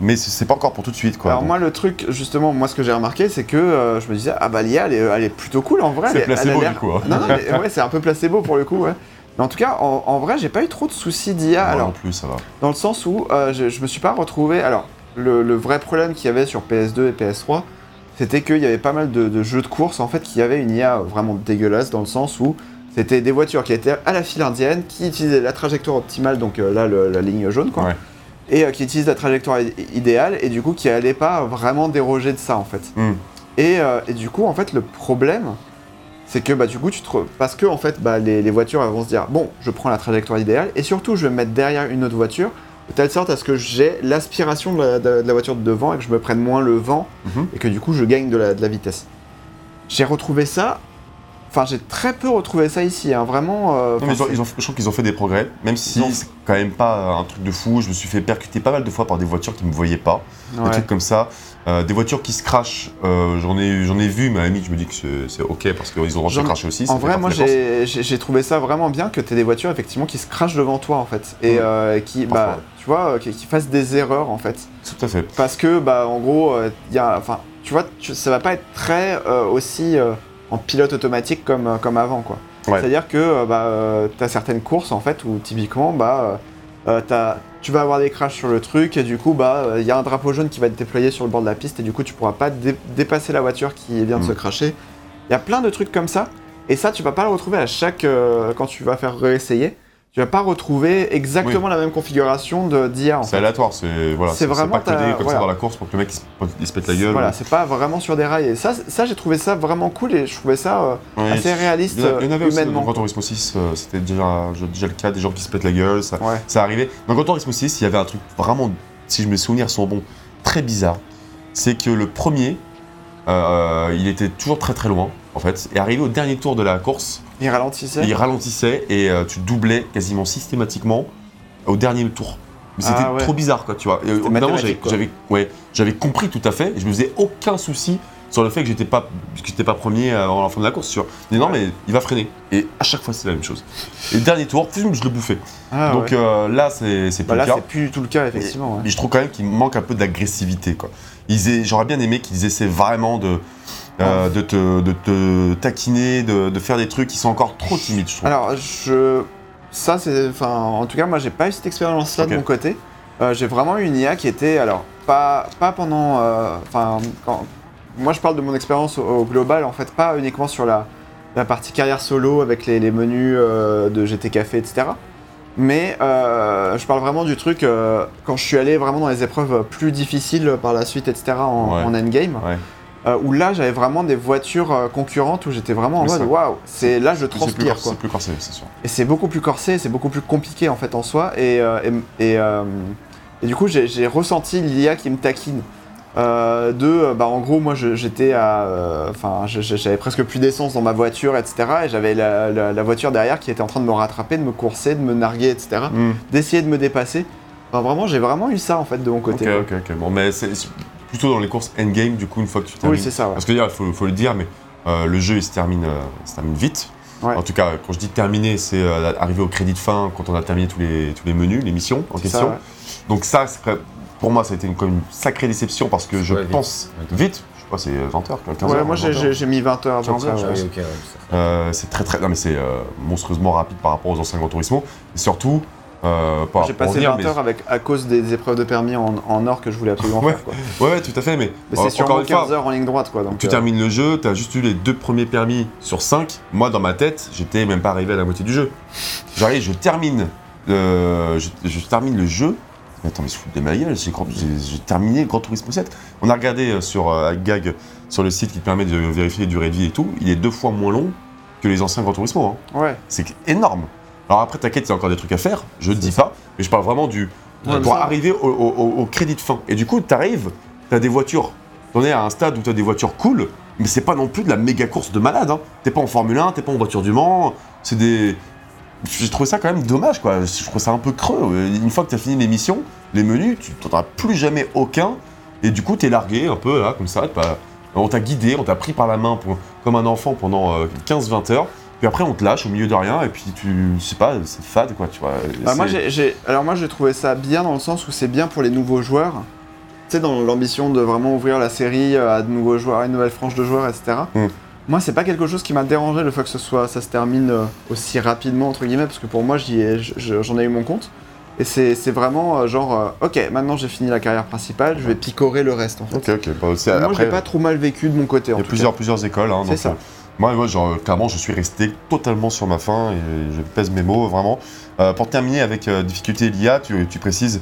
Mais c'est pas encore pour tout de suite, quoi. Alors Donc, moi le truc justement moi ce que j'ai remarqué c'est que euh, je me disais ah bah l'IA elle, est- elle est plutôt cool en vrai. C'est elle a placebo, du coup, hein. Non non mais ouais c'est un peu placebo pour le coup ouais. Mais en tout cas en, en vrai j'ai pas eu trop de soucis d'IA alors non plus, ça va. dans le sens où euh, je, je me suis pas retrouvé alors le, le vrai problème qu'il y avait sur PS2 et PS3 c'était qu'il y avait pas mal de, de jeux de course en fait qui avaient une IA vraiment dégueulasse dans le sens où c'était des voitures qui étaient à la file indienne, qui utilisaient la trajectoire optimale, donc euh, là le- la ligne jaune quoi, Ouais. et euh, qui utilisent la trajectoire idéale et du coup qui allaient pas vraiment déroger de ça en fait. Hmm. Et, euh, et du coup en fait le problème c'est que bah du coup tu te parce que en fait bah, les, les voitures elles vont se dire bon je prends la trajectoire idéale et surtout je vais me mettre derrière une autre voiture de telle sorte à ce que j'ai l'aspiration de la, de- de la voiture de devant et que je me prenne moins le vent Mhm. et que du coup je gagne de la, de la vitesse. J'ai retrouvé ça, enfin j'ai très peu retrouvé ça ici, hein, vraiment. euh, Non, mais ils ont- ils ont- je trouve qu'ils ont fait des progrès, même si ont- c'est quand même pas un truc de fou. Je me suis fait percuter pas mal de fois par des voitures qui me voyaient pas, des trucs comme ça. Euh, des voitures qui se crachent, euh, j'en ai, j'en ai vu, mais à la limite, je me dis que c'est- ok parce qu'ils ont le droit de se J'en- cracher aussi. En vrai, moi j'ai trouvé ça vraiment bien que tu aies des voitures effectivement qui se crachent devant toi en fait et Ouais. euh, qui, bah, tu vois, qui, qui fassent des erreurs en fait. Tout à fait. Parce que, bah, en gros, il y a, enfin, tu vois, tu- ça va pas être très aussi en pilote automatique comme, euh, comme avant, quoi. Ouais. C'est-à-dire que euh, bah, euh, t'as certaines courses en fait où typiquement, bah, euh, t'as- tu vas avoir des crashs sur le truc et du coup, bah, il y a un drapeau jaune qui va être déployé sur le bord de la piste et du coup, tu pourras pas dé- dépasser la voiture qui vient de Mm. se crasher. Il y a plein de trucs comme ça et ça, tu vas pas le retrouver à chaque euh, quand tu vas faire réessayer. Tu vas pas retrouver exactement la même configuration de d'IA en C'est aléatoire, c'est voilà, C'est vraiment pas codé comme voilà. ça dans la course pour que le mec il se, il se pète la gueule. Voilà, c'est pas vraiment sur des rails. Et ça, ça j'ai trouvé ça vraiment cool et je trouvais ça euh, Ouais, assez réaliste Il y en avait aussi dans humainement. Turismo 6, euh, c'était déjà, déjà le cas, des gens qui se pètent la gueule, ça, Ouais. ça arrivait. Dans Gran Turismo 6, il y avait un truc vraiment, si je mes souvenirs sont bons, très bizarre. C'est que le premier, euh, il était toujours très très loin, en fait, et arrivé au dernier tour de la course, Il ralentissait. il ralentissait et euh, tu doublais quasiment systématiquement au dernier tour. Mais c'était Ah ouais. trop bizarre, quoi, tu vois. Et, moment, j'avais, ouais, compris tout à fait, et je me faisais aucun souci sur le fait que j'étais pas, que j'étais pas premier avant la fin de la course. Sur, mais non, mais il va freiner. Et à chaque fois, c'est la même chose. Et le dernier tour, je le bouffais. Ah, Donc ouais. euh, là, c'est, Bah plus là, le cas. c'est plus du tout le cas, effectivement. ouais. Mais je trouve quand même qu'il manque un peu d'agressivité. Quoi. J'aurais bien aimé qu'ils essaient vraiment de, euh, de, te, de te taquiner, de, de faire des trucs qui sont encore trop timides, je trouve. Alors, je. ça, c'est. Enfin, en tout cas, moi, j'ai pas eu cette expérience-là de mon côté. Euh, j'ai vraiment eu une IA qui était. Alors, pas, pas pendant. euh, Enfin, quand. Moi, je parle de mon expérience au, au global, en fait, pas uniquement sur la, la partie carrière solo avec les, les menus de GT Café, etc. Mais euh, je parle vraiment du truc euh, quand je suis allé vraiment dans les épreuves plus difficiles par la suite, etc. en, Ouais. en endgame. Ouais. Euh, où là, j'avais vraiment des voitures euh, concurrentes où j'étais vraiment en mode waouh, c'est là je transpire c'est plus corsé, c'est sûr. Et c'est beaucoup plus corsé, c'est beaucoup plus compliqué en fait en soi. Et, euh, et, et, euh, et du coup, j'ai ressenti l'IA qui me taquine. De, bah, en gros, moi j'étais à. Enfin, j'avais presque plus d'essence dans ma voiture, etc. Et j'avais la, la- la voiture derrière qui était en train de me rattraper, de me courser, de me narguer, etc. Hmm. D'essayer de me dépasser. Enfin, vraiment, j'ai vraiment eu ça en fait de mon côté. ok, ok. Bon, mais plutôt dans les courses endgame, du coup, une fois que tu termines. oui, c'est ça. ouais. Parce que il faut, faut le dire, mais euh, le jeu il se termine, euh, il se termine vite. Ouais. En tout cas, quand je dis terminer, c'est euh, arriver au crédit de fin quand on a terminé tous les, tous les menus, les missions en question. ça, ouais. Donc ça, pour moi, ça a été une, comme une sacrée déception parce que je vite. pense vite. Je sais pas, c'est 20 heures, 15 Ouais, heures. moi j'ai- 20 heures. j'ai j'ai mis 20 heures à peu Gentil, près. je ouais. Ah oui, ok, ouais, ça. Euh, c'est très très, non mais c'est euh, monstrueusement rapide par rapport aux anciens Gran Turismo. Et surtout, euh, J'ai passé revenir, 20 mais- heures avec, à cause des épreuves de permis en, en or que je voulais absolument Ouais. faire. Quoi. Ouais, tout à fait, mais, Mais euh, c'est sûrement encore une fois, 15 heures en ligne droite. Quoi, donc, Tu euh, termines le jeu, t'as juste eu les deux premiers permis sur 5. Moi, dans ma tête, j'étais même pas arrivé à la moitié du jeu. J'arrive, je termine, euh, je, je termine le jeu. Mais attends, mais je fous de ma gueule, j'ai, terminé Grand Turismo 7. On a regardé euh, sur euh, Gag sur le site qui te permet de vérifier les durées de vie et tout. Il est deux fois moins long que les anciens Grand Turismo. hein. Ouais. C'est énorme. Alors après, t'inquiète, il y a encore des trucs à faire, je ne dis pas, mais je parle vraiment du. Ouais, pour ça. arriver au, au- au- au crédit de fin. Et du coup, t'arrives, t'as des voitures. T'en es à un stade où t'as des voitures cool, mais c'est pas non plus de la méga course de malade. Hein. T'es pas en Formule 1, t'es pas en voiture du Mans, c'est des. J'ai trouvé ça quand même dommage, quoi. Je trouve ça un peu creux. Une fois que t'as fini l'émission, les menus, tu t'en as plus jamais aucun. Et du coup, t'es largué un peu, là, comme ça. On t'a guidé, on t'a pris par la main pour- comme un enfant pendant euh, 15-20 heures. Puis après, on te lâche au milieu de rien, et puis tu. Je sais pas, c'est fade, quoi, tu vois. Bah, moi, j'ai, j'ai- alors moi, j'ai trouvé ça bien dans le sens où c'est bien pour les nouveaux joueurs. Tu sais, dans l'ambition de vraiment ouvrir la série euh, à de nouveaux joueurs, à une nouvelle frange de joueurs, etc. Mm. Moi, c'est pas quelque chose qui m'a dérangé le fait que ce soit, ça se termine euh, aussi rapidement entre guillemets, parce que pour moi, ai, j'en ai eu mon compte. Et c'est, vraiment euh, genre, ok, maintenant j'ai fini la carrière principale, je vais picorer le reste en fait. Ok, ok. C'est- Moi, après, je l'ai pas trop mal vécu de mon côté. il y a plusieurs, plusieurs écoles. Hein, C'est ça. Moi, moi genre, clairement, je suis resté totalement sur ma fin et je pèse mes mots, vraiment. Euh, pour terminer avec euh, difficulté l'IA, tu, tu précises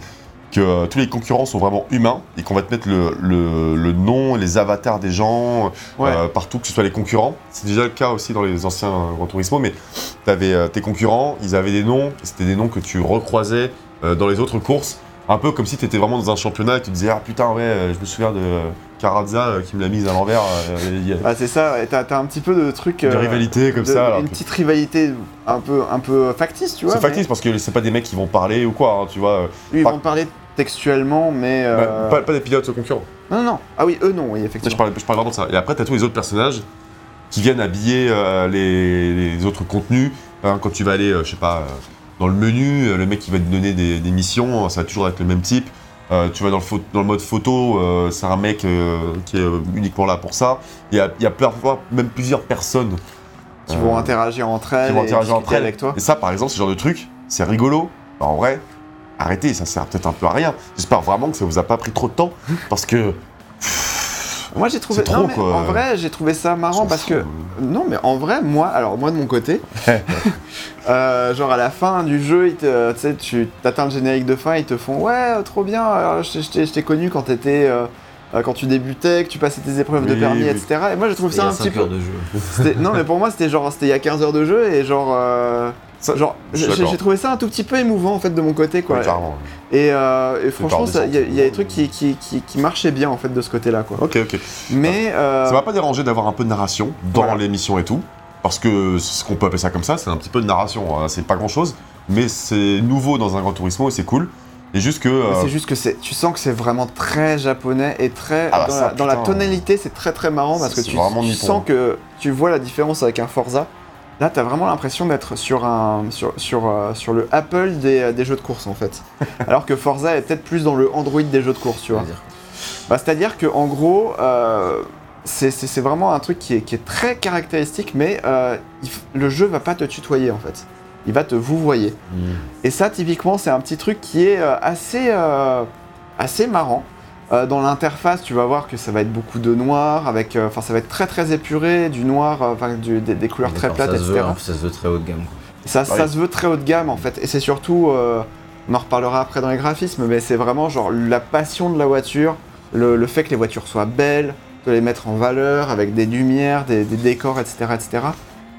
que euh, tous les concurrents sont vraiment humains et qu'on va te mettre le, le- le nom, les avatars des gens Ouais. partout, que ce soit les concurrents. C'est déjà le cas aussi dans les anciens euh, Gran Turismo, mais tu avais tes concurrents, ils avaient des noms, c'était des noms que tu recroisais dans les autres courses. Un peu comme si tu étais vraiment dans un championnat et tu disais Ah putain, ouais, euh, je me souviens de Carazza euh, qui me l'a mise à l'envers. euh, Ah, c'est ça, t'as, un petit peu de trucs. de rivalité comme de- ça. Une petite rivalité un peu, un peu factice, tu vois. C'est mais- factice parce que c'est pas des mecs qui vont parler ou quoi, hein, tu vois. Lui, ils vont parler textuellement, mais. euh, Bah, pas, pas des pilotes concurrents. Non, non, non. Ah oui, eux, non, oui, je, effectivement. parle, je parle vraiment de ça. Et après, t'as tous les autres personnages qui viennent habiller euh, les, les autres contenus. Hein, quand tu vas aller, euh, je sais pas, dans le menu, euh, le mec qui va te donner des, des missions, ça va toujours être le même type. Euh, tu vas dans le, pho- dans le mode photo, euh, c'est un mec euh, qui est uniquement là pour ça. Il y a, il y a parfois même plusieurs personnes Qui vont interagir entre elles. qui vont et interagir entre elles. avec toi. Et ça, par exemple, ce genre de truc, c'est rigolo. Bah, en vrai, arrêtez, ça sert peut-être un peu à rien. J'espère vraiment que ça vous a pas pris trop de temps, parce que. Moi, j'ai trouvé. C'est trop, non, mais quoi. En vrai, j'ai trouvé ça marrant parce que. Non, mais en vrai, moi, alors moi de mon côté, euh, genre à la fin du jeu, te- tu sais, tu atteins le générique de fin, ils te font ouais, euh, trop bien. alors, je t'ai- connu quand t'étais, euh, quand tu débutais, que tu passais tes épreuves de permis, oui. etc. Et moi, je trouve ça un petit 5 peu. de jeu. Non, mais pour moi, c'était genre, c'était il y a 15 heures de jeu et genre, euh, J'ai trouvé ça un tout petit peu émouvant en fait de mon côté, quoi. Et, euh, et franchement, il y, a- il y a des trucs qui, qui, qui, qui marchaient bien en fait de ce côté-là, quoi. Ok, ok. Mais euh, Ça m'a pas dérangé d'avoir un peu de narration dans Voilà. l'émission et tout, parce que ce qu'on peut appeler ça comme ça, c'est un petit peu de narration. hein. C'est pas grand chose, mais c'est nouveau dans un Grand Turismo et c'est cool. Et juste que. mais euh, c'est juste que c'est, tu sens que c'est vraiment très japonais et très Ah bah dans, ça, la, dans la putain. tonalité, c'est très très marrant parce que C'est tu, sens que tu vois la différence avec un Forza. Là, t'as vraiment l'impression d'être sur un sur, sur, euh, sur le Apple des, des jeux de course en fait, alors que Forza est peut-être plus dans le Android des jeux de course, tu vois. C'est-à-dire Bah, que en gros, euh, c'est- vraiment un truc qui est, qui est très caractéristique, mais euh, il le jeu va pas te tutoyer en fait. il va te vous voyer. Mm. Et ça, typiquement, c'est un petit truc qui est euh, assez, euh, assez marrant. Euh, dans l'interface, tu vas voir que ça va être beaucoup de noir, avec, euh, enfin, ça va être très très épuré, du noir, euh, enfin, des, des couleurs très plates, ça se etc. veut, hein, ça se veut très haut de gamme. Ça, se veut très haut de gamme en fait. Et c'est surtout, euh, on en reparlera après dans les graphismes, mais c'est vraiment genre la passion de la voiture, le, le fait que les voitures soient belles, de les mettre en valeur avec des lumières, des, des décors, etc., etc.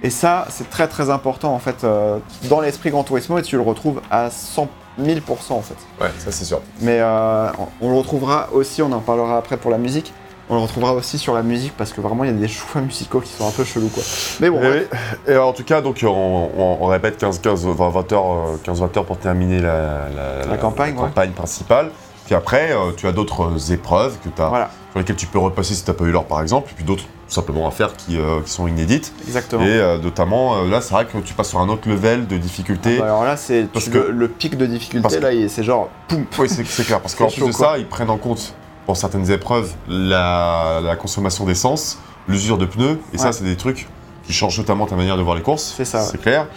Et ça, c'est très très important en fait euh, dans l'esprit Gran Turismo et tu le retrouves à 100 000% en fait. Ouais, ça c'est sûr. Mais euh, on- le retrouvera aussi, on en parlera après pour la musique. On le retrouvera aussi sur la musique parce que vraiment il y a des choix musicaux qui sont un peu chelous quoi. Mais bon, Et, ouais. et en tout cas, donc, on, on- on répète 15, 15, 20, 20 heures, euh, 15, 20 heures pour terminer la, La campagne, campagne principale. Puis après, euh, tu as d'autres euh, épreuves que as, voilà, sur lesquelles tu peux repasser si tu n'as pas eu l'or, par exemple. Et puis d'autres, tout simplement, à faire qui, euh, qui sont inédites. exactement. Et euh, notamment, euh, là, c'est vrai que tu passes sur un autre level de difficulté. Bah alors là, c'est Parce que- le pic de difficulté, parce que- là, c'est genre, poum, Oui, c'est clair. Parce qu'en plus de ça, ils prennent en compte, pour certaines épreuves, la, la consommation d'essence, l'usure de pneus. Et ça, c'est des trucs qui changent totalement ta manière de voir les courses. C'est ça, ouais. C'est clair.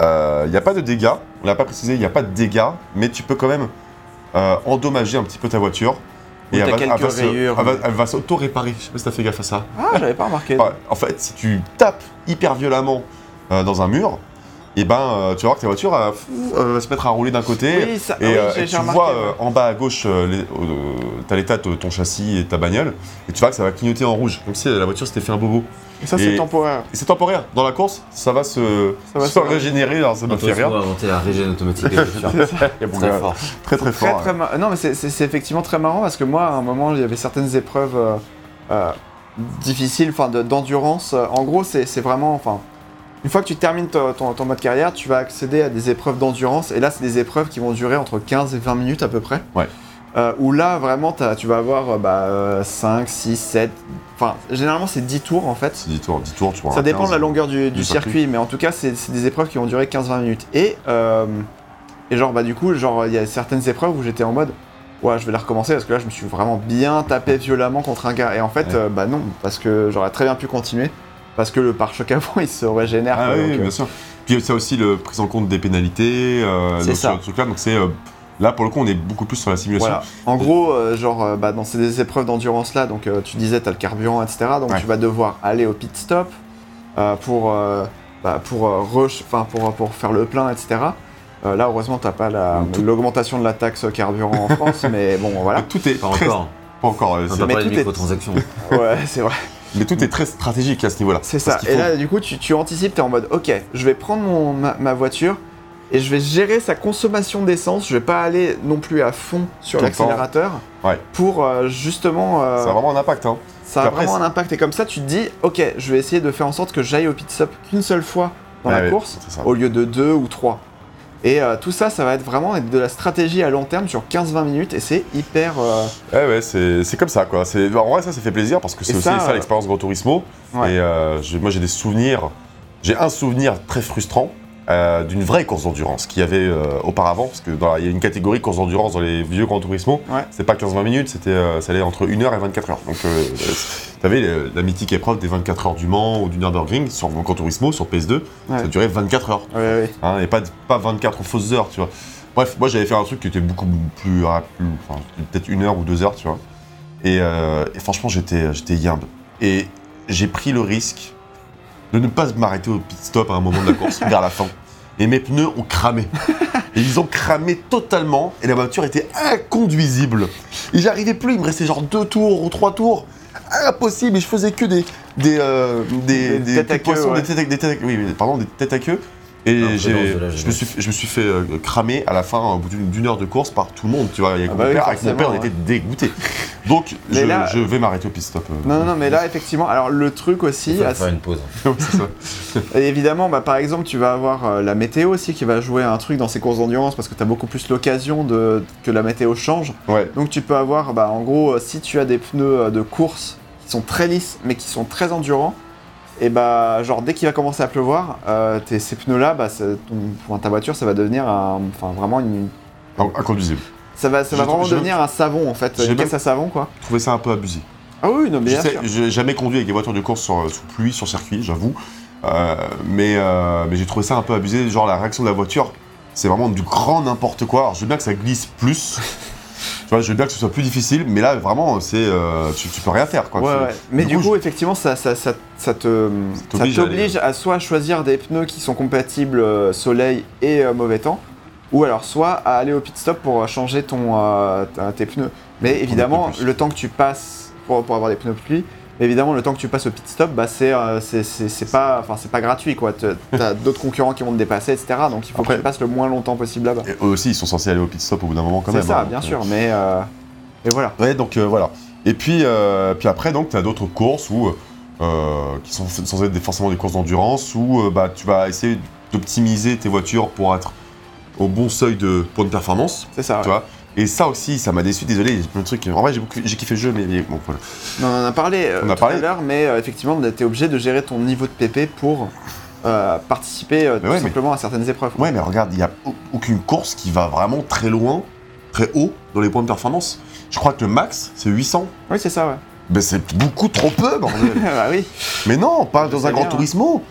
Il n'y a pas de dégâts. On l'a pas précisé, il n'y a pas de dégâts. Mais tu peux quand même endommager un petit peu ta voiture. T'as elle va, quelques elle va se- rayures. elle va- elle va s'auto-réparer. Je sais pas si t'as fait gaffe à ça. Ah, j'avais pas remarqué. Ouais, en fait, si tu tapes hyper violemment euh, dans un mur, et ben, euh, tu vas voir que ta voiture euh, euh, va se mettre à rouler d'un côté. oui, ça, Et, oui, euh, et tu remarqué. vois ouais. euh, en bas à gauche, euh, euh, t'as l'état de ton châssis et ta bagnole, et tu vois que ça va clignoter en rouge, comme si la voiture s'était fait un bobo. Et ça, c'est temporaire. Et c'est temporaire. Dans la course, ça va se, Ça va se se- régénérer, alors ça me Gran fait Turismo rire. a inventé la régène automatique des Très euh, fort. Très très Très, fort. très ma- Non, mais c'est- effectivement très marrant parce que moi, à un moment, il y avait certaines épreuves euh, euh, difficiles, enfin, de- d'endurance. En gros, c'est c'est vraiment, enfin, une fois que tu termines ton, ton- ton mode carrière, tu vas accéder à des épreuves d'endurance. Et là, c'est des épreuves qui vont durer entre 15 et 20 minutes à peu près. Ouais. Euh, où là, vraiment, tu vas avoir euh, bah, euh, 5, 6, 7. Enfin, généralement, c'est 10 tours en fait. C'est 10 tours, 10 tours, tu vois. Ça dépend de la longueur du, circuit, circuit. mais en tout cas, c'est c'est des épreuves qui vont durer 15-20 minutes. Et, euh, et genre, bah, du coup, genre, il y a certaines épreuves où j'étais en mode, ouais, je vais la recommencer parce que là, je me suis vraiment bien tapé violemment contre un gars. Et en fait, Ouais. euh, bah non, parce que j'aurais très bien pu continuer, parce que le pare-choc avant, il se régénère. Ah quoi, oui, donc, euh, bien sûr. Puis ça aussi le prise en compte des pénalités, euh, C'est donc, ça. ce truc-là. Donc c'est euh, là pour le coup, on est beaucoup plus sur la simulation. Voilà. En gros, euh, genre, euh, bah, dans ces épreuves d'endurance là, donc euh, tu disais, t'as le carburant, etc. Donc Ouais. tu vas devoir aller au pit stop euh, pour, euh, bah, pour, euh, rush, enfin, pour, pour faire le plein, etc. Euh, là, heureusement, t'as pas la- Tout- l'augmentation de la taxe carburant en France, mais bon, voilà. Tout est Pas encore. pas encore. n'a Mais pas tout est- microtransactions. Ouais, c'est vrai. Mais tout est très stratégique à ce niveau-là. C'est ça. Et là, du coup, tu, tu anticipes, t'es en mode, ok, je vais prendre mon, ma, ma voiture et je vais gérer sa consommation d'essence. Je vais pas aller non plus à fond sur l'accélérateur Ouais. pour euh, justement. euh, Ça a vraiment un impact. Hein. Ça a après, vraiment un impact. Et comme ça, tu te dis, ok, je vais essayer de faire en sorte que j'aille au pit stop qu'une seule fois dans Ah la course, au lieu de deux ou trois. Et euh, tout ça, ça va être vraiment de la stratégie à long terme sur 15-20 minutes. Et c'est hyper. euh, Ouais, ouais, c'est comme ça, quoi. C'est- En vrai, ça, ça fait plaisir parce que c'est aussi ça, ça, euh, l'expérience Gran Turismo. Ouais. Et euh, moi, j'ai des souvenirs. J'ai un souvenir très frustrant euh, d'une vraie course d'endurance qu'il y avait euh, auparavant. Parce que dans la- il y a une catégorie course d'endurance dans les vieux Gran Turismo. Ouais. C'était pas 15-20 minutes, c'était, euh, ça allait entre 1 heure et 24 heures. Donc, euh, tu avais la mythique épreuve des 24 heures du Mans ou du Nürburgring sur Gran Turismo, sur PS2. Ouais. Ça durait 24 heures. ouais, ouais. Hein, et pas, pas 24 fausses heures, tu vois. Bref, moi j'avais fait un truc qui était beaucoup plus rapide, enfin, peut-être une heure ou deux heures, tu vois. Et, euh, et franchement, j'étais, j'étais yimbe. Et j'ai pris le risque de ne pas m'arrêter au pit stop à un moment de la course, vers la fin. Et mes pneus ont cramé. Et ils ont cramé totalement, et la voiture était inconduisible. Et j'arrivais plus, il me restait genre deux tours ou trois tours. Impossible, et je faisais que des. des. euh, des, Des têtes à queue, ouais. des têtes à- des têtes à- oui, oui, pardon, des têtes à queue. Et je, me suis, je me suis fait euh, cramer à la fin, au bout d'une heure de course, par tout le monde, tu vois. Avec, Ah mon, bah oui, père, avec mon père, on était dégoûtés. Donc, je, là- je vais m'arrêter au pit stop. euh. Non, non, non, mais là, effectivement, alors le truc aussi, Il faut faire une pause. Et évidemment, bah, par exemple, tu vas avoir euh, la météo aussi qui va jouer un truc dans ces courses d'endurance parce que tu as beaucoup plus l'occasion de que la météo change. Ouais. Donc tu peux avoir, bah, en gros, si tu as des pneus de course qui sont très lisses mais qui sont très endurants, et bah genre dès qu'il va commencer à pleuvoir, euh, tes- ces pneus-là, bah, ça- ton- enfin, ta voiture, ça va devenir un- enfin vraiment une, In- Inconduisible. ça va, ça va vraiment devenir un savon en fait, j'ai une caisse à savon quoi. Je trouvais ça un peu abusé. Ah oui, non mais j'ai jamais conduit avec des voitures de course sur, sous pluie, sur circuit, j'avoue. Euh, mais euh, mais j'ai trouvé ça un peu abusé. Genre, la réaction de la voiture, c'est vraiment du grand n'importe quoi. Alors, je veux bien que ça glisse plus. Vois, je veux bien que ce soit plus difficile, mais là, vraiment, c'est. euh, tu, tu peux rien faire, quoi. Ouais, Tu- ouais. Mais du, coup, coup, effectivement, ça, ça, ça, ça te, ça t'oblige à à, soit choisir des pneus qui sont compatibles euh, soleil et euh, mauvais temps, ou alors soit à aller au pit stop pour changer ton, tes pneus. Mais évidemment, le temps que tu passes pour, pour avoir des pneus pluie, mais évidemment, le temps que tu passes au pit stop, bah, c'est euh, c'est- c'est- c'est pas, enfin, c'est pas gratuit. quoi. Te- T'as d'autres concurrents qui vont te dépasser, etc. Donc il faut Après- que tu passes le moins longtemps possible là-bas. Eux aussi, ils sont censés aller au pit stop au bout d'un moment quand C'est même. ça, hein. bien sûr. Mais euh, et voilà. Ouais, donc euh, voilà. Et puis, euh, puis après, donc, tu as d'autres courses où, euh, qui sont censées être des- forcément des courses d'endurance où euh, bah, tu vas essayer d'optimiser tes voitures pour être au bon seuil de points de performance. C'est ça. ouais. Tu vois et ça aussi, ça m'a déçu. Désolé, il y a plein de trucs. En vrai, j'ai beaucoup- j'ai kiffé le jeu, mais, mais bon, voilà. On en a parlé euh, On a tout parlé. à l'heure, mais euh, effectivement, tu es obligé de gérer ton niveau de PP pour euh, participer Mais tout ouais, mais- simplement à certaines épreuves. Ouais, mais regarde, il n'y a au- aucune course qui va vraiment très loin, très haut dans les points de performance. Je crois que le max, c'est 800. Oui, c'est ça, ouais. Ben, c'est beaucoup trop peu, bordel. bah oui. mais non, pas dans un Gran bien, hein. Turismo.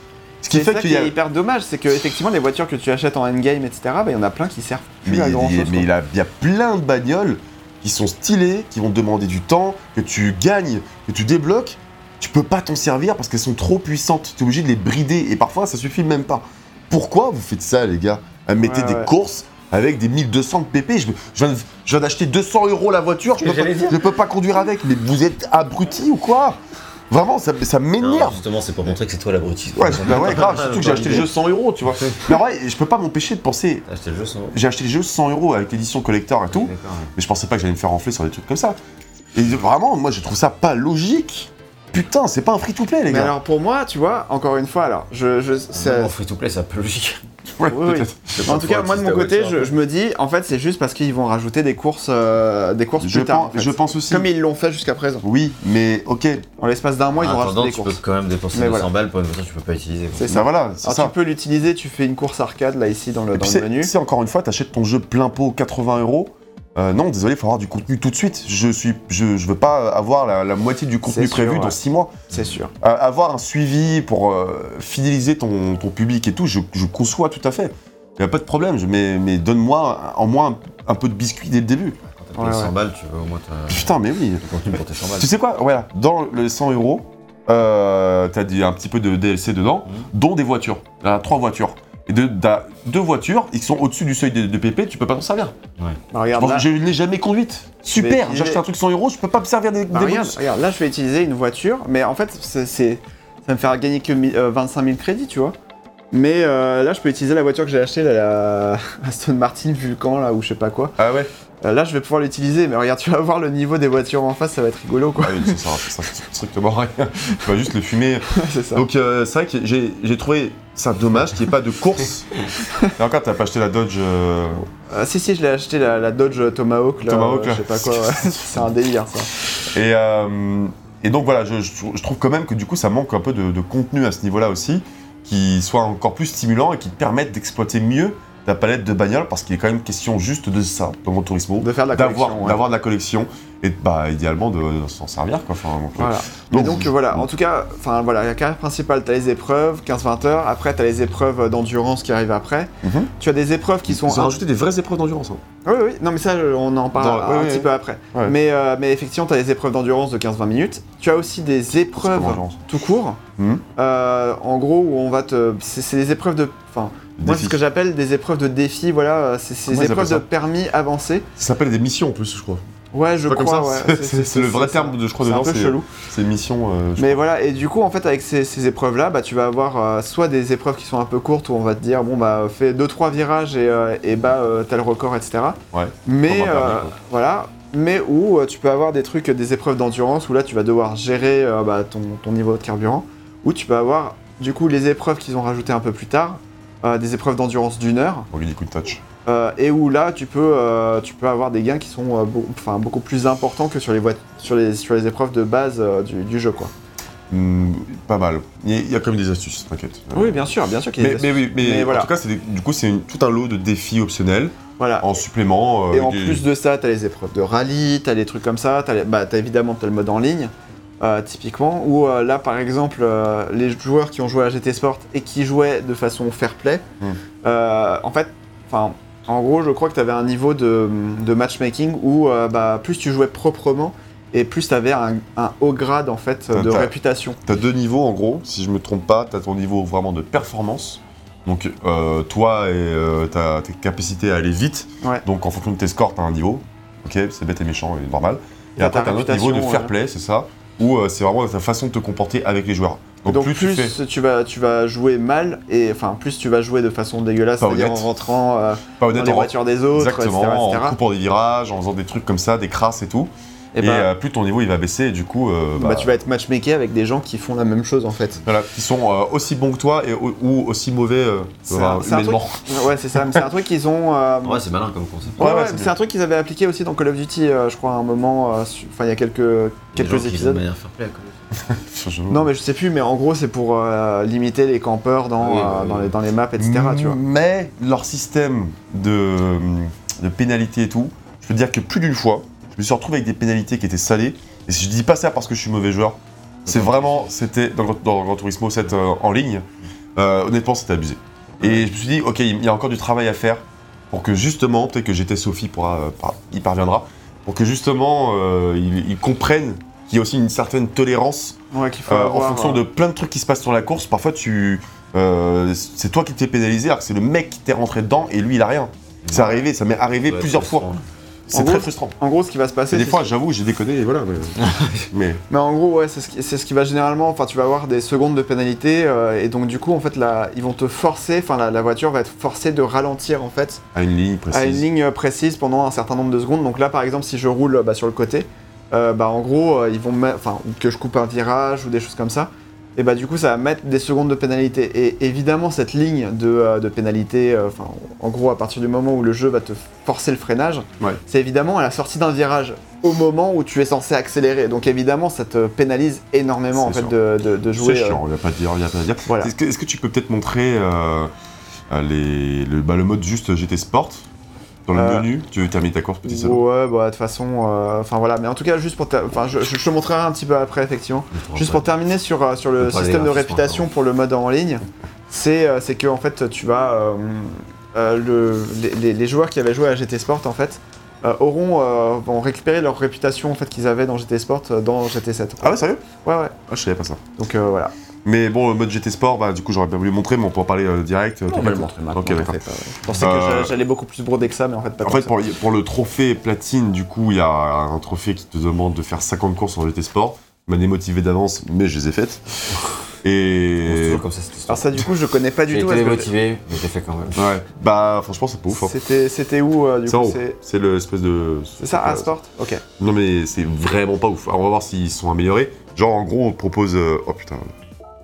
Ce qui fait ça qu'il qui y a. est hyper dommage, c'est que effectivement les voitures que tu achètes en endgame, etc., bah, il y en a plein qui servent plus Mais, à grand chose. mais il, y a plein de bagnoles qui sont stylées, qui vont te demander du temps, que tu gagnes, que tu débloques. Tu peux pas t'en servir parce qu'elles sont trop puissantes. Tu es obligé de les brider et parfois ça suffit même pas. Pourquoi vous faites ça, les gars? Ouais, des ouais. courses avec des 1200 de pp. Je, je viens de- je viens d'acheter 200 euros la voiture, je peux, pas, je peux pas conduire avec. Mais vous êtes abrutis ou quoi? Vraiment, ça, ça Non, m'énerve. justement, c'est pour montrer que c'est toi l'abruti. Ouais, bah ouais, grave, surtout que j'ai acheté le jeu 100 euros, tu vois. Mais en vrai, je peux pas m'empêcher de penser. T'as acheté le jeu sans J'ai acheté le jeu 100 euros avec l'édition collector et tout, ouais. mais je pensais pas que j'allais me faire enfler sur des trucs comme ça. Et vraiment, moi, je trouve ça pas logique. Putain, c'est pas un free-to-play, les Mais gars. alors pour moi, tu vois, encore une fois, alors, je, je, ça- Même En free to play, c'est un peu logique. Ouais, oui, oui. peut-être. en tout cas, moi de mon côté, je, je me dis, en fait, c'est juste parce qu'ils vont rajouter des courses, euh, des courses Je, plus tard. pense, en fait. je pense aussi. Comme ils l'ont fait jusqu'à présent. Oui, mais ok. En l'espace d'un mois, ils en ont attendant, rajouté des tu peux courses. quand même dépenser Mais 200 voilà. balles pour une voiture que tu peux pas utiliser. C'est Ça ça. voilà, Alors ça. tu peux l'utiliser, tu fais une course arcade là ici dans le, dans le c'est menu. c'est encore une fois, t'achètes ton jeu plein pot 80 euros. Euh, non, désolé, il faut avoir du contenu tout de suite. Je suis, je, je veux pas avoir la, la moitié du contenu sûr, prévu ouais. dans 6 mois. C'est sûr. Euh, avoir un suivi pour euh, fidéliser ton, ton public et tout, je, je conçois tout à fait. Il a pas de problème, je- mais, mais donne-moi en moins un, un peu de biscuit dès le début. Quand t'as payé Ouais, 100 ouais. balles, tu veux au moins ta- Putain, mais oui. du contenu pour tes 100 balles. Tu sais quoi? Voilà, dans le 100 euros, t'as dit un petit peu de DLC dedans, Mhm. dont des voitures. Trois voitures. Et de, t'as deux voitures, ils sont au-dessus du seuil de, de PP, tu peux pas t'en servir. Bah, regarde, Bon, là, je ne l'ai jamais conduite. Super, acheté un truc 100 euros, je peux pas me servir des, bah, des regarde, là je vais utiliser une voiture, mais en fait ça me fait gagner que mi- euh, 25 000 crédits, tu vois. Mais euh, là je peux utiliser la voiture que j'ai achetée, la, la Aston Martin Vulcan là ou je sais pas quoi. Ah ouais Euh, là je vais pouvoir l'utiliser, mais regarde, tu vas voir le niveau des voitures en face, ça va être rigolo quoi. Ah oui, ça ça sert strictement rien. Tu vas juste les fumer. c'est ça. Donc euh, c'est vrai que j'ai j'ai trouvé ça dommage qu'il n'y ait pas de course. Et encore, t'as pas acheté la Dodge. euh, Euh, si si, je l'ai acheté la, la Dodge Tomahawk là, Tomahawk, euh, là. je sais pas quoi. ouais. c'est un délire ça. Et, euh, et donc voilà, je, je trou- je trouve quand même que du coup ça manque un peu de, de contenu à ce niveau-là aussi, qui soit encore plus stimulant et qui te permette d'exploiter mieux ta palette de bagnoles, parce qu'il est quand même question juste de ça dans mon Turismo, De faire de la d'avoir collection. ouais. d'avoir de la collection et bah idéalement de, de s'en servir quoi. Enfin, donc, Voilà. donc, Mais donc voilà, en tout cas, enfin voilà, la carrière principale, t'as les épreuves, 15-20 heures. Après, t'as les épreuves d'endurance qui arrivent après. Mhm. Tu as des épreuves qui sont. Ils ont rajouté des vraies épreuves d'endurance. hein. Oui, oui, non, mais ça, on en parle Dans- un petit peu après. Ouais. Mais, euh, mais effectivement, tu as les épreuves d'endurance de 15-20 minutes. Tu as aussi des épreuves tout court. Mhm. Euh, en gros, où on va te. C'est c'est des épreuves de. Enfin, moi, c'est ce que j'appelle des épreuves de défi. Voilà, euh, c'est Comment des ils épreuves de permis avancés. Ça s'appelle des missions en plus, je crois. Ouais, je crois. ouais, c'est- le vrai terme de je crois C'est un dedans, peu chelou. c'est mission. euh, Mais voilà, et du coup, en fait, avec ces, ces épreuves-là, bah, tu vas avoir euh, soit des épreuves qui sont un peu courtes où on va te dire, bon, bah, fais 2-3 virages et, euh, et bah, tel record, etc. Ouais. Mais, permis, voilà. Mais où tu peux avoir des trucs, des épreuves d'endurance où là, tu vas devoir gérer bah, ton, ton niveau de carburant. Ou tu peux avoir, du coup, les épreuves qu'ils ont rajoutées un peu plus tard, des épreuves d'endurance d'une heure. On lui dit de touch. Euh, et où là, tu peux, euh, tu peux avoir des gains qui sont euh, beau- beaucoup plus importants que sur les, sur les, sur les épreuves de base euh, du, du jeu, quoi. Hmm, pas mal. Il y, a- quand même des astuces, t'inquiète. Oui, bien sûr, bien sûr qu'il y a Mais, des mais oui, mais, voilà. en tout cas, c'est des- du coup, c'est tout un lot de défis optionnels Voilà. en supplément. euh, Et en des- plus de ça, t'as les épreuves de rallye, t'as les trucs comme ça, t'as les- bah, évidemment t'as le mode en ligne. Euh, typiquement, où euh, là par exemple, euh, les joueurs qui ont joué à GT Sport et qui jouaient de façon fair play, Hmm. en fait, enfin, en gros, je crois que tu avais un niveau de, de matchmaking où bah, plus tu jouais proprement et plus tu avais un, un haut grade en fait de réputation. T'as deux niveaux en gros, si je me trompe pas, t'as ton niveau vraiment de performance. Donc toi et ta, tes capacités à aller vite. Ouais. Donc en fonction de tes scores, t'as un niveau. Ok, c'est bête et méchant et normal. Et après ta t'as un autre niveau de fair ouais. play, c'est ça, où euh, c'est vraiment ta façon de te comporter avec les joueurs. Donc, Donc, plus, plus, tu fais tu, vas, tu vas jouer mal et enfin plus tu vas jouer de façon dégueulasse, c'est-à-dire en rentrant euh, pas dans les en voitures des autres, Exactement, etc. en coupant des virages, en faisant des trucs comme ça, des crasses et tout. Et, Et, bah, euh, plus ton niveau il va baisser et du coup, euh, bah, tu vas être matchmaké avec des gens qui font la même chose en fait. voilà, qui sont euh, aussi bons que toi et, ou, ou aussi mauvais euh, C'est euh, un- humainement. Ouais, c'est ça, mais c'est un truc qu'ils ont. euh, Ouais, c'est malin comme concept. Ouais, Ouais, c'est un truc qu'ils avaient appliqué aussi dans Call of Duty, euh, je crois, à un moment, euh, enfin il y a quelques, quelques épisodes. manière fair play, quoi. Non, mais je sais plus, mais en gros, c'est pour euh, limiter les campeurs dans, Oui, euh, oui, dans, les, dans les maps, etc. Tu vois. Mais leur système de, de pénalité et tout, je peux te dire que plus d'une fois, me suis retrouvé avec des pénalités qui étaient salées. Et si je dis pas ça parce que je suis mauvais joueur, c'est vraiment, c'était dans, dans Gran Turismo 7 euh, en ligne, euh, honnêtement, c'était abusé. Et je me suis dit, ok, il y a encore du travail à faire pour que justement, peut-être que GT Sophie pourra, euh, y parviendra, pour que justement, ils, ils comprennent qu'il y a aussi une certaine tolérance Ouais, qu'il faut euh, en fonction de plein de trucs qui se passent sur la course, parfois tu. euh, c'est toi qui t'es pénalisé, alors que c'est le mec qui t'est rentré dedans et lui il a rien. C'est arrivé, ça m'est arrivé Ouais, plusieurs fois. C'est En très gros, frustrant. En gros, ce qui va se passer. Et des fois, j'avoue, j'ai déconné et voilà. Mais, mais Mais en gros, ouais, c'est ce, qui- c'est ce qui va généralement. Enfin, tu vas avoir des secondes de pénalité, euh, et donc du coup, en fait, là, ils vont te forcer. Enfin, la, la voiture va être forcée de ralentir, en fait, à une ligne précise. à une ligne euh, précise pendant un certain nombre de secondes. Donc là, par exemple, si je roule bah, sur le côté, euh, bah en gros, ils vont me- enfin, que je coupe un virage ou des choses comme ça. Et bah du coup, ça va mettre des secondes de pénalité. Et évidemment, cette ligne de, euh, de pénalité, euh, en gros, à partir du moment où le jeu va te forcer le freinage, Ouais. c'est évidemment à la sortie d'un virage, au moment où tu es censé accélérer. Donc évidemment, ça te pénalise énormément en fait de, de- de jouer. C'est euh, chiant, il n'y a pas à dire, n'y a pas à dire. Voilà. Est-ce que, tu peux peut-être montrer euh, euh, les, le, bah, le mode juste GT Sport dans le Euh, menu Tu veux terminer ta course, petit salaud Ouais, bah de toute façon, euh, enfin voilà, mais en tout cas, juste pour, enfin, je, je te montrerai un petit peu après, effectivement. Juste pour terminer sur, euh, sur le système de réputation pour le mode en ligne, c'est euh, c'est que en fait tu vas le- les, joueurs qui avaient joué à GT Sport en fait auront vont récupérer leur réputation en fait qu'ils avaient dans GT Sport dans GT7. Ah ouais, sérieux? Ouais ouais. Ah, je savais pas ça. Donc voilà. Mais bon, le mode GT Sport, bah, du coup, j'aurais bien voulu le montrer, mais on peut en parler euh, direct. euh, On va le montrer maintenant. Ok, d'accord. En fait, euh, je pensais que Euh, j'a- j'allais beaucoup plus broder que ça, mais en fait pas En fait, pour, pour le trophée platine, du coup, il y a un trophée qui te demande de faire 50 courses en GT Sport. M'a démotivé d'avance, mais je les ai faites. Et. comme ça. Alors ça du coup je connais pas du tout. que- démotivé, mais j'ai fait quand même. Ouais, bah, franchement, c'est pas ouf. hein. C'était c'était où euh, du coup c'est C'est l'espèce de. c'est ça à Sport Ok. Non, mais c'est vraiment pas ouf. Alors, on va voir s'ils sont améliorés. Genre, en gros, on te propose. Oh putain,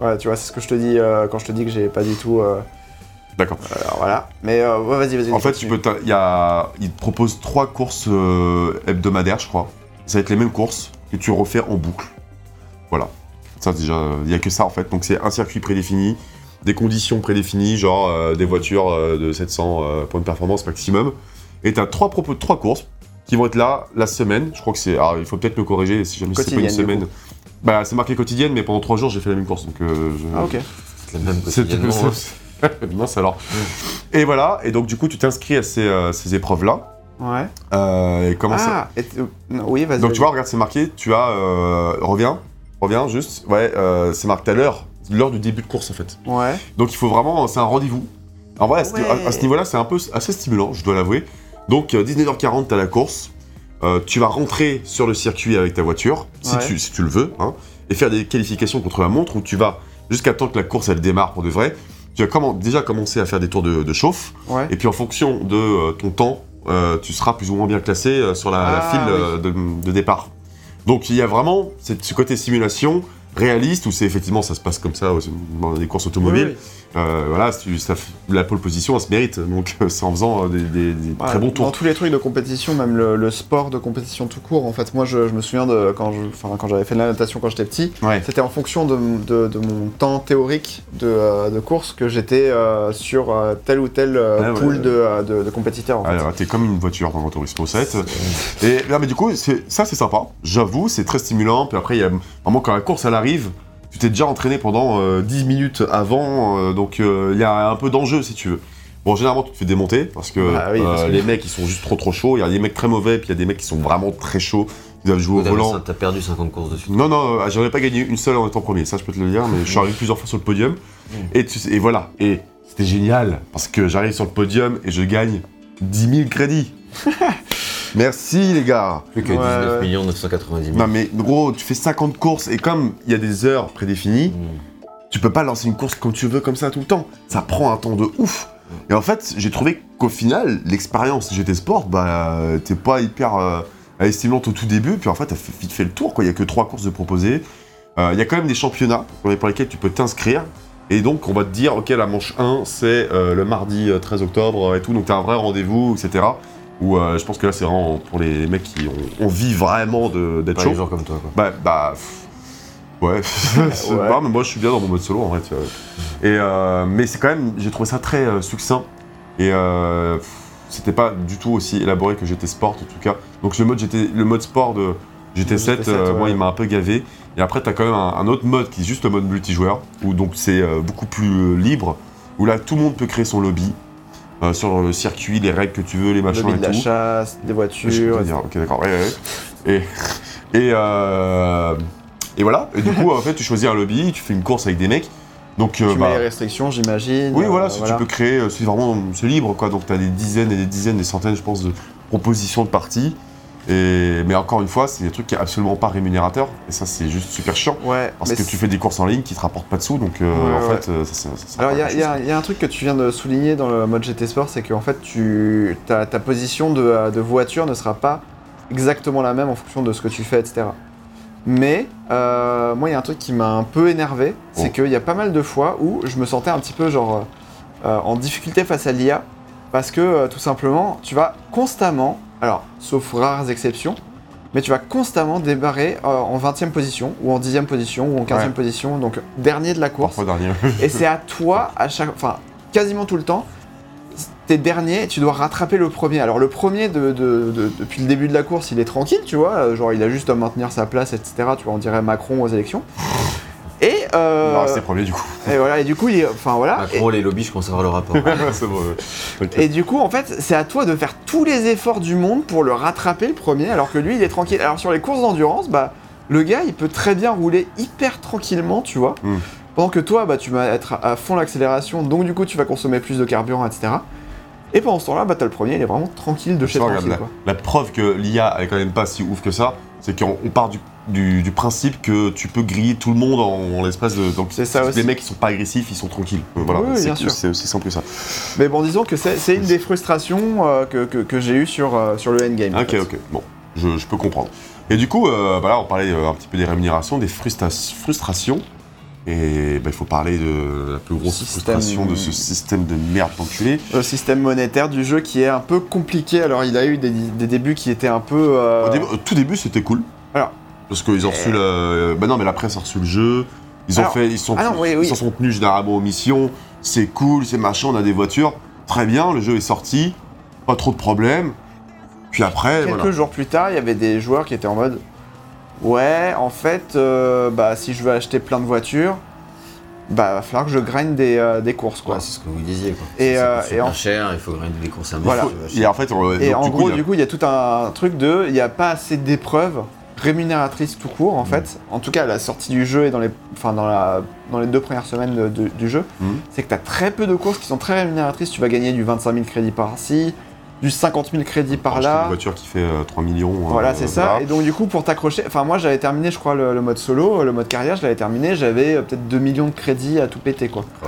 Ouais, tu vois, c'est ce que je te dis euh, quand je te dis que j'ai pas du tout. euh, d'accord. Alors voilà. Mais euh, ouais, vas-y, vas-y. En fait, tu peux. Il y a. Ils te proposent trois courses euh, hebdomadaires, je crois. Ça va être les mêmes courses que tu refais en boucle. Voilà. Ça, déjà, il n'y a que ça en fait. Donc, c'est un circuit prédéfini, des conditions prédéfinies, genre euh, des voitures euh, de 700 euh, points de performance maximum. Et tu as trois, propos, trois courses qui vont être là la semaine. Je crois que c'est. Alors, il faut peut-être me corriger si jamais c'est pas une semaine. Bah, c'est marqué quotidienne, mais pendant trois jours, j'ai fait la même course. Donc, euh, je- Ah, ok. C'est le même c'est quotidiennement. Mince alors. Et voilà, et donc du coup tu t'inscris à ces, euh, ces épreuves-là. Ouais. Euh, et comment ça Ah, et t- euh, non, oui, vas-y. Donc vas-y. tu vois, regarde, c'est marqué, tu as... Euh, reviens, reviens juste. Ouais, euh, c'est marqué à l'heure, l'heure du début de course en fait. Ouais. Donc il faut vraiment, c'est un rendez-vous. En vrai, à ce, Ouais. à- à ce niveau-là, c'est un peu assez stimulant, je dois l'avouer. Donc euh, 19h40, t'as la course. Euh, tu vas rentrer sur le circuit avec ta voiture, si, Ouais. tu, si tu le veux, hein, et faire des qualifications contre la montre où tu vas, jusqu'à temps que la course elle démarre pour de vrai, tu vas comment- déjà commencer à faire des tours de, de chauffe, Ouais. et puis en fonction de euh, ton temps, euh, tu seras plus ou moins bien classé sur la, la Ah, file de, de départ. Donc il y a vraiment cette- ce côté simulation réaliste où c'est effectivement ça se passe comme ça dans des courses automobiles. Oui, Euh, voilà, ça la pole position, elle se mérite. Donc euh, c'est en faisant euh, des, des- des Ouais, très bons Dans tours. tous les trucs de compétition, même le, le sport de compétition tout court, en fait, moi je, je me souviens de quand j'avais fait de la natation quand j'étais petit, Ouais. c'était en fonction de, de- de mon temps théorique de, euh, de course que j'étais sur euh, tel ou tel Ouais, ouais, pool ouais. de, compétiteurs. En. Alors, t'es comme une voiture dans Gran Turismo 7. Et là, mais du coup, ça c'est sympa. J'avoue, c'est très stimulant. Puis après, il y a vraiment quand la course elle arrive, tu t'es déjà entraîné pendant euh, 10 minutes avant, euh, donc euh, il y a un peu d'enjeu si tu veux. Bon, généralement, tu te fais démonter parce que, Bah oui, parce euh, que- les mecs ils sont juste trop trop chauds. Il y a des mecs très mauvais, puis il y a des mecs qui sont vraiment très chauds. Ils doivent jouer au volant. T'as perdu 50 courses dessus. Non, non, euh, j'en ai pas gagné une seule en étant premier, ça je peux te le dire, mais je suis arrivé plusieurs fois sur le podium. Et, tu et voilà, et c'était génial, parce que j'arrive sur le podium et je gagne 10 000 crédits. Merci les gars. Plus que Ouais, 19 ouais. 990 000. Non mais gros, tu fais 50 courses et comme il y a des heures prédéfinies, Mm. tu peux pas lancer une course comme tu veux comme ça tout le temps. Ça prend un temps de ouf. Et en fait, j'ai trouvé qu'au final, l'expérience GT Sport, bah, t'es pas hyper euh, estimante au tout début, puis en fait, t'as vite fait le tour, quoi. Il y a que trois courses de proposer. Euh, Il y a quand même des championnats pour lesquels tu peux t'inscrire. Et donc, on va te dire, ok, la manche 1, c'est euh, le mardi euh, 13 octobre euh, et tout, donc t'as un vrai rendez-vous, etc. Où euh, je pense que là, c'est vraiment pour les mecs qui ont envie vraiment d'être chaud. comme toi, quoi. Bah, bah. Ouais, Ouais. pas, mais moi je suis bien dans mon mode solo en vrai. tu vois. Et, euh, mais c'est quand même, j'ai trouvé ça très euh, succinct. Et euh, c'était pas du tout aussi élaboré que GT Sport en tout cas. Donc le mode, GT, le mode sport de GT7, GT7, euh, moi il m'a un peu gavé. Et après t'as quand même un, un autre mode qui est juste le mode multijoueur, où donc c'est beaucoup plus libre, où là tout le monde peut créer son lobby. Euh, sur le circuit, les règles que tu veux, les Le machins lobby et de la tout. chasse, des voitures. ok, d'accord. ouais, ouais, ouais. Et, et, euh, et voilà. Et du coup, en fait, tu choisis un lobby, tu fais une course avec des mecs. Donc, euh, Tu bah, mets les restrictions, j'imagine. oui, voilà, si tu peux créer, c'est vraiment c'est libre, quoi. Donc, tu as des dizaines et des dizaines, des centaines, je pense, de propositions de parties. Et, mais encore une fois, c'est des trucs qui sont absolument pas rémunérateurs. Et ça, c'est juste super chiant. Ouais, Parce que tu fais des courses en ligne qui te rapportent pas de sous. Donc, euh, Ouais, en ouais. fait, euh, ça, ça, ça Alors, il y, a- y y un truc que tu viens de souligner dans le mode GT Sport, c'est qu'en fait, tu, ta, ta position de, euh, de voiture ne sera pas exactement la même en fonction de ce que tu fais, etc. Mais euh, moi, il y a un truc qui m'a un peu énervé, c'est Oh. qu'il y a pas mal de fois où je me sentais un petit peu genre en difficulté face à l'IA, parce que tout simplement, tu vas constamment, alors sauf rares exceptions, mais tu vas constamment débarrer euh, en 20e position, ou en 10e position, ou en 15e Ouais. position, donc dernier de la course. Et c'est à toi, à chaque, enfin, quasiment tout le temps, t'es dernier et tu dois rattraper le premier. Alors le premier, de, de- de- depuis le début de la course, il est tranquille, tu vois, euh, genre il a juste à maintenir sa place, etc. Tu vois, on dirait Macron aux élections. Et, euh, On va rester premier, du coup. et voilà, et du coup, il est, enfin voilà. Macron, les lobbies, je commence à voir le rapport. c'est bon. ouais. Ok. Et, du coup, en fait, c'est à toi de faire tous les efforts du monde pour le rattraper le premier, alors que lui, il est tranquille. Alors sur les courses d'endurance, bah, le gars, il peut très bien rouler hyper tranquillement, tu vois. Mm. Pendant que toi, bah, tu vas être à fond l'accélération, donc du coup, tu vas consommer plus de carburant, etc. Et pendant ce temps-là, bah, t'as le premier, il est vraiment tranquille de chez tranquille, la, quoi. la preuve que l'IA est quand même pas si ouf que ça, c'est qu'on on part du, du- du principe que tu peux griller tout le monde en, en l'espace de. Donc, C'est ça aussi. Les mecs qui sont pas agressifs, ils sont tranquilles. Euh, Voilà, Oui, oui, c'est bien sûr. c'est aussi simple que ça. Mais bon, disons que c'est une des frustrations euh, que, que- que j'ai eues sur, euh, sur le endgame. en Ok, fait. ok, bon, je, je peux comprendre. Et du coup, euh, bah là, on parlait un petit peu des rémunérations, des frustra- frustrations. Et bah, il faut parler de la plus grosse Système- frustration de ce système de merde enculé. Le système monétaire du jeu qui est un peu compliqué. Alors, il a eu des, des débuts qui étaient un peu. Au, début- au tout début, c'était cool. Parce qu'ils ont reçu le. Bah non, mais la presse a reçu le jeu. Ils ont Alors. fait. Ils sont, Ah non, oui, oui. ils s'en sont tenus généralement aux missions. C'est cool, c'est machin, on a des voitures. Très bien, le jeu est sorti. Pas trop de problèmes. Puis après, Quelques voilà. jours plus tard, il y avait des joueurs qui étaient en mode Ouais, en fait, euh, bah, si je veux acheter plein de voitures, bah, va falloir que je grind des, euh, des courses, quoi. Ouais, c'est ce que vous disiez, quoi. Et, euh, en- cher, il faut grinder des courses à Voilà. Et en fait, on- Et donc, en du coup, gros, il y a- du coup, il y a tout un truc de. Il n'y a pas assez d'épreuves rémunératrices tout court, en Mm. fait. En tout cas, à la sortie du jeu et dans les, enfin, dans la, dans les deux premières semaines de- de- du jeu, Mm. c'est que tu as très peu de courses qui sont très rémunératrices. Tu vas gagner du 25 000 crédits par-ci, du 50 000 crédits par là. Une voiture qui fait euh, 3 millions. Voilà, euh, c'est ça. voilà. Et donc, du coup, pour t'accrocher, enfin, moi, j'avais terminé, je crois, le, le mode solo, le mode carrière, je l'avais terminé, j'avais euh, peut-être 2 millions de crédits à tout péter, quoi. Oh.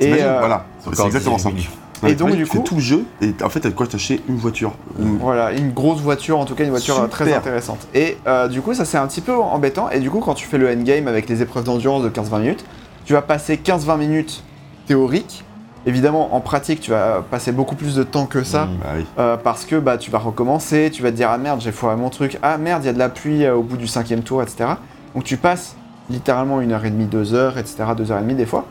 Et, euh, Voilà, c'est exactement 18 ça. millions. Et donc, du tu fais coup- tout le jeu, et en fait, t'as de quoi t'acheter une voiture. Voilà, une grosse voiture, en tout cas une voiture euh, très intéressante. Et euh, du coup, ça c'est un petit peu embêtant. Et du coup, quand tu fais le endgame avec les épreuves d'endurance de 15-20 minutes, tu vas passer 15-20 minutes théoriques. Évidemment, en pratique, tu vas passer beaucoup plus de temps que ça. Mm. Bah oui. euh, parce que bah, tu vas recommencer, tu vas te dire ah merde j'ai foiré mon truc, ah merde il y a de la pluie euh, au bout du cinquième tour, etc. Donc tu passes littéralement une heure et demie, deux heures, etc. Deux heures et demie des fois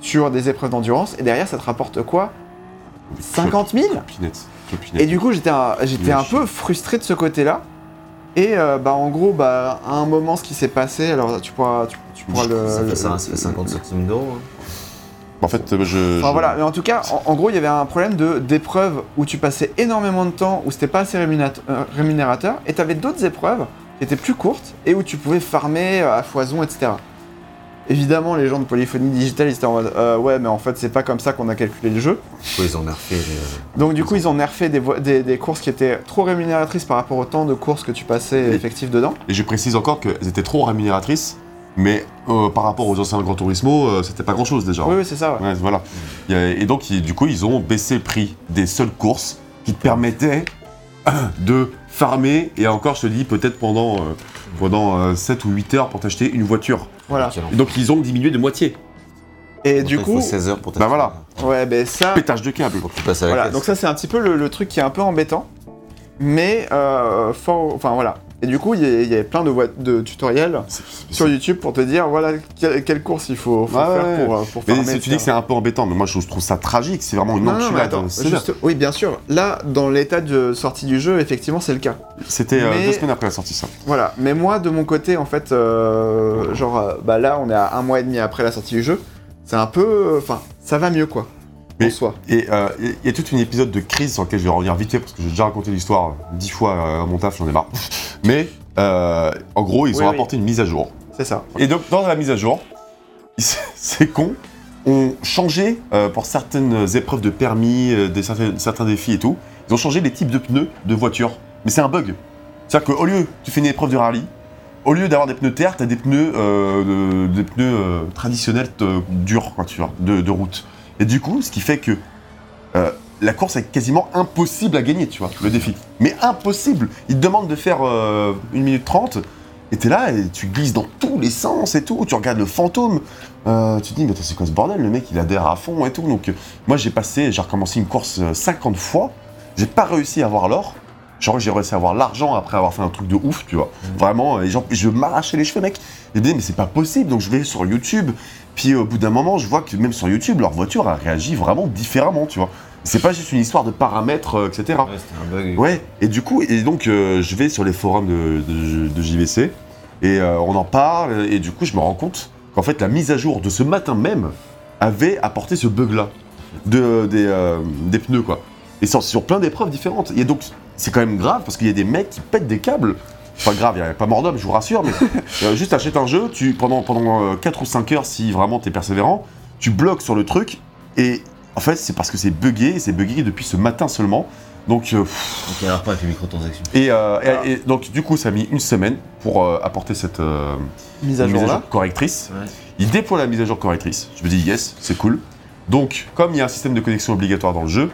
sur des épreuves d'endurance et derrière ça te rapporte quoi 50 000 Clopinette. Clopinette. et du coup, j'étais un, j'étais un peu frustré de ce côté-là. Et euh, bah en gros, bah à un moment, ce qui s'est passé, alors tu pourras, tu, tu pourras le. ça, le- fait ça, ça fait 50 centimes d'euros. hein. En fait, euh, je. Enfin je- voilà, mais en tout cas, en, en gros, il y avait un problème de d'épreuves où tu passais énormément de temps, où c'était pas assez euh, rémunérateur, et t'avais d'autres épreuves qui étaient plus courtes et où tu pouvais farmer à foison, etc. Évidemment, les gens de Polyphonie Digitale, ils étaient en mode euh, ouais, mais en fait, c'est pas comme ça qu'on a calculé le jeu. Ils ont nerfé les- euh, Donc du coup, ils ont nerfé des, vo- des, des courses qui étaient trop rémunératrices par rapport au temps de courses que tu passais Oui. effectif dedans. Et je précise encore qu'elles étaient trop rémunératrices, mais euh, par rapport aux anciens Gran Turismo, euh, c'était pas grand chose déjà. Oui, oui, c'est ça. ouais. Voilà. Et donc, du coup, ils ont baissé le prix des seules courses qui te permettaient de farmer, et encore, je te dis, peut-être pendant, euh, pendant euh, 7 ou 8 heures pour t'acheter une voiture. Voilà. donc, ils ont diminué de moitié. Et du coup, il faut 16 heures pour Bah voilà. ouais, ben ça, Pétage de câble. Faut que tu passes à la voilà. caisse. Donc ça, c'est un petit peu le, le truc qui est un peu embêtant, mais euh, fort, enfin voilà. Et du coup, il y, y avait plein de, tutoriels sur YouTube pour te dire voilà quelle, quelle course il faut, faire ouais. pour, euh, pour Mais farmer. tu dis que c'est un peu embêtant, mais moi je trouve ça tragique, c'est vraiment une Non, enculade. attends, C'est juste- oui, bien sûr. Là, dans l'état de sortie du jeu, effectivement, c'est le cas. C'était euh, deux semaines après la sortie, ça. Voilà, mais moi de mon côté, en fait, euh, genre, bah là, on est à un mois et demi après la sortie du jeu. C'est un peu, enfin, ça va mieux quoi. Mais- En soi. Et euh, il y a tout un épisode de crise sur lequel je vais revenir vite fait parce que j'ai déjà raconté l'histoire dix fois euh, à mon taf, j'en ai marre. Mais euh, en gros, ils Oui, ont oui. apporté une mise à jour. C'est ça. Et donc, dans la mise à jour, ils- ces cons ont changé euh, pour certaines épreuves de permis, euh, des certains, certains défis et tout. Ils ont changé les types de pneus de voiture. Mais c'est un bug. C'est-à-dire qu'au lieu, tu fais une épreuve de rallye, au lieu d'avoir des pneus terre, tu as des pneus, euh, de- des pneus euh, traditionnels euh, durs, quoi, tu vois, de, de route. Et du coup, ce qui fait que euh, la course est quasiment impossible à gagner, tu vois, le défi. Mais impossible Ils te demandent de faire euh, 1 minute 30, et t'es là, et tu glisses dans tous les sens et tout, tu regardes le fantôme, euh, tu te dis, mais attends, c'est quoi ce bordel? Le mec, il adhère à fond et tout. Donc, euh, moi, j'ai passé, j'ai recommencé une course euh, 50 fois, j'ai pas réussi à avoir l'or. Genre, j'ai réussi à avoir l'argent après avoir fait un truc de ouf, tu vois. Vraiment, et genre, je m'arrachais les cheveux, mec. Et je me disais, mais c'est pas possible. Donc, je vais sur YouTube. Puis, au bout d'un moment, je vois que même sur YouTube, leur voiture, elle réagit vraiment différemment, tu vois. C'est pas juste une histoire de paramètres, euh, etc. Ouais, c'était un bug. Ouais, et du coup, et donc euh, je vais sur les forums de, de- de JVC et euh, on en parle, et du coup, je me rends compte qu'en fait, la mise à jour de ce matin même avait apporté ce bug-là de, des, des pneus, quoi. Et sur, sur plein d'épreuves différentes. Et donc, c'est quand même grave parce qu'il y a des mecs qui pètent des câbles. Pas grave, il n'y a pas mort d'homme, je vous rassure, mais euh, juste achète un jeu, tu, pendant, pendant euh, 4 ou 5 heures, si vraiment t'es persévérant, tu bloques sur le truc, et en fait, c'est parce que c'est buggé, et c'est buggé depuis ce matin seulement. Donc, euh, pff, Donc il y a un rapport avec les microtransactions. et, euh, et- et donc du coup, ça a mis une semaine pour euh, apporter cette euh, Mise à jour correctrice. Ouais. Il déploie la mise à jour correctrice. Je me dis yes, c'est cool. Donc, comme il y a un système de connexion obligatoire dans le jeu,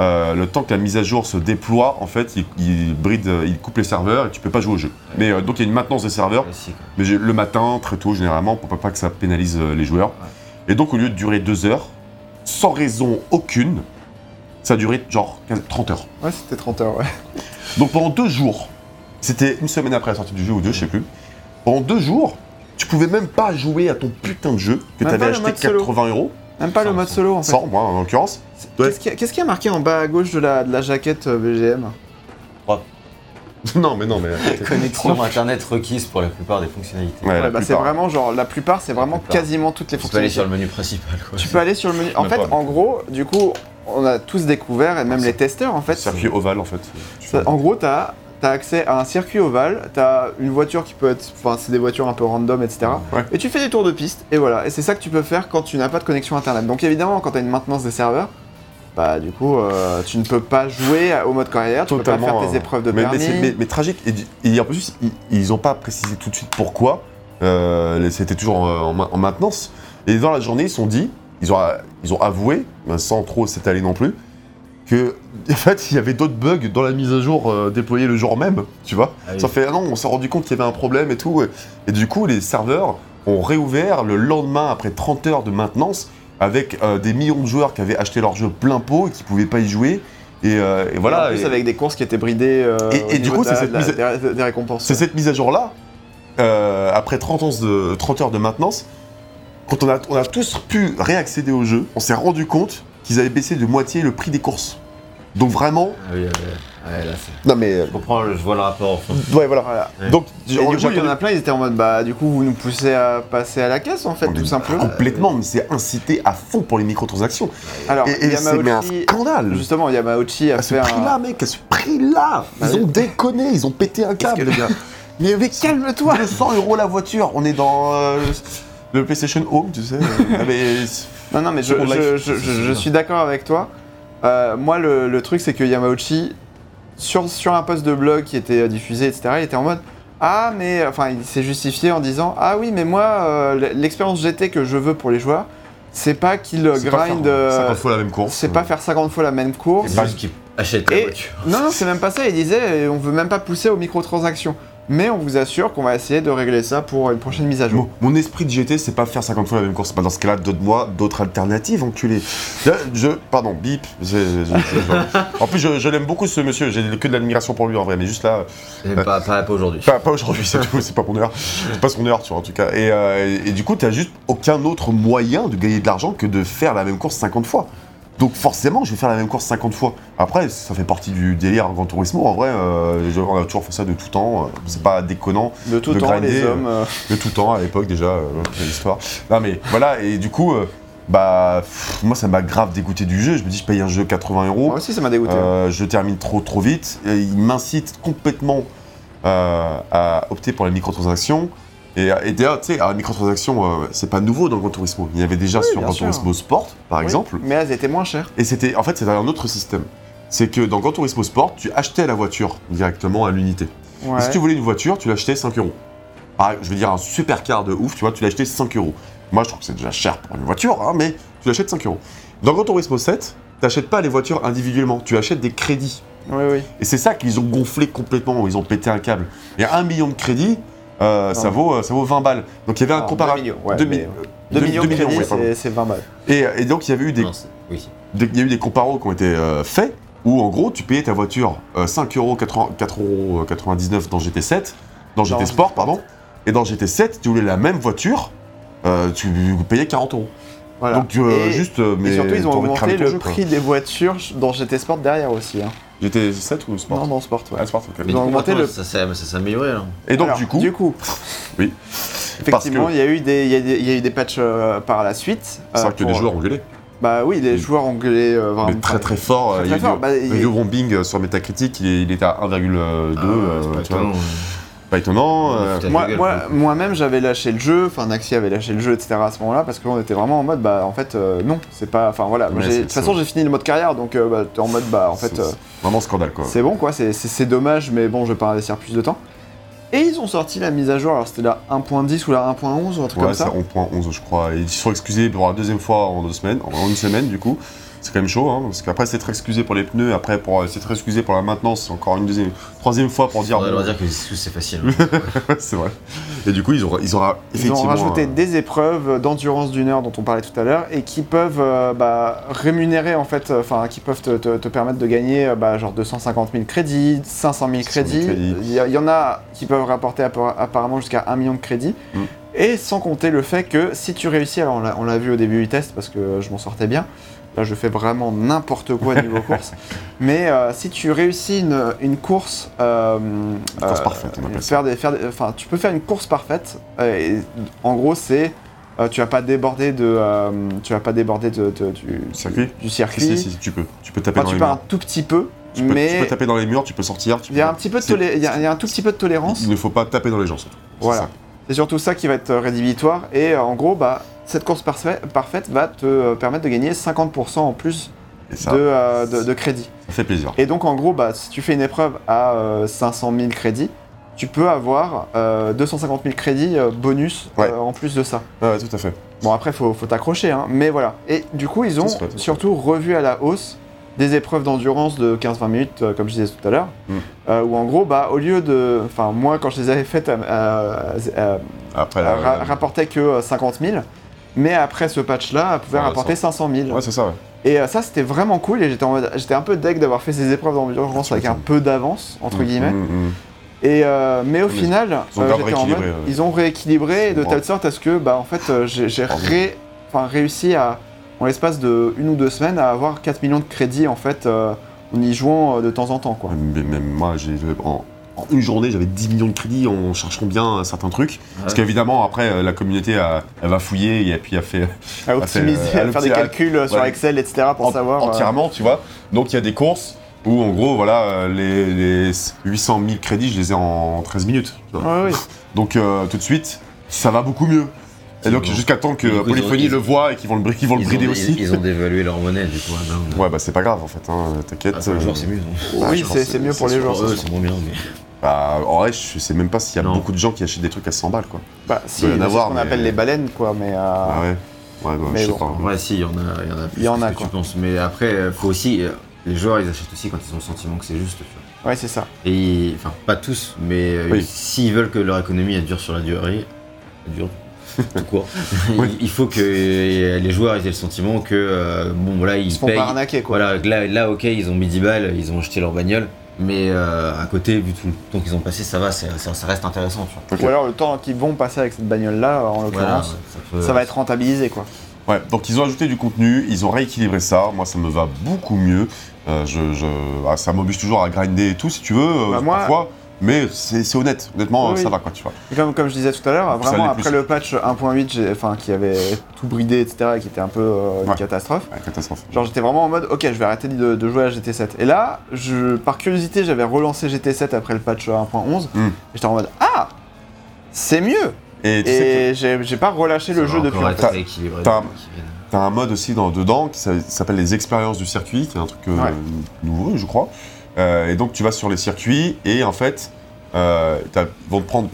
euh, le temps que la mise à jour se déploie, en fait, il, il bride, il coupe les serveurs et tu peux pas jouer au jeu. Mais euh, donc il y a une maintenance des serveurs, mais le matin, très tôt généralement, pour pas que ça pénalise euh, les joueurs. Et donc au lieu de durer deux heures, sans raison aucune, ça a duré genre 15 30 heures. Ouais, c'était 30 heures, ouais. Donc pendant deux jours, c'était une semaine après la sortie du jeu ou deux, je sais plus. Pendant deux jours, tu pouvais même pas jouer à ton putain de jeu que pas le acheté mode solo. 80 euros, Même pas le mode solo en fait. sans moi en l'occurrence. Ouais. Qu'est-ce qu'il y, a- y marqué en bas à gauche de la, de la jaquette euh, BGM non mais non mais. Connexion internet requise pour la plupart des fonctionnalités. Ouais, bah, c'est vraiment genre la plupart, c'est vraiment plupart. quasiment toutes les Tu peux aller fonctionnalités. sur le menu principal. Quoi. Tu peux aller sur le menu. En Même fait, pas, en gros, du coup, on a tous découvert, et même les testeurs en fait. Circuit ovale en fait. Ça- en gros, t'as as accès à un circuit ovale, t'as une voiture qui peut être. Enfin, c'est des voitures un peu random, etc. Ouais. Et tu fais des tours de piste, et voilà. Et c'est ça que tu peux faire quand tu n'as pas de connexion internet. Donc évidemment, quand t'as une maintenance des serveurs, bah du coup, euh, tu ne peux pas jouer au mode carrière, tu peux pas faire tes épreuves de mais, mais permis. mais- mais tragique. Et, en plus, ils, ils ont pas précisé tout de suite pourquoi. Euh, C'était toujours en, en ma- en maintenance. Et dans la journée, ils sont dit ils ont, ils ont avoué, sans trop s'étaler non plus, que en fait il y avait d'autres bugs dans la mise à jour euh, déployée le jour même, tu vois. Ah oui. Ça fait ah non, on s'est rendu compte qu'il y avait un problème et tout. Et, et du coup, les serveurs ont réouvert le lendemain après 30 heures de maintenance avec euh, des millions de joueurs qui avaient acheté leur jeu plein pot et qui pouvaient pas y jouer. Et, euh, et Voilà, voilà. en plus et- avec des courses qui étaient bridées Et- et du coup, c'est cette. C'est cette mise à jour-là, euh, après 30, ans de, 30 heures de maintenance, quand on a, on a tous pu réaccéder au jeu, on s'est rendu compte qu'ils avaient baissé de moitié le prix des courses. Donc vraiment... Ah oui, ouais, ouais, là, c'est- Non mais... je comprends, je vois le rapport. Ouais, voilà. Voilà. Ouais. Donc, Et du coup, il y en a plein, ils étaient en mode bah du coup vous nous poussez à passer à la caisse en fait, Mais tout simplement. Complètement, mais c'est incité à fond pour les microtransactions. Alors, et et c'est mais un Yamauchi, scandale. justement, Yamauchi a À ce fait prix-là, un. mec, à ce prix-là, ils Bah, ont déconné, ils ont pété un câble, les gars. Mais, mais calme-toi 200 euros la voiture, on est dans euh, le PlayStation Home, tu sais. euh, mais Non, non, mais je, Second je, Life. je- je- je suis d'accord avec toi. Euh, moi, le, le truc, c'est que Yamauchi, sur, sur un post de blog qui était euh, diffusé, etc., il était en mode Ah, mais. Enfin, il s'est justifié en disant Ah oui, mais moi, euh, l'expérience GT que je veux pour les joueurs, c'est pas qu'ils c'est pas grind. faire euh, 50 fois la même course. c'est pas faire 50 fois la même course. C'est juste qu'ils achètent la Et- voiture. Non, non, c'est même pas ça. Il disait euh, on veut même pas pousser aux microtransactions. Mais on vous assure qu'on va essayer de régler ça pour une prochaine mise à jour. Mon, mon esprit de GT, c'est pas faire 50 fois la même course. Bah, dans ce cas-là, donne-moi d'autres alternatives, enculé. Je, je- pardon, bip. Je- je- je- je- en plus, je, je l'aime beaucoup ce monsieur. J'ai que de l'admiration pour lui en vrai, mais juste là, Mais pas, pas, pas aujourd'hui. pas, pas aujourd'hui, c'est tout. C'est pas mon heure. C'est pas son heure, tu vois, en tout cas. Et, euh, et du coup, t'as juste aucun autre moyen de gagner de l'argent que de faire la même course 50 fois. Donc forcément, je vais faire la même course 50 fois. Après, ça fait partie du délire Grand Turismo. En vrai, euh, on a toujours fait ça de tout temps. euh, C'est pas déconnant. De tout de temps, grinder, les hommes. euh, de tout temps à l'époque déjà, l'histoire. Non mais voilà, et du coup, bah pff, moi ça m'a grave dégoûté du jeu. Je me dis, je paye un jeu 80 euros, Moi aussi, ça m'a dégoûté. euh, je termine trop trop vite. Et il m'incite complètement euh, à opter pour les microtransactions. Et, et d'ailleurs, tu sais, alors, microtransactions, euh, c'est pas nouveau dans Gran Turismo. Il y avait déjà sur bien Gran sûr. Turismo Sport, par Oui, exemple. Mais elles étaient moins chères. Et c'était, en fait, c'était un autre système. C'est que dans Gran Turismo Sport, tu achetais la voiture directement à l'unité. Ouais. Et si tu voulais une voiture, tu l'achetais 5 euros. Je veux dire, un supercar de ouf, tu vois, tu l'achetais 5 euros. Moi, je trouve que c'est déjà cher pour une voiture, hein, mais tu l'achètes 5 euros. Dans Gran Turismo 7, tu n'achètes pas les voitures individuellement, tu achètes des crédits. Oui, oui. Et c'est ça qu'ils ont gonflé complètement, ils ont pété un câble. Et un million de crédits, euh, ça, Non. vaut, euh, ça vaut 20 balles. Donc il y avait un Alors, comparatif. 2 millions, ouais, 2 mais, euh, 2 millions de crédits, ouais, c'est- c'est 20 balles. et, et donc il y avait eu des, Non, oui. des- il y a eu des comparos qui ont été euh, faits où en gros tu payais ta voiture euh, 5,99€ dans GT7, dans GT Dans Sport, GT pardon, et dans GT7 tu voulais la même voiture, euh, tu payais 40 euros. Voilà. Donc euh, et, juste, euh, mais et surtout, ils ont augmenté le jeu, quoi. prix des voitures dans GT Sport derrière aussi. Hein. GT7 ou Sport Non, dans Sport, ouais. Ah, Sport, ok. Mais Ils ont du coup, augmenté maintenant, le- ça, s'est- ça s'est amélioré alors. Et donc Alors, du coup, du coup, oui, effectivement, que- il y a eu des, il y a des, il y a eu des patchs euh, par la suite. c'est euh, vrai que pour- les joueurs ont gueulé. Bah oui, les joueurs anglais euh, vraiment. Mais très très fort. Très, euh, très il y a fort. eu- Bah, il y a- Le bombing euh, sur Metacritic, il est, il est à 1,2. Ah, euh, pas tu vois. étonnant. Pas étonnant. euh. Moi, moi, moi-même j'avais lâché le jeu, enfin Naxi avait lâché le jeu, etc. à ce moment-là parce qu'on était vraiment en mode bah en fait euh, non, c'est pas, enfin voilà. Ouais, de toute façon j'ai fini le mode carrière donc euh, bah, t'es en mode bah en fait euh, Vraiment scandale quoi. c'est bon quoi, c'est- dommage mais bon je vais pas investir plus de temps. Et ils ont sorti la mise à jour, alors c'était la 1.10 ou la 1.11 ou un truc Ouais, comme c'est ça. 11.11 je crois. Et ils sont excusés pour la deuxième fois en deux semaines, en une semaine du coup. C'est quand même chaud, hein, parce qu'après c'est très excusé pour les pneus, après pour c'est très excusé pour la maintenance, c'est encore une deuxième, troisième fois pour dire. On va leur dire que c'est facile. c'est vrai. Et du coup ils auront, ils auront Ils ont rajouté euh, des épreuves d'endurance d'une heure dont on parlait tout à l'heure et qui peuvent euh, bah, rémunérer en fait, euh, enfin qui peuvent te, te- te permettre de gagner euh, bah, genre 250 000 crédits, 500 000 500 000 crédits. crédits. Il y, a- il y en a qui peuvent rapporter appar- apparemment jusqu'à 1 million de crédits. Mm. Et sans compter le fait que si tu réussis, alors on l'a- on l'a vu au début du test parce que je m'en sortais bien. Là, je fais vraiment n'importe quoi niveau course. Mais euh, si tu réussis une, une course, euh, course euh, parfaite, on appelle ça. faire des, faire des- enfin, tu peux faire une course parfaite. euh, et en gros, c'est tu vas pas déborder de, tu vas pas déborder de, de- du Circuit? du Si, circuit. si, si, tu peux. Tu peux taper Enfin, dans tu les peux murs. un tout petit peu, Tu peux, mais tu peux taper dans les murs, tu peux sortir. tu il y a peux- un petit peu de c'est- tolé- il y a- il y a un tout petit peu de tolérance. Il ne faut pas taper dans les gens surtout. Voilà. C'est surtout ça qui va être rédhibitoire. Et en gros, bah, cette course parfait- parfaite va te euh, permettre de gagner 50% en plus ça, de, euh, de, de crédit. ça fait plaisir. Et donc, en gros, bah, si tu fais une épreuve à euh, 500 000 crédits, tu peux avoir euh, 250 000 crédits euh, bonus Ouais. euh, en plus de ça. Ouais, tout à fait. Bon, après, faut, faut t'accrocher, hein, mais voilà. Et du coup, ils ont surtout revu à la hausse des épreuves d'endurance de 15-20 minutes, euh, comme je disais tout à l'heure, Mm. euh, où en gros, bah, au lieu de. Enfin, moi, quand je les avais faites, euh, euh, euh, Après, euh, la- ra- rapportait que euh, 50 000, mais après ce patch-là, elle pouvait Ouais, rapporter 500 000. Ouais, c'est ça, ouais. Et euh, ça, c'était vraiment cool, et j'étais un peu deg d'avoir fait ces épreuves d'endurance avec un peu d'avance, entre guillemets. Mm, mm, mm. Et euh, mais au Mais final, ils ont euh, en mode, ouais. ils ont rééquilibré de telle sorte à ce que, bah, en fait, euh, j'ai ré- réussi à, en l'espace de une ou deux semaines, à avoir 4 millions de crédits en fait, euh, en y jouant euh, de temps en temps, quoi. Mais Même moi, j'ai en, en une journée, j'avais 10 millions de crédits en cherchant bien certains trucs. Parce qu'évidemment, après, euh, la communauté, a- elle va fouiller et puis a fait À optimiser, fait, euh, à faire des calculs euh, sur ouais. Excel, etc. pour en- savoir. euh, entièrement, tu vois. Donc il y a des courses où, en gros, voilà, euh, les, les 800 000 crédits, je les ai en 13 minutes. Ouais, ouais. Donc euh, tout de suite, ça va beaucoup mieux. Et donc jusqu'à temps que ont- Polyphonie le voit et qu'ils vont le, vont ont, brider ils- aussi. ils ont dévalué leur monnaie, du coup. ah, non, Ouais, bah c'est pas grave en fait, hein, t'inquiète. Ah, pour les joueurs, euh, c'est mieux. Ouais, oui, pense c'est mieux pour les joueurs. C'est moins bien. Mais... Bah, en vrai, je sais même pas s'il y a Non. beaucoup de gens qui achètent des trucs à 100 balles quoi. Bah, si, y en avoir, ce qu'on mais- appelle les baleines, quoi. Mais euh, Ah ouais. Ouais, bah, mais je sais bon. pas. En vrai, si, il y en a, il y en a plus Il y en que a, que quoi. tu penses. Mais après, euh, faut aussi. euh, Les joueurs, ils achètent aussi quand ils ont le sentiment que c'est juste. tu vois. ouais, c'est ça. Et ils- enfin, pas tous, mais euh, Oui. s'ils veulent que leur économie elle dure sur la durée, elle dure tout court, Oui. il, il faut que les joueurs aient le sentiment que euh, bon voilà ils Ils se font pas arnaquer, quoi. Voilà, là, là ok ils ont mis 10 balles, ils ont jeté leur bagnole, mais euh, à côté vu tout le temps qu'ils ont passé ça va, ça, ça reste intéressant tu vois. Ok. Ou alors le temps qu'ils vont passer avec cette bagnole-là, en Voilà, l'occurrence, ça, peut- ça va être rentabilisé, quoi. Ouais, donc ils ont ajouté du contenu, ils ont rééquilibré ça. Moi, ça me va beaucoup mieux. Euh, je, je- ah, ça m'oblige toujours à grinder et tout, si tu veux, euh, Bah, moi- parfois. Mais c'est honnête. Honnêtement, Oui, ça va quoi, tu vois. Et comme, comme je disais tout à l'heure, vraiment après plus. le patch 1.8, j'ai- enfin qui avait tout bridé, etc., et qui était un peu euh, une Ouais. catastrophe, Ouais, catastrophe. genre j'étais vraiment en mode ok, je vais arrêter de, de jouer à GT7. Et là, je, par curiosité, j'avais relancé GT7 après le patch 1.11, Hmm. et j'étais en mode ah, c'est mieux Et tu sais Et j'ai j'ai pas relâché le jeu depuis. t'as- un mode aussi dans, dedans qui s'a- s'appelle les expériences du circuit, qui est un truc euh, Ouais. nouveau, je crois. Euh, et donc tu vas sur les circuits et en fait, euh, vont te prendre,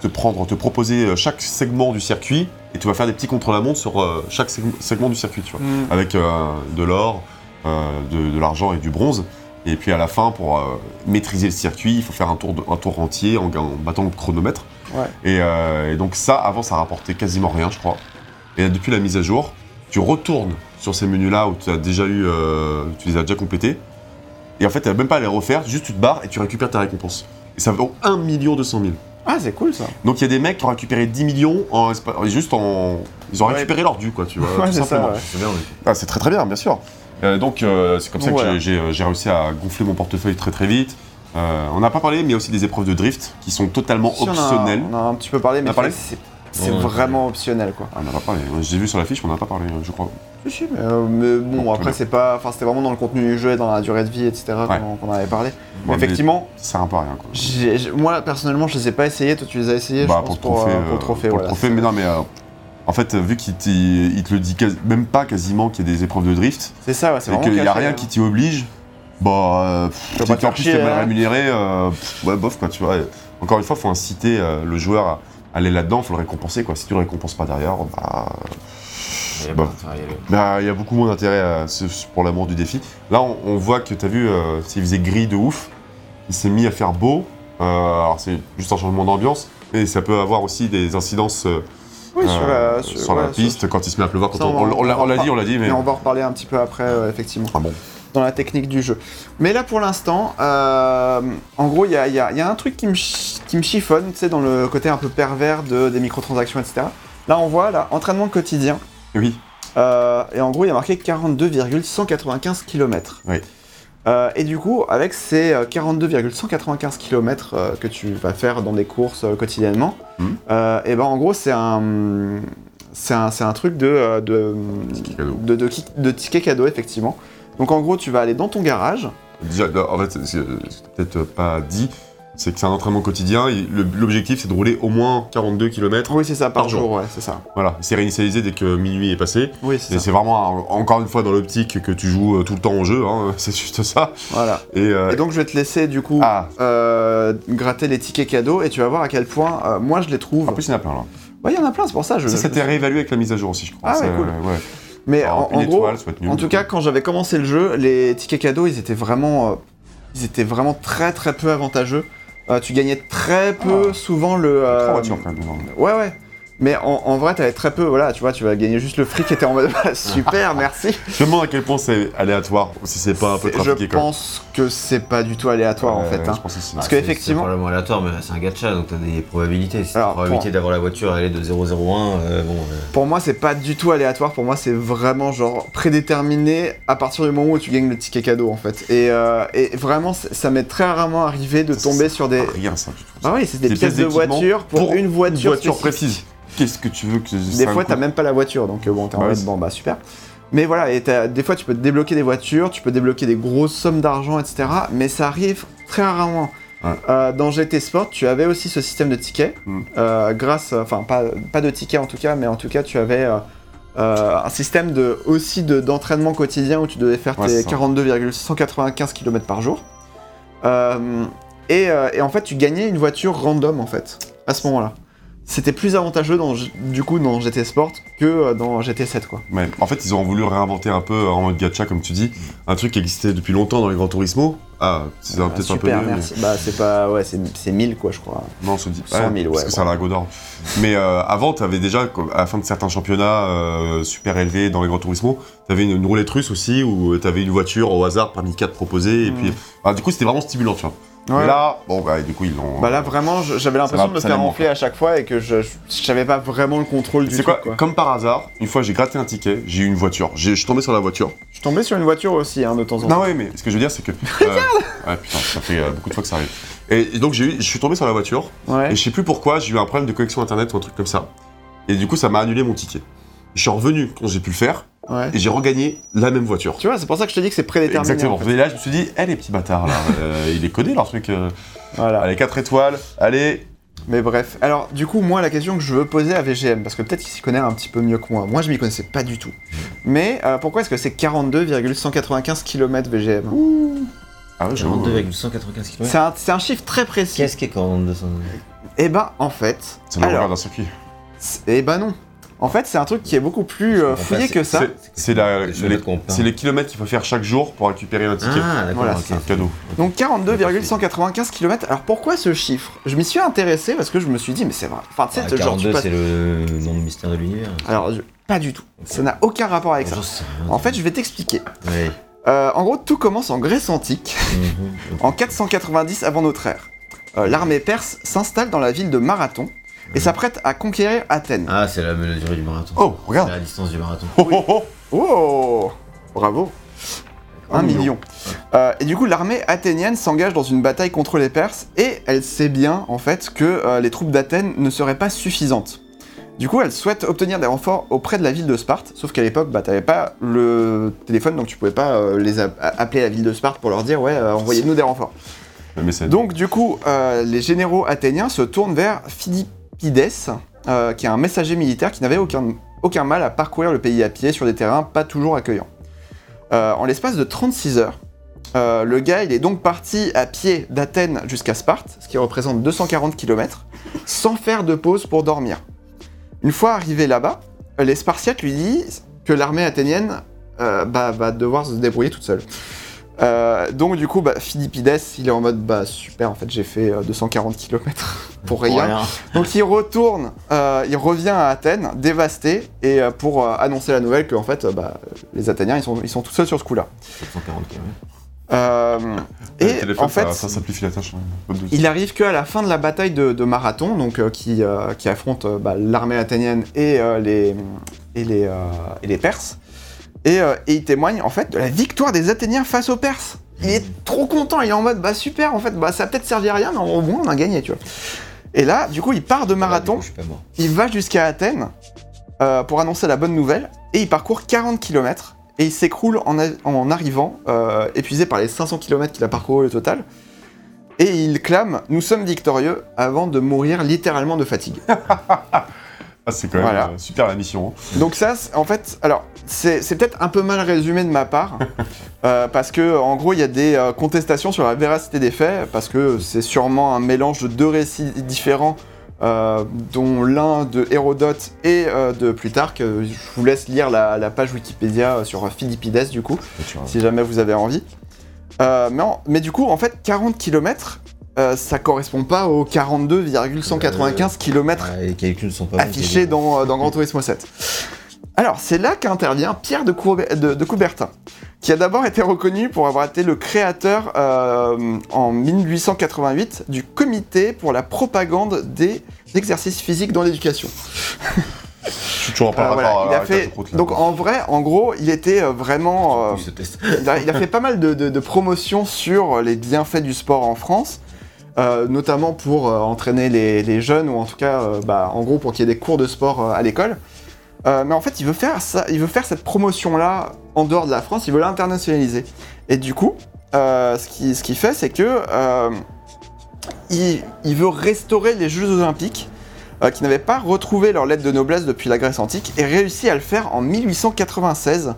te prendre, te proposer euh, chaque segment du circuit et tu vas faire des petits contre-la-montre sur chaque segm- segment du circuit, tu vois. Hmm. avec de l'or, de, de l'argent et du bronze. Et puis à la fin, pour euh, maîtriser le circuit, il faut faire un tour, de- un tour entier en, en battant le chronomètre. Ouais. Et, euh, et donc ça, avant, ça rapportait quasiment rien, je crois. Et depuis la mise à jour, tu retournes sur ces menus-là où tu as déjà eu, euh, tu les as déjà complétés. Et en fait, tu n'as même pas à les refaire, juste tu te barres et tu récupères ta récompense. Et ça vaut 1 million 200 000. Ah, c'est cool ça. Donc il y a des mecs qui ont récupéré 10 millions en juste en. Ils ont Ouais. récupéré leur dû, quoi, tu vois. Ouais, tout c'est ouais. Ah, très très bien, bien sûr. Euh, donc euh, c'est comme ça que j'ai- réussi à gonfler mon portefeuille très très vite. Euh, on n'a pas parlé, mais il y a aussi des épreuves de drift qui sont totalement Si, on a- optionnelles. On a, un petit peu parlé, mais a parlé c'est c'est Ouais. vraiment optionnel quoi. Ah, on n'a pas parlé. J'ai vu sur la fiche, on n'en a pas parlé, je crois. Si, si, mais, euh, mais bon, Bon, après, c'est pas. Enfin, c'était vraiment dans le contenu du jeu et dans la durée de vie, etc. Ouais. qu'on qu'on avait parlé. Mais Ouais, effectivement, Ça sert un peu à rien, quoi. moi, personnellement, je les ai pas essayés. Toi, tu les as essayés, Bah, je pour pense, le trophée. euh, euh, pour le trophée, pour le voilà. trophée, mais non, mais. euh, en fait, vu qu'il te le dit quasi- même pas quasiment qu'il y a des épreuves de drift, C'est ça, ouais, c'est et qu'il n'y a rien hein. qui t'y oblige, bah. euh, si pas en plus t'es mal hein. rémunéré, euh, pff, ouais, bof, quoi, tu vois. Encore une fois, il faut inciter euh, le joueur à aller là-dedans, il faut le récompenser, quoi. Si tu le récompenses pas derrière, bah. Il y a. Bah, il y a beaucoup moins d'intérêt à ce- pour l'amour du défi. Là, on, on voit que tu as vu, euh, s'il faisait gris de ouf, il s'est mis à faire beau. Euh, alors, c'est juste un changement d'ambiance, et ça peut avoir aussi des incidences euh, Oui, sur euh, la, sur la ouais, piste quand il se met à pleuvoir. Quand Ça, on, on va- on l'a- on on l'a va dit, on l'a dit, mais. Mais on va en reparler un petit peu après, euh, effectivement, Ah bon dans la technique du jeu. Mais là, pour l'instant, euh, en gros, il y a, y a- il y a un truc qui me, chi- qui me chiffonne, tu sais, dans le côté un peu pervers de, des microtransactions, etc. Là, on voit, là, entraînement quotidien. Oui. Euh, et en gros, il y a marqué 42,195 km. Oui. Euh, et du coup, avec ces euh, 42,195 km euh, que tu vas faire dans des courses quotidiennement, euh, et ben en gros, c'est un, c'est un, un truc de, de, de, de, de ticket cadeau, effectivement. Donc en gros, tu vas aller dans ton garage. Déjà, en fait, c'est peut-être pas dit, C'est que c'est un entraînement quotidien. L'objectif, c'est de rouler au moins 42 km. Oui, c'est ça, par, Par jour, jour. ouais, c'est ça. Voilà, c'est réinitialisé dès que minuit est passé. Oui, c'est Et c'est vraiment, encore une fois, dans l'optique que tu joues euh, tout le temps au jeu. hein, c'est juste ça. Voilà. Et, euh, Et donc, je vais te laisser, du coup, ah, euh, gratter les tickets cadeaux et tu vas voir à quel point, euh, moi, je les trouve. en plus, il y en a plein là. Ouais, il y en a plein, c'est pour ça. Je, Ça, c'était réévalué avec la mise à jour aussi, je crois. Ah ouais, C'est, cool. ouais. Mais en, gros, étoile, nul, en tout cas, quand j'avais commencé le jeu, les tickets cadeaux, ils étaient vraiment, euh, ils étaient vraiment très très peu avantageux. Euh, tu gagnais très peu, souvent le. euh, Trois voitures quand même. dedans. Ouais, ouais. Mais en, en vrai, t'avais très peu, voilà, tu vois, tu vas gagner juste le fric et t'es en mode bah, super, merci. Je me demande à quel point c'est aléatoire, ou si c'est pas un peu trafiqué Je pense que c'est pas du tout aléatoire en fait. ouais, hein. Je pense aussi. Parce Ah, qu'effectivement- C'est probablement aléatoire, mais c'est un gacha, donc t'as des probabilités. Si Alors, la probabilité pour- d'avoir la voiture aller de 001, euh, bon. euh, Pour moi, c'est pas du tout aléatoire. Pour moi, c'est vraiment genre prédéterminé à partir du moment où tu gagnes le ticket cadeau en fait. Et, euh, et vraiment, ça m'est très rarement arrivé de tomber sur des. Rien ça du tout. Ah oui, c'est des Des pièces pièces de voiture pour, pour une voiture, voiture spécifique. précise. Qu'est-ce que tu veux que Des fois, t'as même pas la voiture, donc euh, bon, t'es en mode bon, bah super. Mais voilà, et des fois, tu peux te débloquer des voitures, tu peux débloquer des grosses sommes d'argent, etc. Mais ça arrive très rarement. Ouais. Euh, dans GT Sport, tu avais aussi ce système de tickets, Mm. euh, grâce, enfin pas, pas de tickets en tout cas, mais en tout cas tu avais euh, un système de, aussi de- d'entraînement quotidien où tu devais faire Ouais, tes c'est ça. 42,195 km par jour. Et, et en fait, tu gagnais une voiture random en fait, à ce moment-là. C'était plus avantageux dans, du coup dans GT Sport que euh, dans GT7 quoi. Ouais. En fait, ils ont voulu réinventer un peu en mode gacha, comme tu dis, un truc qui existait depuis longtemps dans les Gran Turismo. Ah, c'est Ah, peut-être un peu super, mieux. mais- merci. Bah c'est pas, ouais, c'est c'est 1000 quoi je crois. Non, on se dit 100 000, ouais, Parce que c'est un lingot d'or. Mais euh, avant, tu avais déjà, à la fin de certains championnats euh, super élevés dans les Gran Turismo, tu avais une, une roulette russe aussi où tu avais une voiture au hasard parmi quatre proposées. Et Mm. puis, ah, du coup, c'était vraiment stimulant, tu vois. Ouais. Là, bon, bah, du coup, ils l'ont. Bah là vraiment j'avais l'impression de me faire enfler à chaque fois et que je, j'avais pas vraiment le contrôle du C'est truc quoi, Comme par hasard, une fois j'ai gratté un ticket, j'ai eu une voiture. J'ai- Je suis tombé sur la voiture. Je suis tombé sur une voiture aussi hein, de temps en temps. Non, ouais, mais ce que je veux dire, c'est que. euh, ouais, putain, ça fait euh, beaucoup de fois que ça arrive. Et, et donc, j'ai eu- je suis tombé sur la voiture, Ouais. et je sais plus pourquoi, j'ai eu un problème de connexion internet ou un truc comme ça. Et du coup, ça m'a annulé mon ticket. Je suis revenu quand j'ai pu le faire, ouais. et j'ai regagné la même voiture. Tu vois, c'est pour ça que je te dis que c'est prédéterminé. Exactement. en fait. Et là, je me suis dit, eh les petits bâtards, là, euh, il est codé leur truc. euh. Voilà. Allez, 4 étoiles, allez. Mais bref. Alors, du coup, moi, la question que je veux poser à VGM, parce que peut-être qu'il s'y connaît un petit peu mieux que moi. Moi, je m'y connaissais pas du tout. Mais euh, pourquoi est-ce que c'est 42,195 km VGM Ah ouais, j'avoue. 42,195 km. C'est un, c'est un chiffre très précis. Qu'est-ce qui est 42 Eh ben, en fait. C'est le alors, regard d'un circuit. eh ben non. En fait, c'est un truc qui est beaucoup plus euh, fouillé que ça. C'est- Les les, kilomètres qu'il faut faire chaque jour pour récupérer un ticket. Ah, d'accord, Voilà. C'est un cadeau. Donc 42,195 km. Alors pourquoi ce chiffre? Je m'y suis intéressé parce que je me suis dit, mais c'est vrai. Enfin, tu sais, Ah, genre, tu 42, passes- c'est le nombre mystère de l'univers. Alors, je- pas du tout. Ça n'a aucun rapport avec ça. En fait, je vais t'expliquer. Euh, en gros, tout commence en Grèce antique, Mhm. en 490 avant notre ère. Euh, L'armée perse s'installe dans la ville de Marathon et s'apprête à conquérir Athènes. Ah, c'est la, durée du marathon. Oh, C'est regarde. la distance du marathon. Oh, oh, oh. Oh Bravo Un million. million. Euh, et du coup, l'armée athénienne s'engage dans une bataille contre les Perses et elle sait bien, en fait, que euh, les troupes d'Athènes ne seraient pas suffisantes. Du coup, elle souhaite obtenir des renforts auprès de la ville de Sparte, sauf qu'à l'époque, bah, t'avais pas le téléphone, donc tu pouvais pas euh, les a- appeler la ville de Sparte pour leur dire, ouais, euh, envoyez-nous des renforts. Mais c'est Donc du coup, euh, les généraux athéniens se tournent vers Philippides, euh, qui est un messager militaire qui n'avait aucun, mal à parcourir le pays à pied sur des terrains pas toujours accueillants. Euh, en l'espace de 36 heures, euh, le gars est donc parti à pied d'Athènes jusqu'à Sparte, ce qui représente 240 km, sans faire de pause pour dormir. Une fois arrivé là-bas, les Spartiates lui disent que l'armée athénienne bah, va devoir se débrouiller toute seule. Euh, donc du coup, bah, Philippides, il est en mode bah super, en fait j'ai fait euh, 240 km pour rien. Donc il retourne, euh, il revient à Athènes, dévasté, et euh, pour euh, annoncer la nouvelle que en fait, euh, bah, les Athéniens ils sont, ils sont tout seuls sur ce coup-là. 740 km. Euh, Le et téléphone, en fait, ça, ça simplifie la tâche. hein. Il arrive qu'à la fin de la bataille de, de Marathon, donc euh, qui, euh, qui affronte euh, bah, l'armée athénienne et, euh, les, et, les, euh, et les Perses. Et, euh, et il témoigne en fait de la victoire des Athéniens face aux Perses. Il est trop content, il est en mode bah super en fait, bah ça a peut-être servi à rien, mais au moins on a gagné, tu vois. Et là, du coup, il part de marathon, Ah, coup, mort. il va jusqu'à Athènes euh, pour annoncer la bonne nouvelle, et il parcourt 40 km, et il s'écroule en, arrivant, euh, épuisé par les 500 km qu'il a parcouru au total. Et il clame Nous sommes victorieux avant de mourir littéralement de fatigue. Ah, c'est quand même Voilà. euh, super la mission. hein. Donc ça, en fait, alors c'est peut-être un peu mal résumé de ma part, euh, parce que en gros il y a des euh, contestations sur la véracité des faits, parce que c'est sûrement un mélange de deux récits différents, euh, dont l'un de Hérodote et de Plutarque. Je vous laisse lire la, la page Wikipédia sur Philippides du coup, si jamais vous avez envie. Mais, en- mais du coup, en fait, 40 km, ça correspond pas aux 42,195 km Ouais, les calculs sont pas bons, affiché quasiment. dans, euh, dans Gran Turismo 7. Alors, c'est là qu'intervient Pierre de, Courbe- de- de Coubertin, qui a d'abord été reconnu pour avoir été le créateur euh, en 1888 du comité pour la propagande des exercices physiques dans l'éducation. Je suis toujours par Euh, voilà, il a fait, là. donc en vrai, en gros, il était euh, vraiment, euh, il a fait pas mal de, de, de promotions sur les bienfaits du sport en France, euh, notamment pour euh, entraîner les, jeunes, ou en tout cas, euh, bah, en gros, pour qu'il y ait des cours de sport à l'école. Mais en fait, il veut faire ça, cette promotion-là en dehors de la France, il veut l'internationaliser. Et du coup, ce qu'il ce qu'il fait, c'est que euh, il, il veut restaurer les Jeux Olympiques qui n'avaient pas retrouvé leur lettre de noblesse depuis la Grèce antique et réussit à le faire en 1896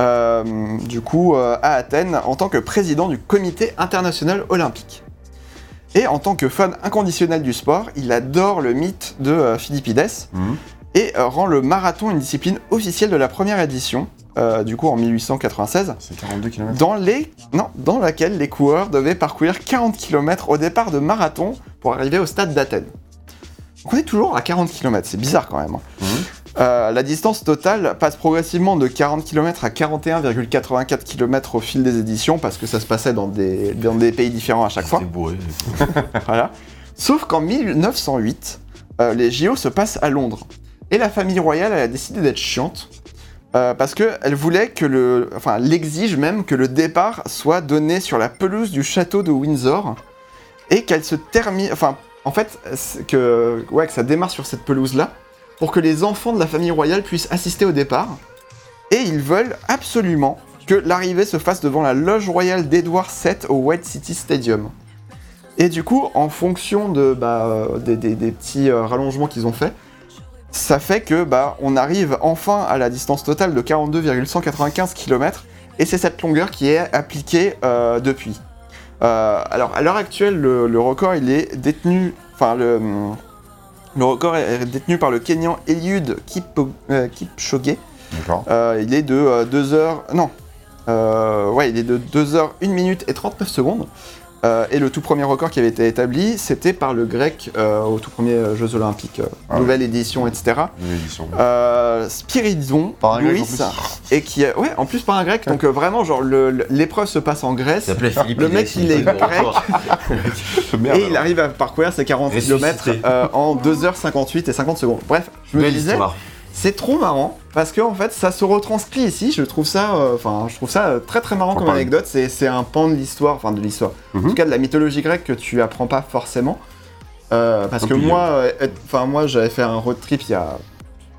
euh, du coup à Athènes en tant que président du comité international olympique. Et en tant que fan inconditionnel du sport, il adore le mythe de euh, Philippides Mhm. et euh, rend le marathon une discipline officielle de la première édition, euh, du coup en 1896, C'est 42 km. dans, les... non, dans laquelle les coureurs devaient parcourir 40 km au départ de marathon pour arriver au stade d'Athènes. Donc on est toujours à 40 km, c'est bizarre quand même. hein. Euh, la distance totale passe progressivement de 40 km à 41,84 km au fil des éditions parce que ça se passait dans des, dans des pays différents à chaque fois. Bourré. Voilà. Sauf qu'en 1908, euh, les JO se passent à Londres. Et la famille royale elle a décidé d'être chiante. euh, parce qu'elle voulait que le. Enfin, elle exige même que le départ soit donné sur la pelouse du château de Windsor. Et qu'elle se termine. Enfin, en fait, que, ouais, que ça démarre sur cette pelouse-là. Pour que les enfants de la famille royale puissent assister au départ. Et ils veulent absolument que l'arrivée se fasse devant la loge royale d'Edward VII au White City Stadium. Et du coup, en fonction bah, euh, des, petits euh, rallongements qu'ils ont fait, ça fait que bah, on arrive enfin à la distance totale de 42,195 km, et c'est cette longueur qui est appliquée euh, depuis. Alors, à l'heure actuelle, le, le record, il est détenu... Enfin, le, le record est détenu par le Kenyan Eliud Kipo- euh, Kipchoge. Euh, il est de 2 heures... Non. Euh, ouais, il est de 2 heures 1 minute et 39 secondes. Euh, et le tout premier record qui avait été établi, c'était par le grec euh, au tout premier euh, Jeux Olympiques, euh, Ah nouvelle édition, etc. Édition. Euh, Spiridon, Par un grec, Louis, en plus. et qui, a- ouais, en plus par un grec, donc euh, vraiment, genre, l'épreuve se passe en Grèce, Il s'appelait Philippe Le mec, il est il le grec. et il arrive à parcourir ses 40 Ressuscité. km en 2h58 et 50 secondes. Bref, je me disais, c'est trop marrant parce que en fait ça se retranscrit ici. Je trouve ça, euh, je trouve ça euh, très très marrant Faut comme parler. anecdote. C'est c'est un pan de l'histoire, enfin de l'histoire. En Mhm. tout cas de la mythologie grecque que tu apprends pas forcément. Euh, parce que moi, enfin moi j'avais fait un road trip il y a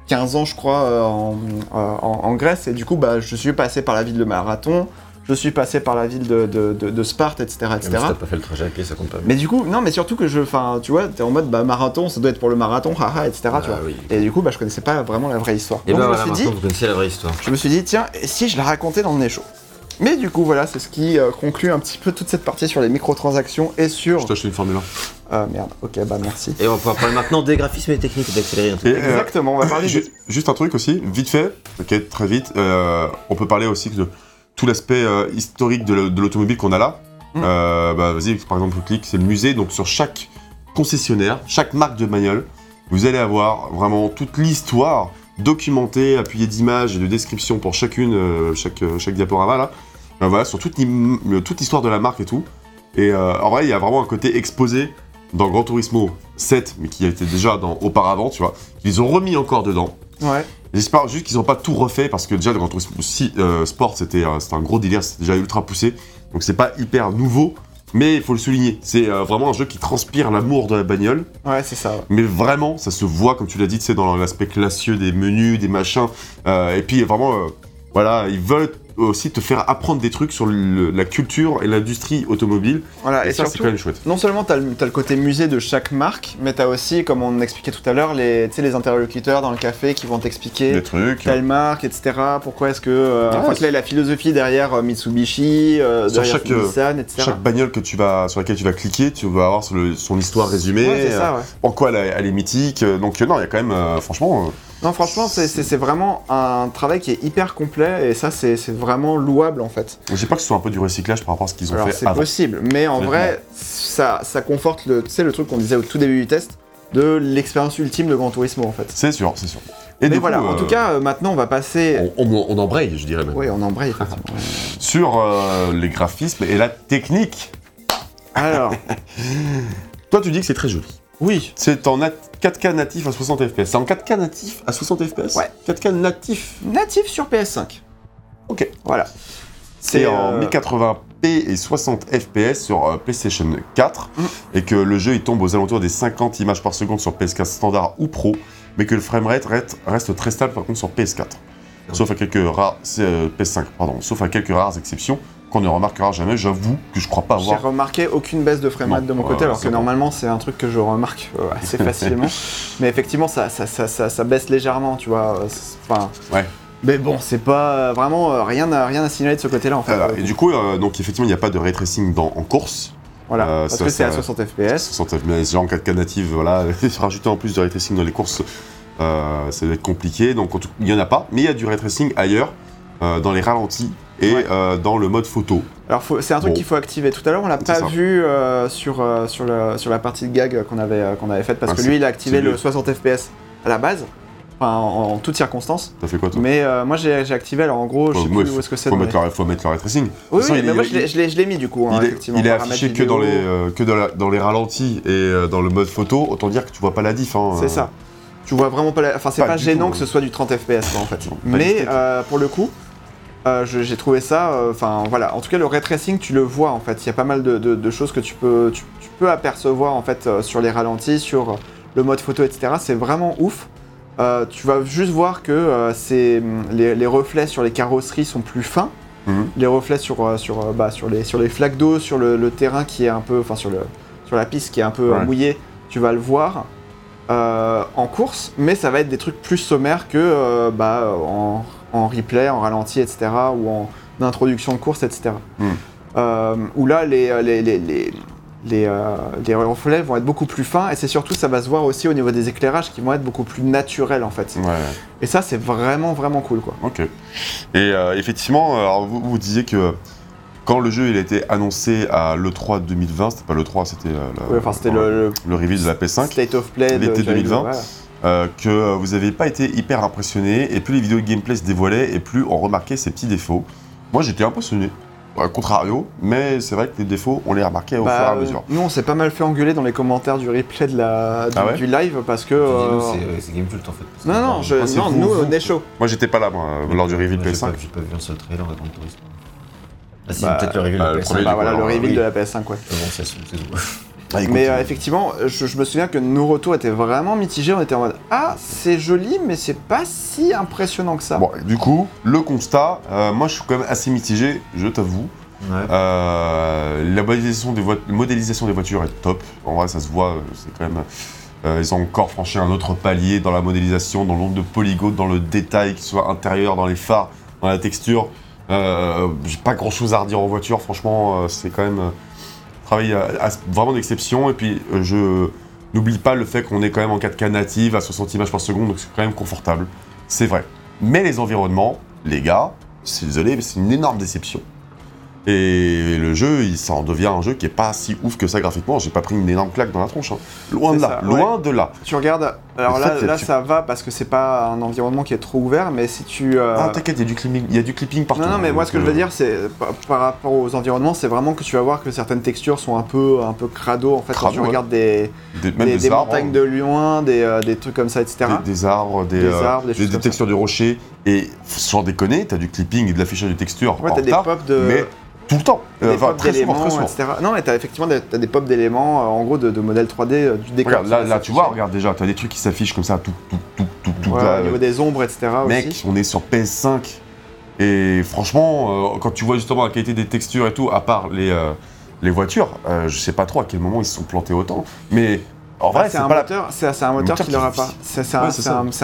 15 ans je crois en, en- en Grèce et du coup bah je suis passé par la ville de Marathon, je suis passé par la ville de, de- de- de Sparte, etc., etc. si t'as pas fait le trajet à pied, ça compte pas. Mais du coup, non, mais surtout que je, enfin, tu vois, t'es en mode bah marathon, ça doit être pour le marathon, haha, etc. tu Ah vois. oui. Et du coup, bah, je connaissais pas vraiment la vraie histoire. Et Donc ben je, me suis dit, vous connaissez la vraie histoire. je me suis dit, tiens, et si je la racontais dans le nez chaud? Mais du coup, voilà, c'est ce qui euh, conclut un petit peu toute cette partie sur les microtransactions et sur. Je t'ai acheté une Formule 1. Euh, merde, ok, bah merci. Et on va pouvoir parler maintenant des graphismes et techniques d'accélérer un peu. Et, euh, Exactement, on va parler Juste un truc aussi, vite fait, ok, très vite. euh, on peut parler aussi de tout l'aspect euh, historique de le- de l'automobile qu'on a là. Mm. Euh, bah, vas-y, par exemple, clique, c'est le musée. Donc, sur chaque concessionnaire, chaque marque de bagnole, vous allez avoir vraiment toute l'histoire documentée, appuyée d'images et de descriptions pour chacune, euh, chaque, chaque diaporama là. Euh, voilà, sur toute l'histoire de la marque et tout. Et en vrai, il y a vraiment un côté exposé dans Gran Turismo 7, mais qui a été déjà dans auparavant, tu vois. Ils ont remis encore dedans. Ouais, J'espère juste qu'ils n'ont pas tout refait parce que déjà le Gran Turismo si, euh, Sport c'était euh, un gros délire, c'était déjà ultra poussé. Donc c'est pas hyper nouveau, mais il faut le souligner. C'est euh, vraiment un jeu qui transpire l'amour de la bagnole, ouais, c'est ça. mais vraiment ça se voit comme tu l'as dit, c'est dans l'aspect classieux des menus, des machins. Euh, et puis vraiment, voilà, ils veulent aussi te faire apprendre des trucs sur le- la culture et l'industrie automobile. Voilà, Et, et, ça, c'est quand même chouette. non seulement tu as, le côté musée de chaque marque, mais tu as aussi, comme on expliquait tout à l'heure, les, les interlocuteurs dans le café qui vont t'expliquer Des trucs. telle marque, etc. Pourquoi est-ce que. euh, Ouais, en fait, là, la philosophie derrière euh, Mitsubishi, euh, derrière chaque, euh, Nissan, etc. Chaque bagnole que tu vas, sur laquelle tu vas cliquer, tu vas avoir son histoire résumée. Ouais, c'est ça, ouais. en quoi elle, est- elle est mythique. Donc, non, il y a quand même, franchement, Non, franchement, c'est- vraiment un travail qui est hyper complet et ça, c'est vraiment louable en fait. j'ai pas que ce soit un peu du recyclage par rapport à ce qu'ils ont Alors, fait c'est possible, mais en vrai, ça, ça conforte le, tu sais, le truc qu'on disait au tout début du test de l'expérience ultime de Gran Turismo en fait. C'est sûr, c'est sûr. Et mais voilà, coup, en euh, tout cas, euh, maintenant, on va passer. on, on, on embraye, je dirais même. Oui, on embraye effectivement. Sur euh, les graphismes et la technique. Alors, Toi, tu dis que c'est très joli. Oui, C'est en nat- 4K natif à 60 FPS. C'est en 4K natif à 60 FPS Ouais. 4K natif. natif sur PS5. Ok. Voilà. C'est en euh, 1080p et 60 FPS sur euh, PlayStation 4 Mm. et que le jeu il tombe aux alentours des 50 images par seconde sur PS4 standard ou pro, mais que le framerate reste, reste très stable par contre sur PS4. Sauf à quelques rares euh, PS5 pardon, sauf à quelques rares exceptions qu'on ne remarquera jamais. J'avoue que je crois pas J'ai avoir. remarqué aucune baisse de framerate de mon côté, alors que normalement c'est un truc que je remarque euh, assez facilement. Mais effectivement, ça, ça, ça, ça, ça baisse légèrement, tu vois. euh, Enfin. Ouais. Mais bon, c'est pas euh, vraiment rien, à, rien à signaler de ce côté-là en fait. Et du coup, donc effectivement, il n'y a pas de ray tracing dans, en course. voilà, euh, parce ça, que c'est à ça- 60 FPS. 60 FPS, genre en 4K native, voilà. Rajouter en plus de ray tracing dans les courses, euh, ça va être compliqué. Donc il n'y en a pas, mais il y a du ray tracing ailleurs, euh, dans les ralentis et Ouais. euh, dans le mode photo. Alors c'est un truc Bon. qu'il faut activer. Tout à l'heure, on l'a pas ça. vu euh, sur, euh, sur, la partie de gag qu'on avait, qu'on avait faite parce Ah, que lui, il a activé le lui. 60 FPS à la base, enfin en, en toutes circonstances. T'as fait quoi toi? Mais euh, moi, j'ai activé. Alors en gros, je sais Ouais, plus où est-ce que c'est. faut, le, faut mettre le ray tracing. Oui, façon, oui, il mais est- moi, je l'ai- je l'ai mis du coup. hein, Il est, effectivement, il est affiché que dans les, euh, que dans, la- dans les ralentis et euh, dans le mode photo, autant dire que tu vois pas la diff. hein, C'est ça. Tu vois vraiment pas la... Enfin, c'est Pas gênant que ce soit du 30 FPS, en fait. Mais pour le coup, euh, j'ai trouvé ça... euh, Enfin, voilà. En tout cas, le ray tracing, tu le vois, en fait. Il y a pas mal de, de- de choses que tu peux, tu, tu peux apercevoir, en fait, euh, sur les ralentis, sur le mode photo, etc. C'est vraiment ouf. Tu vas juste voir que c'est- les, les reflets sur les carrosseries sont plus fins. Mhm. Les reflets sur, sur, bah, sur, les, sur les flaques d'eau, sur le, le terrain qui est un peu... Enfin, sur, le, sur la piste qui est un peu Ouais. mouillée, tu vas le voir euh, en course, mais ça va être des trucs plus sommaires que euh, bah, en, en replay, en ralenti, etc. ou en introduction de course, etc. Mm. Euh, où là, les, les, les, les, les, les reflets vont être beaucoup plus fins et c'est surtout, ça va se voir aussi au niveau des éclairages qui vont être beaucoup plus naturels en fait. Ouais, Et ça, c'est vraiment, vraiment cool quoi. ok. Et effectivement, alors, vous, vous disiez que quand le jeu il a été annoncé à l'E3 2020, c'était pas l'E3, c'était euh, le, Ouais, enfin, c'était le, le reveal de la le PS5. State of Play de l'été Jared 2020. Voilà. euh, que vous n'avez pas été hyper impressionné, et plus les vidéos de gameplay se dévoilaient, et plus on remarquait ces petits défauts. Moi j'étais impressionné, à contrario, mais c'est vrai que les défauts, on les remarquait au Bah, fur et à mesure. nous, on s'est pas mal fait engueuler dans les commentaires du replay de la, du, Ah ouais du live parce que. Euh, c'est Gamecult en fait. parce que Non, non, je, non vous, nous, on est chaud. Moi j'étais pas là, moi, lors du reveal J'ai PS5. pas- J'ai pas vu un seul trailer Grand. Ah Bah, peut-être le reveal bah, de PS5. premier, Bah du voilà, coup, le alors, reveal oui. de la PS5, ouais. Mais bon, c'est c'est tout. Ah, Mais euh, effectivement, je, je me souviens que nos retours étaient vraiment mitigés. On était en mode Ah, c'est joli, mais c'est pas si impressionnant que ça. Bon, du coup, le constat, euh, moi je suis quand même assez mitigé, je t'avoue. Ouais. Euh, la modélisation des, modélisation des voitures est top. En vrai, ça se voit, c'est quand même. euh, ils ont encore franchi un autre palier dans la modélisation, dans le nombre de polygones, dans le détail, qu'il soit intérieur, dans les phares, dans la texture. Euh, J'ai pas grand chose à redire en voiture, franchement, euh, c'est quand même euh, travail à- à- vraiment d'exception. Et puis, je n'oublie pas le fait qu'on est quand même en 4K native à 60 images par seconde, donc c'est quand même confortable. C'est vrai. Mais les environnements, les gars, c'est désolé, mais c'est une énorme déception. Et le jeu, il s'en devient un jeu qui est pas si ouf que ça graphiquement. J'ai pas pris une énorme claque dans la tronche. hein. Loin de là, loin de là. Tu regardes. Alors là, fait, là tu- ça va parce que c'est pas un environnement qui est trop ouvert, mais si tu. euh, Ah, t'inquiète, il y a du clipping, il y a du clipping partout. non, non, mais moi ce que je veux dire, c'est par, par rapport aux environnements, c'est vraiment que tu vas voir que certaines textures sont un peu, un peu crado en fait Crado, quand tu ouais. regardes des, des, des, des, des arbres, montagnes de loin, des, euh, des trucs comme ça, etc. des, arbres, des, Des euh, arbres, des comme ça. textures de rochers. Et sans déconner, t'as du clipping et de l'affichage de textures Ouais, t'as des pops de. mais tout le temps. des Euh, enfin, très souvent, d'éléments, très souvent. etc. Non, mais t'as effectivement des, t'as des pops d'éléments, euh, en gros, de, de modèles 3D euh, du décor. Regarde, là, là tu vois, regarde déjà, t'as des trucs qui s'affichent comme ça, tout, tout, tout, tout, tout. Ouais, là, au niveau des ombres, etc. Mec, aussi. on est sur PS5. Et franchement, euh, quand tu vois justement la qualité des textures et tout, à part les, les voitures, je sais pas trop à quel moment ils se sont plantés autant. Mais en vrai, c'est c'est un, pas la- moteur, c'est c'est un moteur moteur qui qui- leur a pas. C'est un,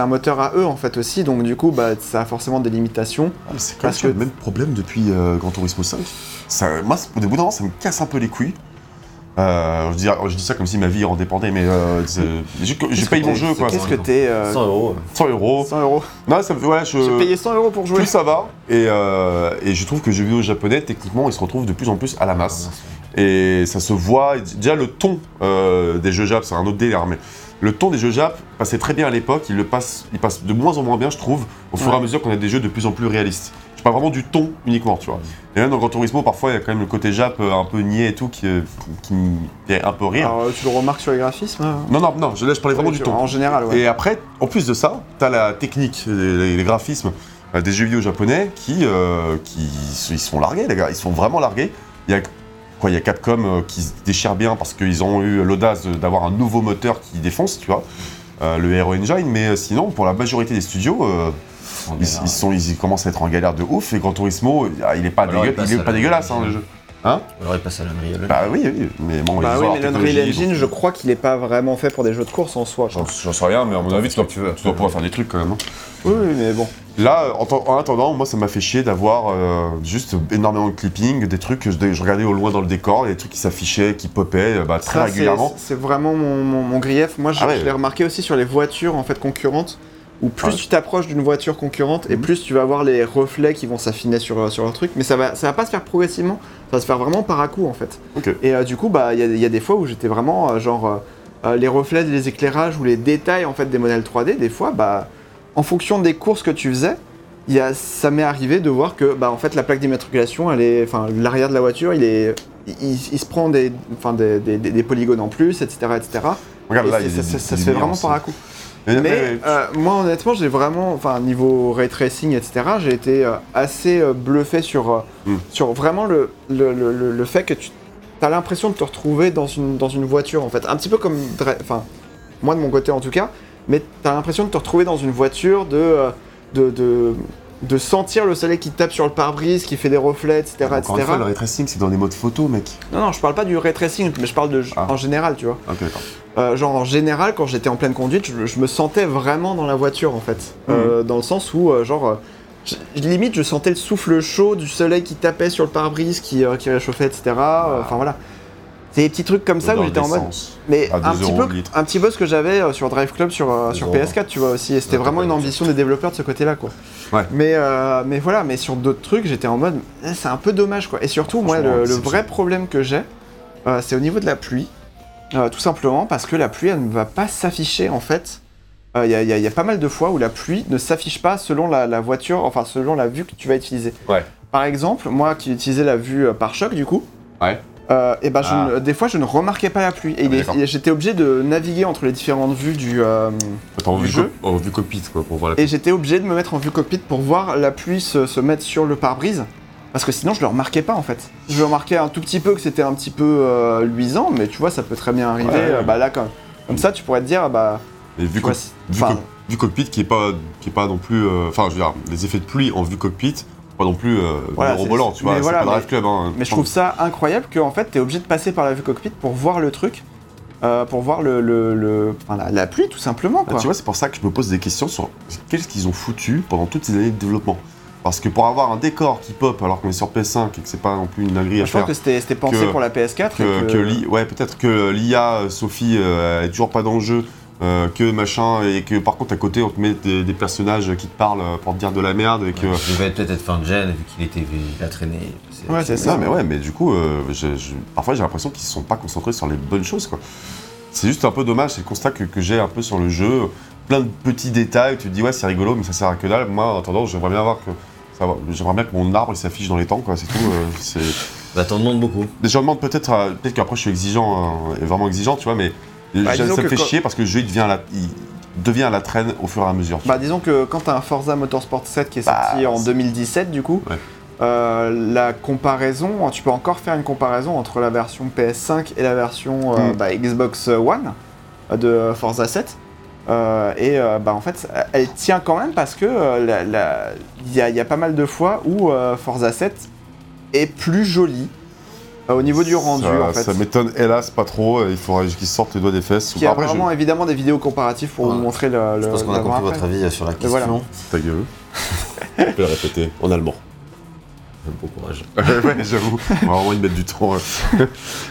Ouais, moteur à eux en fait aussi, donc du coup, bah, ça a forcément des limitations. Ah, c'est que- le même problème depuis euh, Gran Turismo 5. Ça, moi, au bout d'un moment, ça me casse un peu les couilles. Euh, je, dis, je dis ça comme si ma vie en dépendait, mais euh, j'ai payé mon jeu, quoi. Qu'est-ce que t'es euh, 100 euros. 100 euros. 100 euros. Non, ça voilà, je... J'ai payé 100 euros pour jouer. Plus ça va, et, euh, et je trouve que les jeux vidéo japonais, techniquement, ils se retrouvent de plus en plus à la masse. Et ça se voit, déjà le ton euh, des jeux Jap, c'est un autre délire, mais le ton des jeux Jap passait très bien à l'époque, il, le passe, il passe de moins en moins bien, je trouve, au fur et à mesure qu'on a des jeux de plus en plus réalistes. Je parle vraiment du ton uniquement, tu vois. Et même dans Gran Turismo, parfois, il y a quand même le côté Jap euh, un peu niais et tout qui, euh, qui me fait un peu rire. Alors, tu le remarques sur les graphismes hein? Non, non, non, je, là, je parlais vraiment du ton. En général, ouais. Et après, en plus de ça, t'as la technique, les, les graphismes euh, des jeux vidéo japonais qui, euh, qui ils se font larguer, les gars. Ils se font vraiment larguer. Il y a quoi Il y a Capcom euh, qui se déchire bien parce qu'ils ont eu l'audace d'avoir un nouveau moteur qui défonce, tu vois, euh, le Hero Engine. Mais euh, sinon, pour la majorité des studios, euh, ils, est là. ils sont, ils commencent à être en galère de ouf. Et Gran Turismo, ah, il est pas, Alors, dégueu- il passe il est pas la- dégueulasse, hein, le jeu. Hein? Alors il passe à l'Unreal. Bah oui, oui, mais bon, Bah oui, mais l'Unreal Engine, donc- je crois qu'il est pas vraiment fait pour des jeux de course en soi. J'en sais rien, mais à mon avis, tu dois, tu dois pouvoir faire des trucs quand même. hein. Oui, oui, mais bon. Là, en, en attendant, moi, ça m'a fait chier d'avoir euh, juste énormément de clipping, des trucs que je, je regardais au loin dans le décor, des trucs qui s'affichaient, qui popaient euh, bah, très Ça, régulièrement. C'est vraiment mon, mon- mon grief. Moi, je, Ah ouais. je l'ai remarqué aussi sur les voitures en fait concurrentes. Où plus Ouais. tu t'approches d'une voiture concurrente, et Mhm. plus tu vas avoir les reflets qui vont s'affiner sur, sur leur truc. Mais ça va, ça va pas se faire progressivement. Ça va se faire vraiment par à coup en fait. Et euh, du coup, bah, il y, a- y a des fois où j'étais vraiment euh, genre euh, les reflets, les éclairages ou les détails en fait des modèles 3D. Des fois, bah, en fonction des courses que tu faisais, y a, ça m'est arrivé de voir que bah, en fait la plaque d'immatriculation, elle est, enfin l'arrière de la voiture, il est, il, il- il se prend des, enfin des, des- des- polygones en plus, etc., etc. Regarde, Et là, ça, ça- se fait vraiment par à coup. Mais, euh, moi honnêtement, j'ai vraiment, enfin niveau ray tracing, etc., j'ai été euh, assez euh, bluffé sur, euh, Mm. sur vraiment le, le, le- fait que tu as l'impression de te retrouver dans une, dans une voiture en fait. Un petit peu comme, enfin, moi de mon côté en tout cas, mais tu as l'impression de te retrouver dans une voiture, de, de, de, de sentir le soleil qui tape sur le pare-brise, qui fait des reflets, etc. Encore etc. une fois, le ray tracing, c'est dans des modes photo, mec. Non, non, je parle pas du ray tracing, mais je parle de, Ah. en général, tu vois. Ok, d'accord. Euh, genre en général, quand j'étais en pleine conduite, je, je me sentais vraiment dans la voiture en fait. Euh, dans le sens où, euh, genre, je- limite, je sentais le souffle chaud du soleil qui tapait sur le pare-brise, qui, qui réchauffait, etc. Euh, Enfin voilà. C'est des petits trucs comme ça où j'étais en mode. Mais un 2 petit, peu, un petit peu ce que j'avais euh, sur Drive Club sur, euh, sur euros. PS4, tu vois aussi. Et c'était vraiment une ambition des développeurs de ce côté-là, quoi. Ouais. Mais, euh, mais voilà, mais sur d'autres trucs, j'étais en mode, eh, c'est un peu dommage, quoi. Et surtout, moi, le, vrai problème que j'ai, euh, c'est au niveau de la pluie. Euh, tout simplement parce que la pluie, elle ne va pas s'afficher, en fait. Il y, a- y y a pas mal de fois où la pluie ne s'affiche pas selon la, la voiture, enfin selon la vue que tu vas utiliser. Ouais. Par exemple, moi qui utilisais la vue par choc, du coup, Ouais. Euh, et ben je Ah. ne- des fois je ne remarquais pas la pluie. Et Ah, et j'étais obligé de naviguer entre les différentes vues du. euh, Attends, Du jeu. en vue cockpit, quoi, pour voir la et j'étais obligé de me mettre en vue cockpit pour voir la pluie se, se mettre sur le pare-brise. Parce que sinon je le remarquais pas en fait. Je remarquais un tout petit peu que c'était un petit peu euh, luisant, mais tu vois, ça peut très bien arriver. Ouais, bah là, comme, comme ça, tu pourrais te dire, bah. Et vue, tu vois, co- si- vue enfin, co- vue cockpit qui est pas, qui est pas non plus. Enfin, je veux dire, les effets de pluie en vue cockpit, pas non plus euh, Voilà, mirobolant, c'est- tu vois. C'est voilà, pas Drive Club, hein. Mais je trouve ça incroyable qu'en fait, tu es obligé de passer par la vue cockpit pour voir le truc, euh, pour voir le, le- le- enfin, la, la pluie tout simplement. Ah, tu vois, c'est pour ça que je me pose des questions sur qu'est-ce qu'ils ont foutu pendant toutes ces années de développement. Parce que pour avoir un décor qui pop alors qu'on est sur PS5 et que c'est pas non plus une dinguerie à je pense faire, que c'était pensé que- pour la PS4. et que, ouais, peut-être que l'IA, euh, Sophie, euh, elle est toujours pas dans le jeu, euh, que machin, et que par contre à côté on te met des, des personnages qui te parlent euh, pour te dire de la merde et que. Il devait peut-être être fin de gêne vu qu'il était il a traîné. Ouais, c'est ça. Mais ouais, mais du coup, euh, je- je- parfois j'ai l'impression qu'ils se sont pas concentrés sur les bonnes choses, quoi. C'est juste un peu dommage, c'est le constat que, que j'ai un peu sur le jeu. Plein de petits détails, tu te dis ouais, c'est rigolo, mais ça sert à que dalle. Moi, en attendant, j'aimerais bien voir que. J'aimerais bien que mon arbre s'affiche dans les temps, quoi, c'est tout. euh, c'est... Bah t'en demandes beaucoup. Mais Je demande peut-être, peut-être qu'après je suis exigeant, et vraiment exigeant, tu vois, mais Bah, ça me fait quand- chier parce que le jeu il devient, la, il devient à la traîne au fur et à mesure. tu Bah disons que quand t'as un Forza Motorsport 7 qui est Bah, sorti en c'est- 2017 du coup, Ouais. euh, la comparaison, tu peux encore faire une comparaison entre la version PS5 et la version euh, Mm. bah, Xbox One euh, de Forza 7. Euh, et euh, bah, en fait, elle tient quand même parce que euh, il y, y a pas mal de fois où Forza 7 est plus jolie au niveau du rendu ça, en fait. ça m'étonne, hélas, pas trop. Il faudrait qu'ils sortent les doigts des fesses. Il y a Après, je- vraiment évidemment des vidéos comparatives pour Ouais. vous montrer le. Je pense qu'on a compris après. votre avis sur la question. voilà. Ta gueule. On peut le répéter en allemand. Bon courage. ouais, j'avoue. On va vraiment y mettre du temps. Et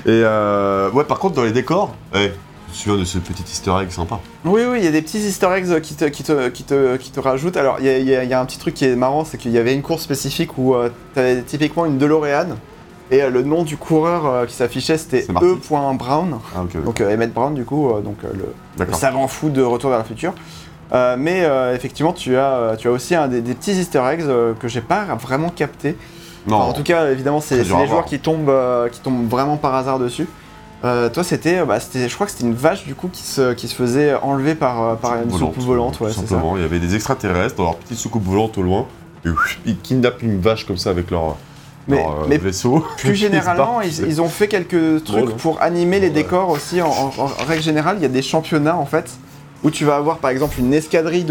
euh, ouais, par contre, dans les décors, ouais, je me souviens de ce petit easter egg sympa. Oui, oui, il y a des petits easter eggs qui te, qui te, qui te, qui te rajoutent. Alors, il y a, y y un petit truc qui est marrant, c'est qu'il y avait une course spécifique où tu avais typiquement une DeLorean, et euh, le nom du coureur euh, qui s'affichait, c'était Marty. E. Brown, Ah, ok, donc euh, Emmett Brown, du coup, donc le, le savant fou de Retour vers le futur. Euh, mais euh, effectivement, tu as, tu as aussi un des, des petits easter eggs euh, que j'ai pas vraiment capté. Non, Enfin, en tout cas, évidemment, c'est les joueurs voir. qui tombent, qui tombent vraiment par hasard dessus. Toi, c'était, bah, je crois que c'était une vache du coup qui se, qui se faisait enlever par, par une soucoupe volante, ouais, ça. simplement. Il y avait des extraterrestres dans leur petite soucoupe volante au loin. Et ils kidnappent une vache comme ça avec leur, Mais, leur, euh, mais vaisseau. plus généralement, ils, ont fait quelques trucs pour animer les décors aussi. En, en- en règle générale, il y a des championnats en fait où tu vas avoir par exemple une escadrille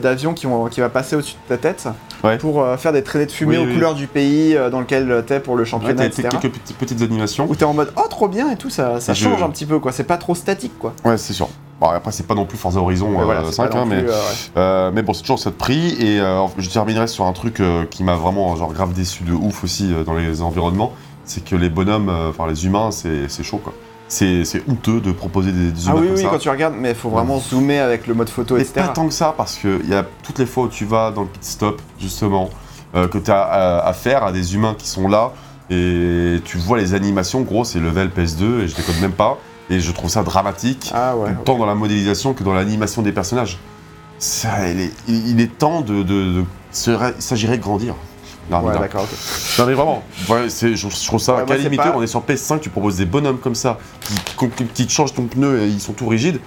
d'avions qui, vont- qui va passer au-dessus de ta tête Ouais. pour euh, faire des traînées de fumée Oui, aux oui. couleurs du pays euh, dans lequel t'es pour le Ouais, championnat, t'as etc. quelques petites, petites animations. Où t'es en mode oh trop bien et tout, ça, ça change un petit peu quoi. C'est pas trop statique quoi. Ouais, c'est sûr. Bon, après, c'est pas non plus Forza Horizon euh, voilà, c'est 5, pas non hein, mais, plus, euh, ouais. euh, mais bon, c'est toujours ça de prix. Et euh, je terminerai sur un truc euh, qui m'a vraiment genre, grave déçu de ouf aussi euh, dans les environnements. C'est que les bonhommes, euh, enfin les humains, c'est chaud quoi. C'est honteux de proposer des, des Ah oui, comme oui, ça. quand tu regardes, mais il faut vraiment zoomer avec le mode photo, Mais etc. pas tant que ça, parce qu'il y a toutes les fois où tu vas dans le pit stop, justement, euh, que tu as à, à faire à des humains qui sont là, et tu vois les animations, gros, c'est level PS2, et je décode même pas, et je trouve ça dramatique, Ah ouais. tant dans la modélisation que dans l'animation des personnages. Ça, il, est, il- il est temps de. de- s'agirait de grandir. Non, Ouais, mais non. d'accord, ok. Non, mais vraiment, ouais, c'est- je, je trouve ça Ouais, moi, c'est calamité. pas- On est sur PS5, tu proposes des bonhommes comme ça, qui, qui, qui te changent ton pneu et ils sont tout rigides.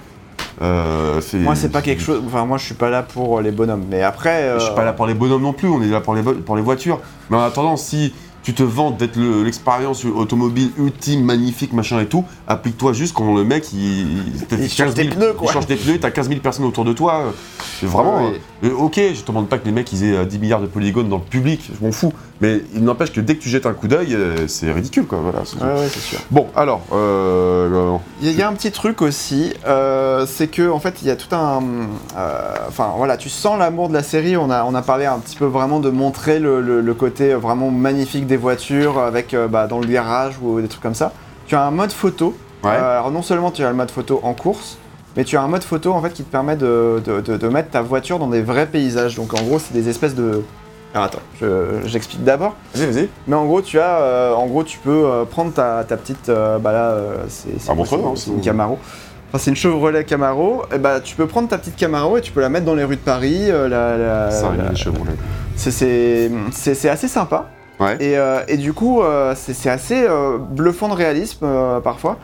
Euh, Moi, c'est pas quelque chose. Enfin, moi, je suis pas là pour les bonhommes. Mais après. euh, Je suis pas là pour les bonhommes non plus, on est là pour les, vo- pour les voitures. Mais en attendant, si tu te vantes d'être le- l'expérience automobile ultime, magnifique, machin et tout, applique-toi juste quand le mec il, il, Il change des 000 pneus, quoi. Il change des pneus, t'as 15 000 personnes autour de toi. euh, C'est vraiment. Ouais, ouais. euh, euh, ok, je te demande pas que les mecs ils aient euh, 10 milliards de polygones dans le public, je m'en fous. Mais il n'empêche que dès que tu jettes un coup d'œil, euh, c'est ridicule quoi. Voilà, c'est. Ouais, sûr. Bon, alors, euh, euh, Il y, a- un petit truc aussi, euh, c'est que en fait il y a tout un, euh, enfin voilà, tu sens l'amour de la série. On a, on a parlé un petit peu vraiment de montrer le, le- le côté vraiment magnifique des voitures avec euh, bah, dans le garage ou des trucs comme ça. Tu as un mode photo. Ouais. Euh, alors non seulement tu as le mode photo en course, mais tu as un mode photo en fait qui te permet de, de- de- de mettre ta voiture dans des vrais paysages. Donc en gros c'est des espèces de alors attends, je- j'explique d'abord. vas-y, vas-y. Mais en gros, tu as, euh, en gros, tu peux euh, prendre ta, ta petite, euh, bah là, c'est Ah, hein, une Camaro. Enfin, c'est une Chevrolet Camaro. Et bah, tu peux prendre ta petite Camaro et tu peux la mettre dans les rues de Paris. la- la- Ça, la- Chevrolet. c'est- assez sympa. Ouais. Et, et du coup, c'est assez bluffant de réalisme parfois.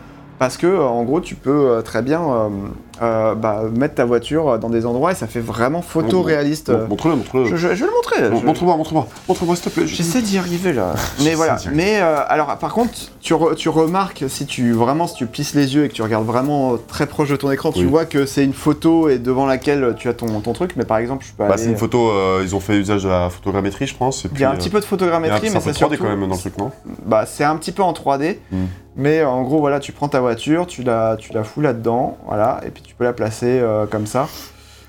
Parce que, euh, en gros, tu peux euh, très bien euh, bah, mettre ta voiture dans des endroits et ça fait vraiment photoréaliste. Bon, Montre-le, montre-le. Je, je- je vais le montrer. Bon, je- Montre-moi, montre-moi. Montre-moi, s'il te plaît. J'essaie d'y arriver là. Mais voilà. Mais euh, alors, par contre, tu, re- tu remarques si tu vraiment si tu plisses les yeux et que tu regardes vraiment très proche de ton écran, tu vois que c'est une photo et devant laquelle tu as ton, ton truc. Mais par exemple, je peux Bah, aller. c'est une photo, euh, ils ont fait usage de la photogrammétrie, je pense. Il y a un petit peu de photogrammétrie, mais c'est peu 3D surtout. quand même dans le truc, non? Bah, c'est un petit peu en 3D. Mm. Mais en gros, voilà, tu prends ta voiture, tu la, tu la fous là-dedans, voilà, et puis tu peux la placer euh, comme ça.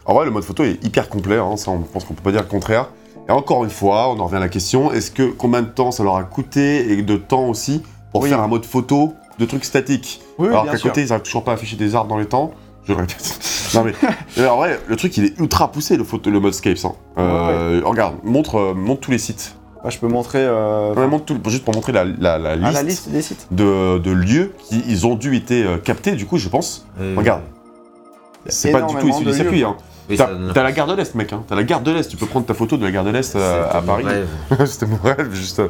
En vrai, le mode photo est hyper complet, hein, ça on pense qu'on peut pas dire le contraire. Et encore une fois, on en revient à la question, est-ce que combien de temps ça leur a coûté et de temps aussi pour Oui. faire un mode photo de trucs statiques Oui, Alors qu'à côté, ils n'arrivent toujours pas à afficher des arbres dans les temps. Je le répète. non mais, mais en vrai, le truc il est ultra poussé le, photo, le mode Scapes. Hein. Euh, Regarde, montre, euh, montre tous les sites. Bah, je peux montrer euh, Ouais, montre tout, juste pour montrer la, la- la ah, liste, la liste des sites. De, de lieux qui ils ont dû été euh, captés, du coup, je pense. Euh, Regarde. C'est pas du tout issu du circuit. Hein. oui, T'as donne la gare de l'Est, mec. Hein. T'as la gare de l'Est. Tu peux prendre ta photo de la gare de l'Est euh, C'était à mon Paris. rêve. C'était mon rêve, juste.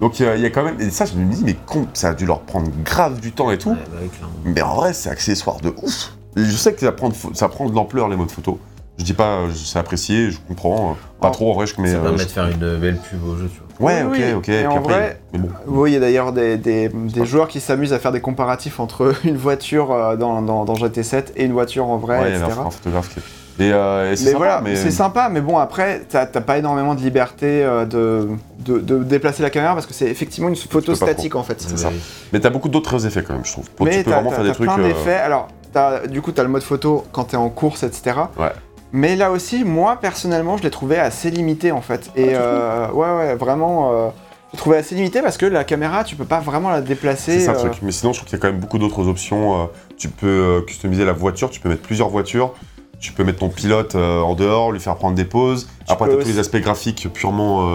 Donc il y, a- il y a quand même. Et ça, je me dis, mais con, ça a dû leur prendre grave du temps et tout. Ouais, bah. Mais en vrai, c'est accessoire de ouf. Et Je sais que ça prend, de, ça prend de l'ampleur, les modes photo. Je dis pas, je sais apprécier, je comprends. euh, Pas Oh, trop en vrai, je mais. Ça euh, permet je- de faire une belle pub au jeu, tu vois. Ouais, Oui, ok, oui. ok. Et puis en après, vrai, mais bon. Oui, il y a d'ailleurs des, des- des joueurs qui s'amusent à faire des comparatifs entre une voiture euh, dans, dans, dans GT7 et une voiture en vrai, Ouais, il y avait etc. un, un photographe qui. Et, euh, et c'est Mais sympa, voilà, mais. c'est sympa, mais bon, après, t'as t'as pas énormément de liberté euh, de, de, de déplacer la caméra parce que c'est effectivement une photo statique en fait. C'est ça. Mais t'as beaucoup d'autres effets quand même, je trouve. Mais tu peux t'as vraiment faire des trucs. plein euh, d'effets. Alors, t'as- du coup, t'as le mode photo quand t'es en course, etc. Ouais. Mais là aussi, moi personnellement, je l'ai trouvé assez limité en fait. Et euh, ouais, ouais, vraiment, euh, je l'ai trouvé assez limité parce que la caméra, tu peux pas vraiment la déplacer. C'est ça le euh, truc. Mais sinon, je trouve qu'il y a quand même beaucoup d'autres options. Tu peux customiser la voiture, tu peux mettre plusieurs voitures. Tu peux mettre ton pilote en dehors, lui faire prendre des pauses. Après, peux t'as tous les aspects graphiques purement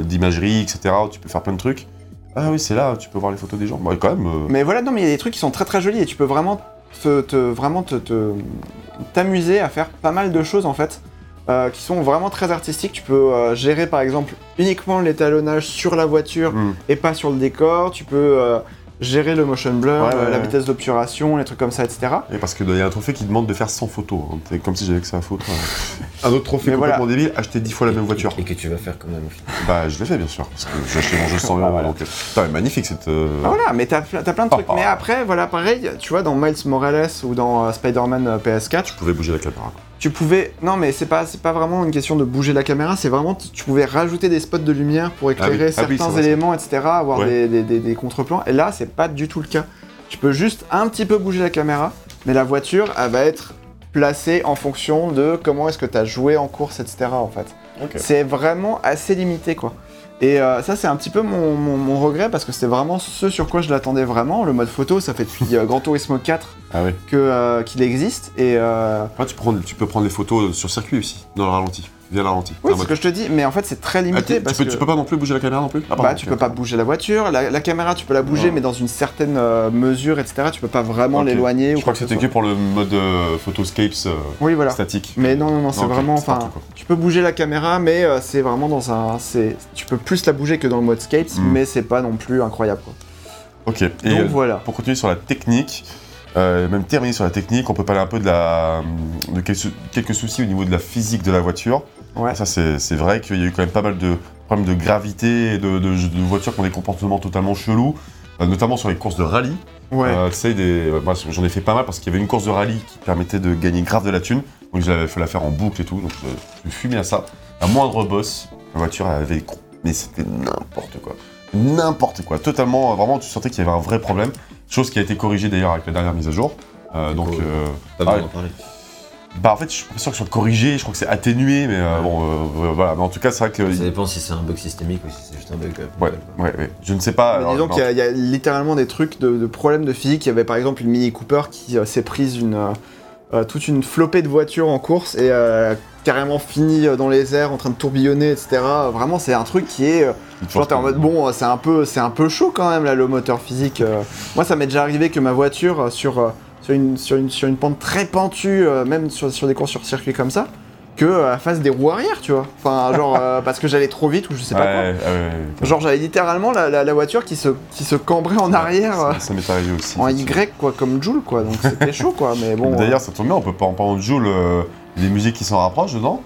d'imagerie, etc. Tu peux faire plein de trucs. Ah oui, c'est là, tu peux voir les photos des gens. Bah, quand même. euh, Mais voilà, non, mais il y a des trucs qui sont très très jolis et tu peux vraiment te, te- vraiment t'amuser à faire pas mal de choses en fait, euh, qui sont vraiment très artistiques. Tu peux euh, gérer par exemple uniquement l'étalonnage sur la voiture hmm. et pas sur le décor. Tu peux euh, gérer le motion blur, Ouais, euh, ouais, la vitesse d'obturation, les trucs comme ça, etc. Et parce qu'il y a un trophée qui demande de faire 100 photos. hein. C'est comme si j'avais que ça à foutre. un autre trophée Mais complètement débile, acheter 10 fois la même voiture. Et que tu vas faire quand même. Bah, je l'ai fait bien sûr, parce que j'ai acheté mon jeu 100 euros. voilà. donc, euh, Putain, magnifique cette. euh, Ah, voilà, mais t'as t'as plein de trucs. Ah, mais ah. après, voilà, pareil, tu vois, dans Miles Morales ou dans euh, Spider-Man euh, PS4, Je pouvais bouger la caméra. Tu pouvais. Non, mais c'est pas, c'est pas vraiment une question de bouger la caméra, c'est vraiment. Tu pouvais rajouter des spots de lumière pour éclairer Ah oui. Ah oui, certains vrai, éléments, etc., avoir Ouais. des, des, des- des contre-plans. Et là, c'est pas du tout le cas. Tu peux juste un petit peu bouger la caméra, mais la voiture, elle va être placée en fonction de comment est-ce que tu as joué en course, etc., en fait. C'est vraiment assez limité, quoi. Et euh, ça, c'est un petit peu mon, mon- mon regret parce que c'était vraiment ce sur quoi je l'attendais vraiment. Le mode photo, ça fait depuis euh, Gran Turismo 4 Ah oui. euh, qu'il existe. Et euh, Après, tu, prends- tu peux prendre les photos sur circuit aussi, dans le ralenti, via le ralenti. oui, c'est ce que je te dis, mais en fait, c'est très Ah, limité tu, parce peux, que tu peux pas non plus bouger la caméra non plus Ah, bah, tu peux pas bouger la voiture, la, la caméra, tu peux la bouger, mais dans une certaine euh, mesure, etc. Tu peux pas vraiment l'éloigner ou Je crois que c'était que pour le mode euh, photoscapes euh. Oui, voilà. statique. Mais non, non, non, c'est vraiment. Enfin, tu peux bouger la caméra, mais euh, c'est vraiment dans un. Tu peux plus la bouger que dans le mode scapes, Mm. mais c'est pas non plus incroyable. Quoi. Ok. Et Donc voilà. pour continuer sur la technique, euh, même terminer sur la technique, on peut parler un peu de, la, de quelques, soucis au niveau de la physique de la voiture. Ouais. Ça, c'est vrai qu'il y a eu quand même pas mal de problèmes de gravité, de, de- de voitures qui ont des comportements totalement chelous, euh, notamment sur les courses de rallye. Ouais. Euh, tu sais, des- moi, j'en ai fait pas mal parce qu'il y avait une course de rallye qui permettait de gagner grave de la thune. Donc j'avais fait la faire en boucle et tout, donc je, je fumais à ça. À moindre boss, la voiture avait. Mais c'était n'importe quoi. N'importe quoi. Totalement, vraiment, tu sentais qu'il y avait un vrai problème. Chose qui a été corrigée d'ailleurs avec la dernière mise à jour. Euh, donc, euh, Pas Ah besoin d'en parler. bah en fait, je suis pas sûr que ce soit corrigé, je crois que c'est atténué, mais euh, bon, euh, voilà. Mais en tout cas, c'est vrai que. Ça dépend si c'est un bug systémique ou si c'est juste un bug. euh, Ouais, ouais, ouais. Je ne sais pas. Mais alors, disons qu'il y, a- il y a littéralement des trucs de, de problèmes de physique. Il y avait par exemple une Mini Cooper qui euh, s'est prise une, euh, toute une flopée de voitures en course et euh, carrément fini euh, dans les airs en train de tourbillonner, etc. Vraiment, c'est un truc qui est. euh, Genre t'es en mode bon, euh, c'est un peu, c'est un peu chaud quand même là le moteur physique. euh. Moi, ça m'est déjà arrivé que ma voiture euh, sur euh, sur une sur une sur une pente très pentue, euh, même sur, sur des courses sur circuit comme ça, que euh, fasse des roues arrière, tu vois. Enfin, genre euh, parce que j'allais trop vite ou je sais Ouais, pas quoi. ouais, ouais, ouais. Genre j'avais littéralement la, la, la voiture qui se qui se cambrait en arrière. euh, Ça, ça m'est arrivé aussi. en. Y quoi comme Joule quoi donc c'était chaud quoi mais bon D'ailleurs, ça tombe bien, on peut pas en parler de Joule, euh, des musiques qui s'en rapprochent dedans.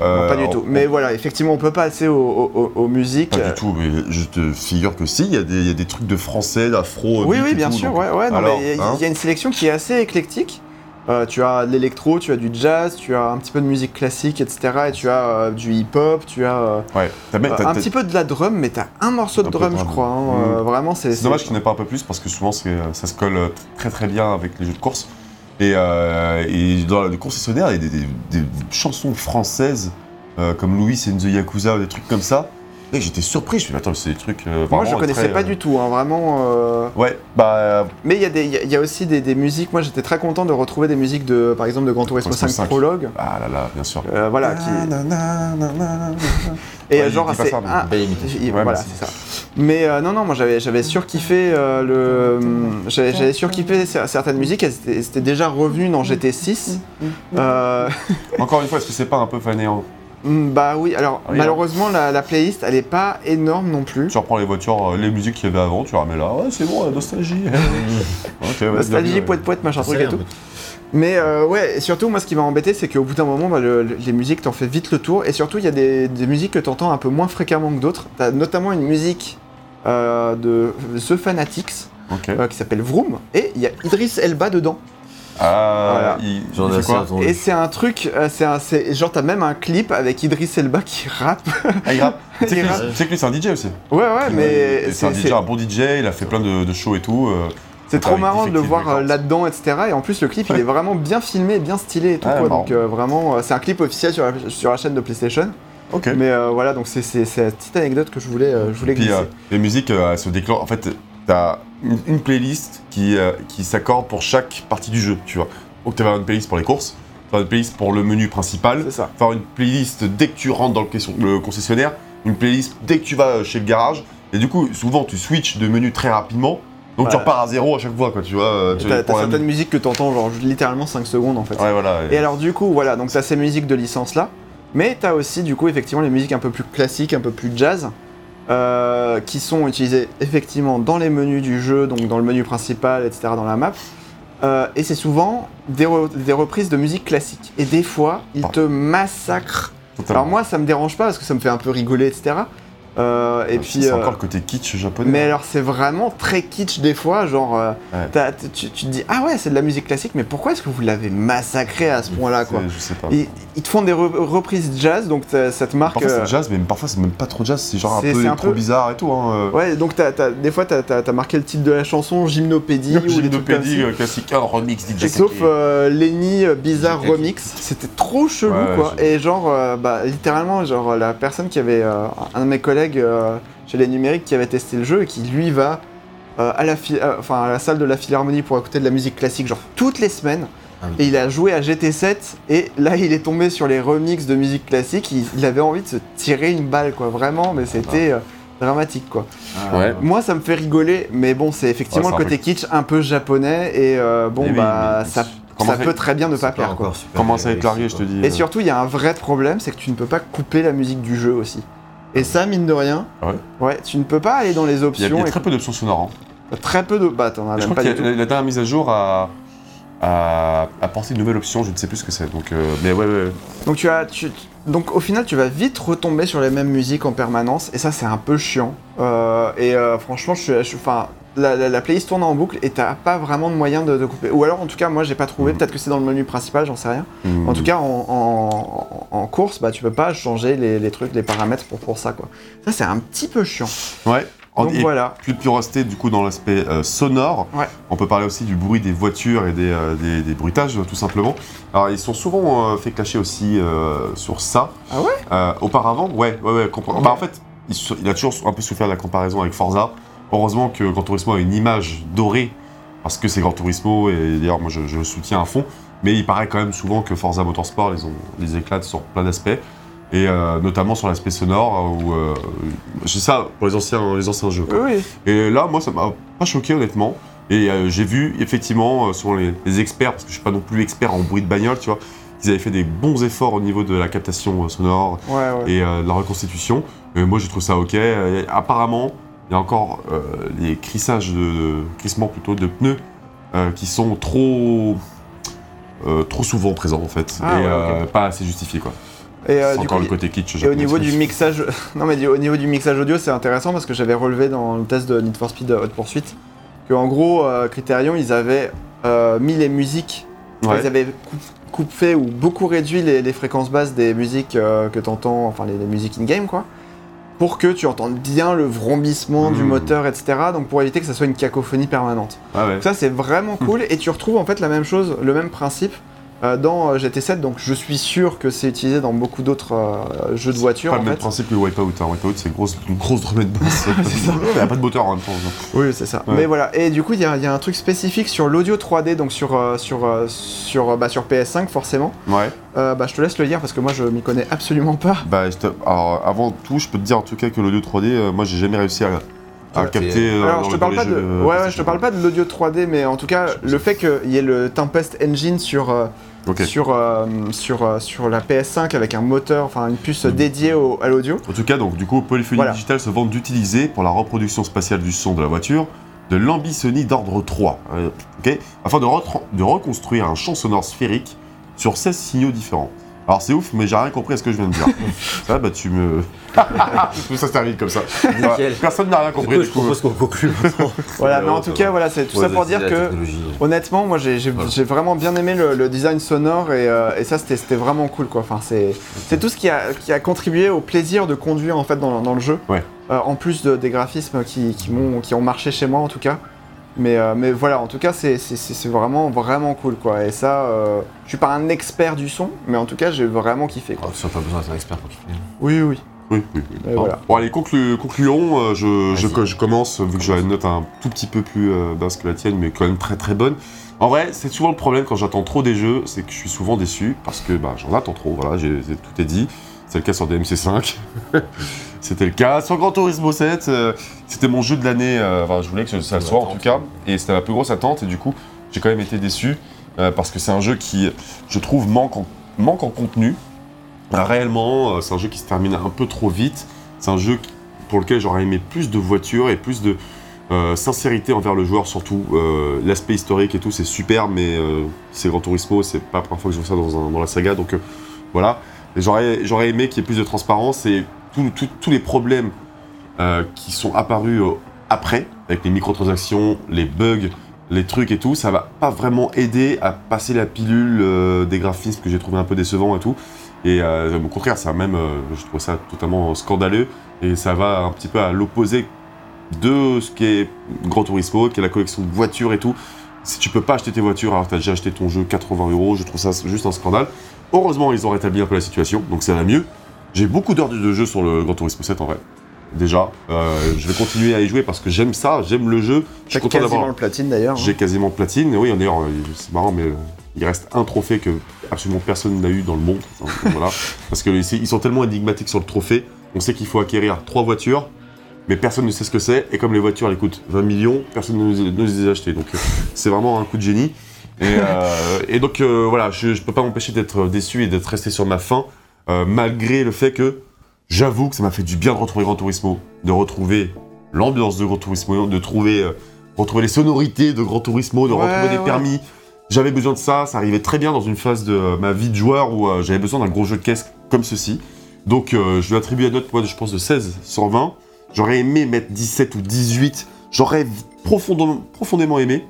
euh, Euh, pas du tout on- mais voilà effectivement on peut pas passer aux, aux- aux- aux musiques Pas euh, du tout, mais je te figure que si, il y, a des- il y a des trucs de français, d'afro. oui oui bien tout, sûr donc- ouais ouais il y, hein il y a une sélection qui est assez éclectique Euh, tu as de l'électro tu as du jazz tu as un petit peu de musique classique etc et tu as euh, du hip hop tu as euh, Ouais, un petit peu de la drum mais t'as un morceau de Un drum de je crois hein, euh, vraiment c'est C'est dommage qu'il n'y ait pas un peu plus parce que souvent c'est- ça se colle très très bien avec les jeux de course. Et, et dans les concessionnaires, il y a des, des- des chansons françaises comme Louis and the Yakuza ou des trucs comme ça. Et j'étais surpris, je me suis dit, attends, c'est des trucs. euh, moi je connaissais très, pas euh, du tout hein, vraiment euh, Ouais, bah. Mais il y, a des- il y a- il y a aussi des, des musiques, moi j'étais très content de retrouver des musiques de, par exemple, de Gran Turismo Turismo 5 5. Prologue. Ah là là, bien sûr. Euh, voilà, qui... Et Ouais, genre, c'est. ça, mais- ah, il- Ouais, voilà, mais c'est ça. Mais euh, non, non, moi j'avais, j'avais surkiffé euh, le. J'avais, j'avais surkiffé cer- certaines musiques, elles étaient, c'était déjà revenues dans GT6. Euh, Encore une fois, est-ce que c'est pas un peu fainéant mm, bah oui, alors Ah malheureusement, la, la playlist elle est pas énorme non plus. Tu reprends les voitures, euh, les musiques qu'il y avait avant, tu ramènes là, ouais, c'est bon, la nostalgie. Nostalgie, poète poète, machin truc et tout. Mais euh, ouais, et surtout, moi, ce qui m'a embêté, c'est qu'au bout d'un moment, bah, le- le- les musiques, t'en fais vite le tour. Et surtout, il y a des, des musiques que t'entends un peu moins fréquemment que d'autres. T'as notamment une musique euh, de The Fanatics euh, qui s'appelle Vroom. Et il y a Idris Elba dedans. Ah, Voilà. il, fait quoi. Et c'est un truc, euh, c'est un, c'est- genre, t'as même un clip avec Idris Elba qui rappe. Ah, il rappe. Tu sais que lui- c'est un DJ aussi. Ouais, ouais, mais c'est un c'est- DJ, c'est un bon DJ, il a fait plein de, de shows et tout. euh, c'est trop marrant de le voir euh, là-dedans, etc. Et en plus, le clip, il est vraiment bien filmé, bien stylé et tout. Ouais, quoi. Donc, euh, vraiment, c'est un clip officiel sur la, sur la chaîne de PlayStation. Ok. Mais euh, voilà, donc c'est c'est- c'est la petite anecdote que je voulais, euh, je voulais Puis glisser. euh, les musiques euh, elles se déclenchent. En fait, t'as une, une playlist qui, euh, qui s'accorde pour chaque partie du jeu, tu vois. Donc tu vas une playlist pour les courses, une playlist pour le menu principal, C'est ça. faire une playlist dès que tu rentres dans le, concessionnaire, une playlist dès que tu vas chez le garage. Et du coup, souvent tu switches de menu très rapidement. Donc tu repars à zéro à chaque fois, quoi, tu vois. euh, T'as la- certaines musiques que t'entends genre littéralement 5 secondes en fait. Ouais, voilà. Et alors du coup, voilà, donc t'as ces musiques de licence là, mais t'as aussi du coup effectivement les musiques un peu plus classiques, un peu plus jazz, euh, qui sont utilisées effectivement dans les menus du jeu, donc dans le menu principal, etc., dans la map. Euh, et c'est souvent des, re- des reprises de musique classique. Et des fois, ils te massacrent. Totalement. Alors moi, ça me dérange pas parce que ça me fait un peu rigoler, etc. Euh, et puis, c'est euh, encore le côté kitsch japonais. mais alors c'est vraiment très kitsch des fois, genre euh, Ouais. t'as- tu, tu te dis ah ouais c'est de la musique classique mais pourquoi est-ce que vous l'avez massacré à ce point-là quoi Je sais pas. ils, ils te font des re- reprises jazz donc t'as- ça te marque. Parfois euh, c'est jazz, mais parfois c'est même pas trop jazz, c'est genre un C'est- peu c'est un trop peu- bizarre et tout. Hein. euh. Ouais donc t'as- t'as- des fois t'as as, marqué le titre de la chanson Gymnopédie ou Gymnopédie, euh, classique, un remix DJ Sauf euh, Lenny euh, Bizarre J'ai- Remix, c'était trop chelou Ouais, quoi. Et genre, bah littéralement, genre la personne qui avait, un de mes collègues euh, chez les numériques qui avait testé le jeu et qui lui va euh, à, la fi- euh, enfin, à la salle de la Philharmonie pour écouter de la musique classique, genre toutes les semaines. Ah oui. Et il a joué à GT7 et là il est tombé sur les remixes de musique classique. Il, il avait envie de se tirer une balle quoi, vraiment, mais c'était euh, dramatique quoi. Ouais. Moi, ça me fait rigoler, mais bon, c'est effectivement Ouais, c'est le un côté kitsch un peu japonais et euh, bon, oui, bah, mais ça, peut très bien ne pas plaire quoi. Commence à être largué, je te dis. Et euh. surtout, il y a un vrai problème, c'est que tu ne peux pas couper la musique du jeu aussi. Et ça, mine de rien, ouais ouais, tu ne peux pas aller dans les Il y a, options. il y a très peu d'options sonores. hein. très peu de. Bah, t'en as même pas du tout. la, la dernière mise à jour a, a apporté une nouvelle option, je ne sais plus ce que c'est. Donc, euh, mais ouais, ouais. Donc, tu as, tu, donc, au final, tu vas vite retomber sur les mêmes musiques en permanence, et ça, c'est un peu chiant. Euh, et euh, franchement, je suis. je suis- Enfin, la, la- la playlist tourne en boucle et t'as pas vraiment de moyen de, de couper. Ou alors, en tout cas, moi, j'ai pas trouvé. Mhm. Peut-être que c'est dans le menu principal, j'en sais rien. En tout cas, en, en- en course, bah, tu peux pas changer les, les trucs, les paramètres pour, pour ça, quoi. Ça, c'est un petit peu chiant. Ouais. Donc et voilà. plus, plus rester du coup dans l'aspect euh, sonore, Ouais. on peut parler aussi du bruit des voitures et des, euh, des, des bruitages tout simplement. Alors ils sont souvent euh, fait clasher aussi sur ça. Ah ouais? Auparavant, ouais, ouais, ouais. Bah, en fait, il a toujours un peu souffert de la comparaison avec Forza. Heureusement que Gran Turismo a une image dorée parce que c'est Gran Turismo et d'ailleurs moi je, je le soutiens à fond. Mais il paraît quand même souvent que Forza Motorsport les, ont, les éclate sur plein d'aspects. Et euh, notamment sur l'aspect sonore, où euh, j'ai ça pour les anciens, les anciens jeux. quoi. Oui, Et là, moi, ça m'a pas choqué, honnêtement. Et euh, j'ai vu, effectivement, euh, selon les, les experts, parce que je suis pas non plus expert en bruit de bagnole, tu vois, qu'ils avaient fait des bons efforts au niveau de la captation euh, sonore ouais, ouais. et euh, de la reconstitution. Et moi, je trouve ça ok. Euh, apparemment, il y a encore euh, les crissages de, crissements plutôt de pneus euh, qui sont trop. euh, trop souvent présents en fait Ah et ouais, pas assez justifiés quoi. Et, euh, du coup, le côté kitsch. Et au niveau du mixage, non mais du- au niveau du mixage audio, c'est intéressant parce que j'avais relevé dans le test de Need for Speed Hot Pursuit que en gros, euh, Criterion, ils avaient euh, mis les musiques, Ouais. ils avaient coup- coupé ou beaucoup réduit les, les fréquences basses des musiques que t'entends, enfin les, les musiques in-game quoi, pour que tu entendes bien le vrombissement du Mm. moteur, etc. Donc pour éviter que ça soit une cacophonie permanente. Ah ouais. Ça c'est vraiment cool et tu retrouves en fait la même chose, le même principe dans euh, GT7. Donc je suis sûr que c'est utilisé dans beaucoup d'autres euh, jeux de voiture pas en le même principe que le Wipeout. Hein. Wipeout, c'est grosse, une grosse de basse. Il n'y a pas de moteur en même temps. Oui, c'est ça. Ouais. Mais voilà, et du coup, il y, a il y a un truc spécifique sur l'audio 3D, donc sur, euh, sur, euh, sur, euh, bah, sur PS5 forcément. Ouais. Euh, bah, je te laisse le lire parce que moi je m'y connais absolument pas. Bah, je te- Alors, avant tout, je peux te dire en tout cas que l'audio 3D, euh, moi, j'ai jamais réussi à, capter. euh, Alors, je te le- parle dans pas les de. jeux, euh, ouais, ouais, je te parle pas de l'audio 3D, mais en tout cas, le fait qu'il y ait le Tempest Engine sur, euh, Sur, euh, sur, euh, sur la PS5 avec un moteur, enfin une puce dédiée au- à l'audio. En tout cas, donc, du coup, Polyphonie Voilà. Digital se vante d'utiliser pour la reproduction spatiale du son de la voiture de l'Ambisony d'ordre 3, euh, ok? Afin de, de reconstruire un champ sonore sphérique sur 16 signaux différents. Alors c'est ouf, mais j'ai rien compris à ce que je viens de dire. ça, bah tu me... ça se termine comme ça. Nickel. Personne n'a rien Du compris. coup, du je coup. propose qu'on conclue maintenant. Voilà, mais en tout cas, voilà, c'est tout Ouais, ça pour dire que honnêtement, moi j'ai Voilà. vraiment bien aimé le, le design sonore et, euh, et ça c'était vraiment cool quoi. Enfin, c'est tout ce qui a, qui a contribué au plaisir de conduire en fait dans, dans le jeu. Ouais. Euh, en plus de- des graphismes qui, qui, m'ont- qui ont marché chez moi en tout cas. Mais, euh, mais voilà, en tout cas, c'est- vraiment, vraiment cool quoi. Et ça, euh, je suis pas un expert du son, mais en tout cas, j'ai vraiment kiffé quoi. Oh, Tu n'as pas besoin d'être un expert pour kiffer. Oui, oui. Oui, oui, oui. Et voilà. Bon, allez, conclu- concluons. euh, je, je, Vas-y. je commence, vu que j'ai une note un tout petit peu plus euh, basse que la tienne, mais quand même très très bonne. En vrai, c'est souvent le problème quand j'attends trop des jeux, c'est que je suis souvent déçu parce que bah, j'en attends trop. Voilà, tout est dit. C'est le cas sur DMC5. C'était le cas sur Gran Turismo 7. euh, c'était mon jeu de l'année. euh, enfin, je voulais que ça le soit en tout cas. Et c'était ma plus grosse attente. Et du coup, j'ai quand même été déçu euh, parce que c'est un jeu qui, je trouve, manque en, manque en contenu. Réellement, c'est un jeu qui se termine un peu trop vite. C'est un jeu pour lequel j'aurais aimé plus de voitures et plus de sincérité envers le joueur, surtout. L'aspect historique et tout, c'est super, mais c'est Gran Turismo, c'est pas la première fois que je vois ça dans, un- dans la saga, donc voilà. J'aurais aimé qu'il y ait plus de transparence et tous- les problèmes euh, qui sont apparus euh, après, avec les microtransactions, les bugs, les trucs et tout, ça va pas vraiment aider à passer la pilule euh, des graphismes que j'ai trouvé un peu décevants et tout. Et au contraire, ça même, je trouve ça totalement scandaleux et ça va un petit peu à l'opposé de ce qu'est Gran Turismo, qui est la collection de voitures et tout. Si tu peux pas acheter tes voitures alors que tu as déjà acheté ton jeu 80 euros, je trouve ça juste un scandale. Heureusement, ils ont rétabli un peu la situation, donc ça va mieux. J'ai beaucoup d'heures de jeu sur le Gran Turismo 7 en vrai. Déjà, Euh, je vais continuer à y jouer parce que j'aime ça, j'aime le jeu. J'ai quasiment le platine d'ailleurs. hein. J'ai quasiment platine. Et oui, d'ailleurs, c'est marrant, mais euh, il reste un trophée que absolument personne n'a eu dans le monde. Voilà. Parce que c'est- ils sont tellement énigmatiques sur le trophée. On sait qu'il faut acquérir trois voitures, mais personne ne sait ce que c'est. Et comme les voitures, elles coûtent 20 millions, personne ne les, ne les a achetées. Donc euh, c'est vraiment un coup de génie. Et, euh, et donc euh, voilà, je, je peux pas m'empêcher d'être déçu et d'être resté sur ma faim, euh, malgré le fait que j'avoue que ça m'a fait du bien de retrouver Gran Turismo, de retrouver l'ambiance de Gran Turismo, de trouver, retrouver les sonorités de Gran Turismo, de Ouais, retrouver des ouais. permis. J'avais besoin de ça, ça arrivait très bien dans une phase de ma vie de joueur où j'avais besoin d'un gros jeu de caisse comme ceci. Donc je lui attribue la note, moi, je pense, de 16 sur 20. J'aurais aimé mettre 17 ou 18. J'aurais profondément, profondément aimé.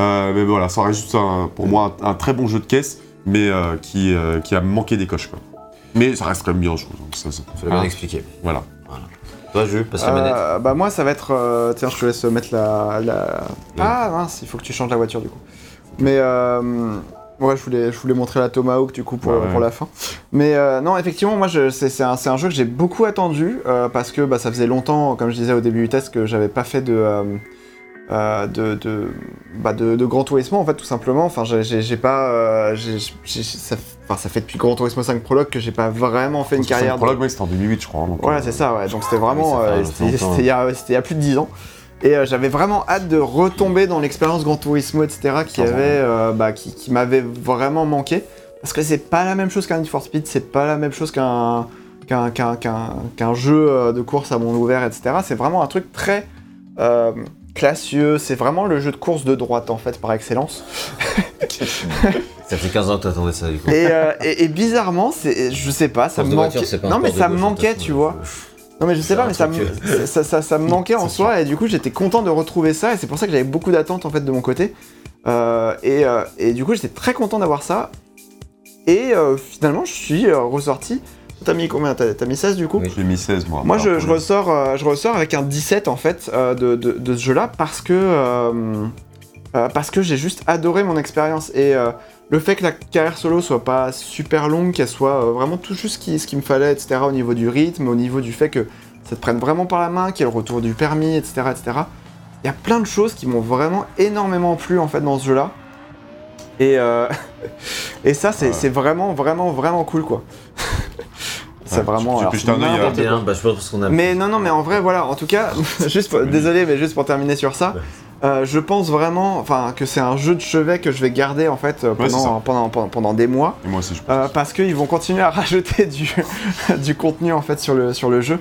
Euh, mais voilà, ça reste juste un- pour moi un, un très bon jeu de caisse, mais euh, qui, euh, qui a manqué des coches. Quoi. Mais ça reste quand même bien, je trouve. Donc, ça, ça- C'est bien Ah, expliqué. Voilà. Toi, je passe la manette. Bah moi ça va être... euh, tiens je te laisse mettre la... la- Ah mince, il faut que tu changes la voiture du coup. Mais euh, ouais je voulais, je voulais montrer la Tomahawk du coup pour, Ouais, ouais. pour la fin. Mais euh, non effectivement moi c'est un, un jeu que j'ai beaucoup attendu euh, parce que bah, ça faisait longtemps comme je disais au début du test que j'avais pas fait de... euh, de, de, bah de, de Gran Turismo en fait tout simplement enfin j'ai- pas j'ai- ça, enfin, ça fait depuis Gran Turismo 5 Prologue que j'ai pas vraiment fait une carrière prologue, ouais, c'était en 2008, je crois. hein, donc, voilà, c'est ça, ouais. Donc c'était vraiment. C'était il y a- c'était il y a plus de 10 ans. Et euh, j'avais vraiment hâte de retomber dans l'expérience Gran Turismo, etc., qui, avait, euh, bah, qui, qui m'avait vraiment manqué. Parce que c'est pas la même chose qu'un Need for Speed, c'est pas la même chose qu'un jeu euh, de course à monde ouvert, etc. C'est vraiment un truc très euh, classieux, c'est vraiment le jeu de course de droite, en fait, par excellence. Ça fait 15 ans que t'attendais ça, du coup. Et, et- et bizarrement, je sais pas, ça me manquait. voiture, pas non, mais ça me manquait, tu vois. Non mais je sais pas, mais ça me, ça, ça- ça me manquait en soi et du coup j'étais content de retrouver ça et c'est pour ça que j'avais beaucoup d'attentes en fait de mon côté. Euh, et, euh, et du coup j'étais très content d'avoir ça. Et euh, finalement je suis euh, ressorti. T'as mis combien? T'as t'as mis 16 du coup? Oui. J'ai mis 16, moi. Moi je, ressors, euh, je ressors avec un 17 en fait euh, de, de- de ce jeu là parce que, euh, euh, parce que j'ai juste adoré mon expérience et euh, le fait que la carrière solo soit pas super longue, qu'elle soit euh, vraiment tout juste ce qui- ce qu'il me fallait, etc. au niveau du rythme, au niveau du fait que ça te prenne vraiment par la main, qu'il y ait le retour du permis, etc. etc. Il y a plein de choses qui m'ont vraiment énormément plu en fait dans ce jeu là. Et, euh, et ça c'est Ouais. vraiment vraiment vraiment cool quoi. c'est Ouais, vraiment... tu- tu alors, un à- quoi. bah, je pense parce qu'on a. Mais non, non, mais en vrai, voilà, en tout cas, juste pour- désolé, mais juste pour terminer sur ça, Ouais. Euh, je pense vraiment enfin, que c'est un jeu de chevet que je vais garder en fait euh, pendant, pendant, pendant, pendant des mois. Et moi aussi, je pense. euh, parce qu'ils vont continuer à rajouter du, du contenu en fait sur le, sur le jeu.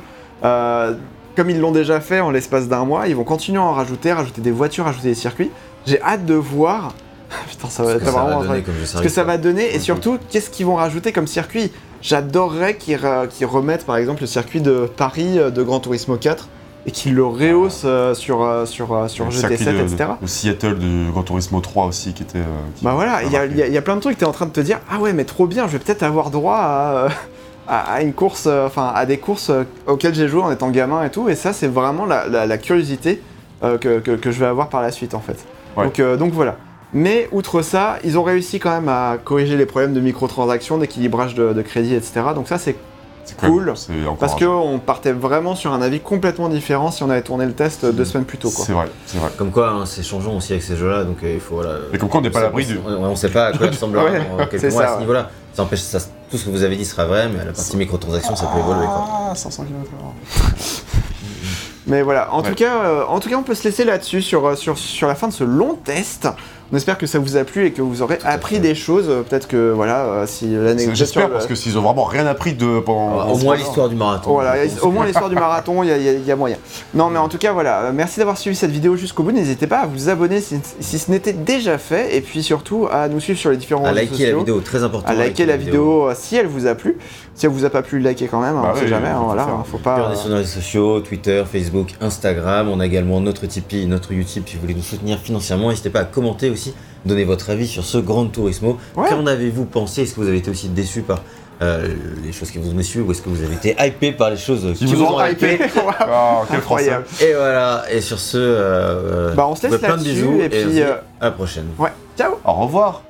Comme ils l'ont déjà fait en l'espace d'un mois, ils vont continuer à en rajouter, rajouter des voitures, rajouter des circuits. J'ai hâte de voir. Putain, ça va Ce être que ça vraiment. va donner ce que ça va donner et surtout qu'est-ce qu'ils vont rajouter comme circuit? J'adorerais qu'ils re- remettent par exemple le circuit de Paris de Gran Turismo 4 et qu'ils le rehaussent euh, sur, euh, sur, euh, sur Le circuit GT7, de, etc. de Seattle de Gran Turismo 3 aussi qui était. qui- Bah voilà, il y, a- y y plein de trucs, t'es en train de te dire, ah ouais, mais trop bien, je vais peut-être avoir droit à, à, à une course, enfin à des courses auxquelles j'ai joué en étant gamin et tout, et ça c'est vraiment la, la- la curiosité que, que- que je vais avoir par la suite en fait. Ouais. Donc, donc voilà. Mais outre ça, ils ont réussi quand même à corriger les problèmes de microtransactions, d'équilibrage de, de crédit, etc. Donc ça c'est cool, parce qu'on partait vraiment sur un avis complètement différent si on avait tourné le test deux semaines plus tôt. Quoi. C'est vrai, c'est vrai. Comme quoi, hein, c'est changeant aussi avec ces jeux-là, donc euh, il faut voilà. Et comme quoi, on n'est pas à l'abri du- On, on sait pas à quoi ressemblera Ouais, dans quelques c'est mois ça, à ce niveau-là. Ça empêche, ça, tout ce que vous avez dit sera vrai, mais la partie microtransactions, ça peut évoluer. Ah, 500 km Mais voilà, en, Ouais. tout cas, euh, en tout cas, on peut se laisser là-dessus sur, euh, sur, sur la fin de ce long test. On espère que ça vous a plu et que vous aurez appris des choses. Euh, Peut-être que, voilà, euh, si l'anecdote J'espère parce que s'ils ont vraiment rien appris de pendant. Au moins l'histoire du marathon. Voilà, au moins l'histoire du marathon, il y, a- y moyen. Non, mais en tout cas, voilà, euh, merci d'avoir suivi cette vidéo jusqu'au bout. N'hésitez pas à vous abonner si, si ce n'était déjà fait, et puis surtout à nous suivre sur les différents À réseaux liker la sociaux. vidéo, très important. À liker la vidéo euh, si elle vous a plu. Si elle vous a pas plu, likez quand même, hein, Bah on sait oui, jamais. hein, faut voilà, faire. hein, faut pas. on est sur nos réseaux sociaux, Twitter, Facebook, Instagram. On a également notre Tipeee, notre YouTube. Si vous voulez nous soutenir financièrement, n'hésitez pas à commenter aussi, donner votre avis sur ce Grand Turismo. Ouais. Qu'en avez-vous pensé? Est-ce que vous avez été aussi déçu par euh, les choses qui vous ont déçu ou est-ce que vous avez été hypé par les choses qui, Ils vous ont hypé. Quel français. Incroyable. Et voilà. Et sur ce, euh, Bah, on se laisse plein de bisous et puis, euh, à la prochaine. Ouais, ciao Au revoir.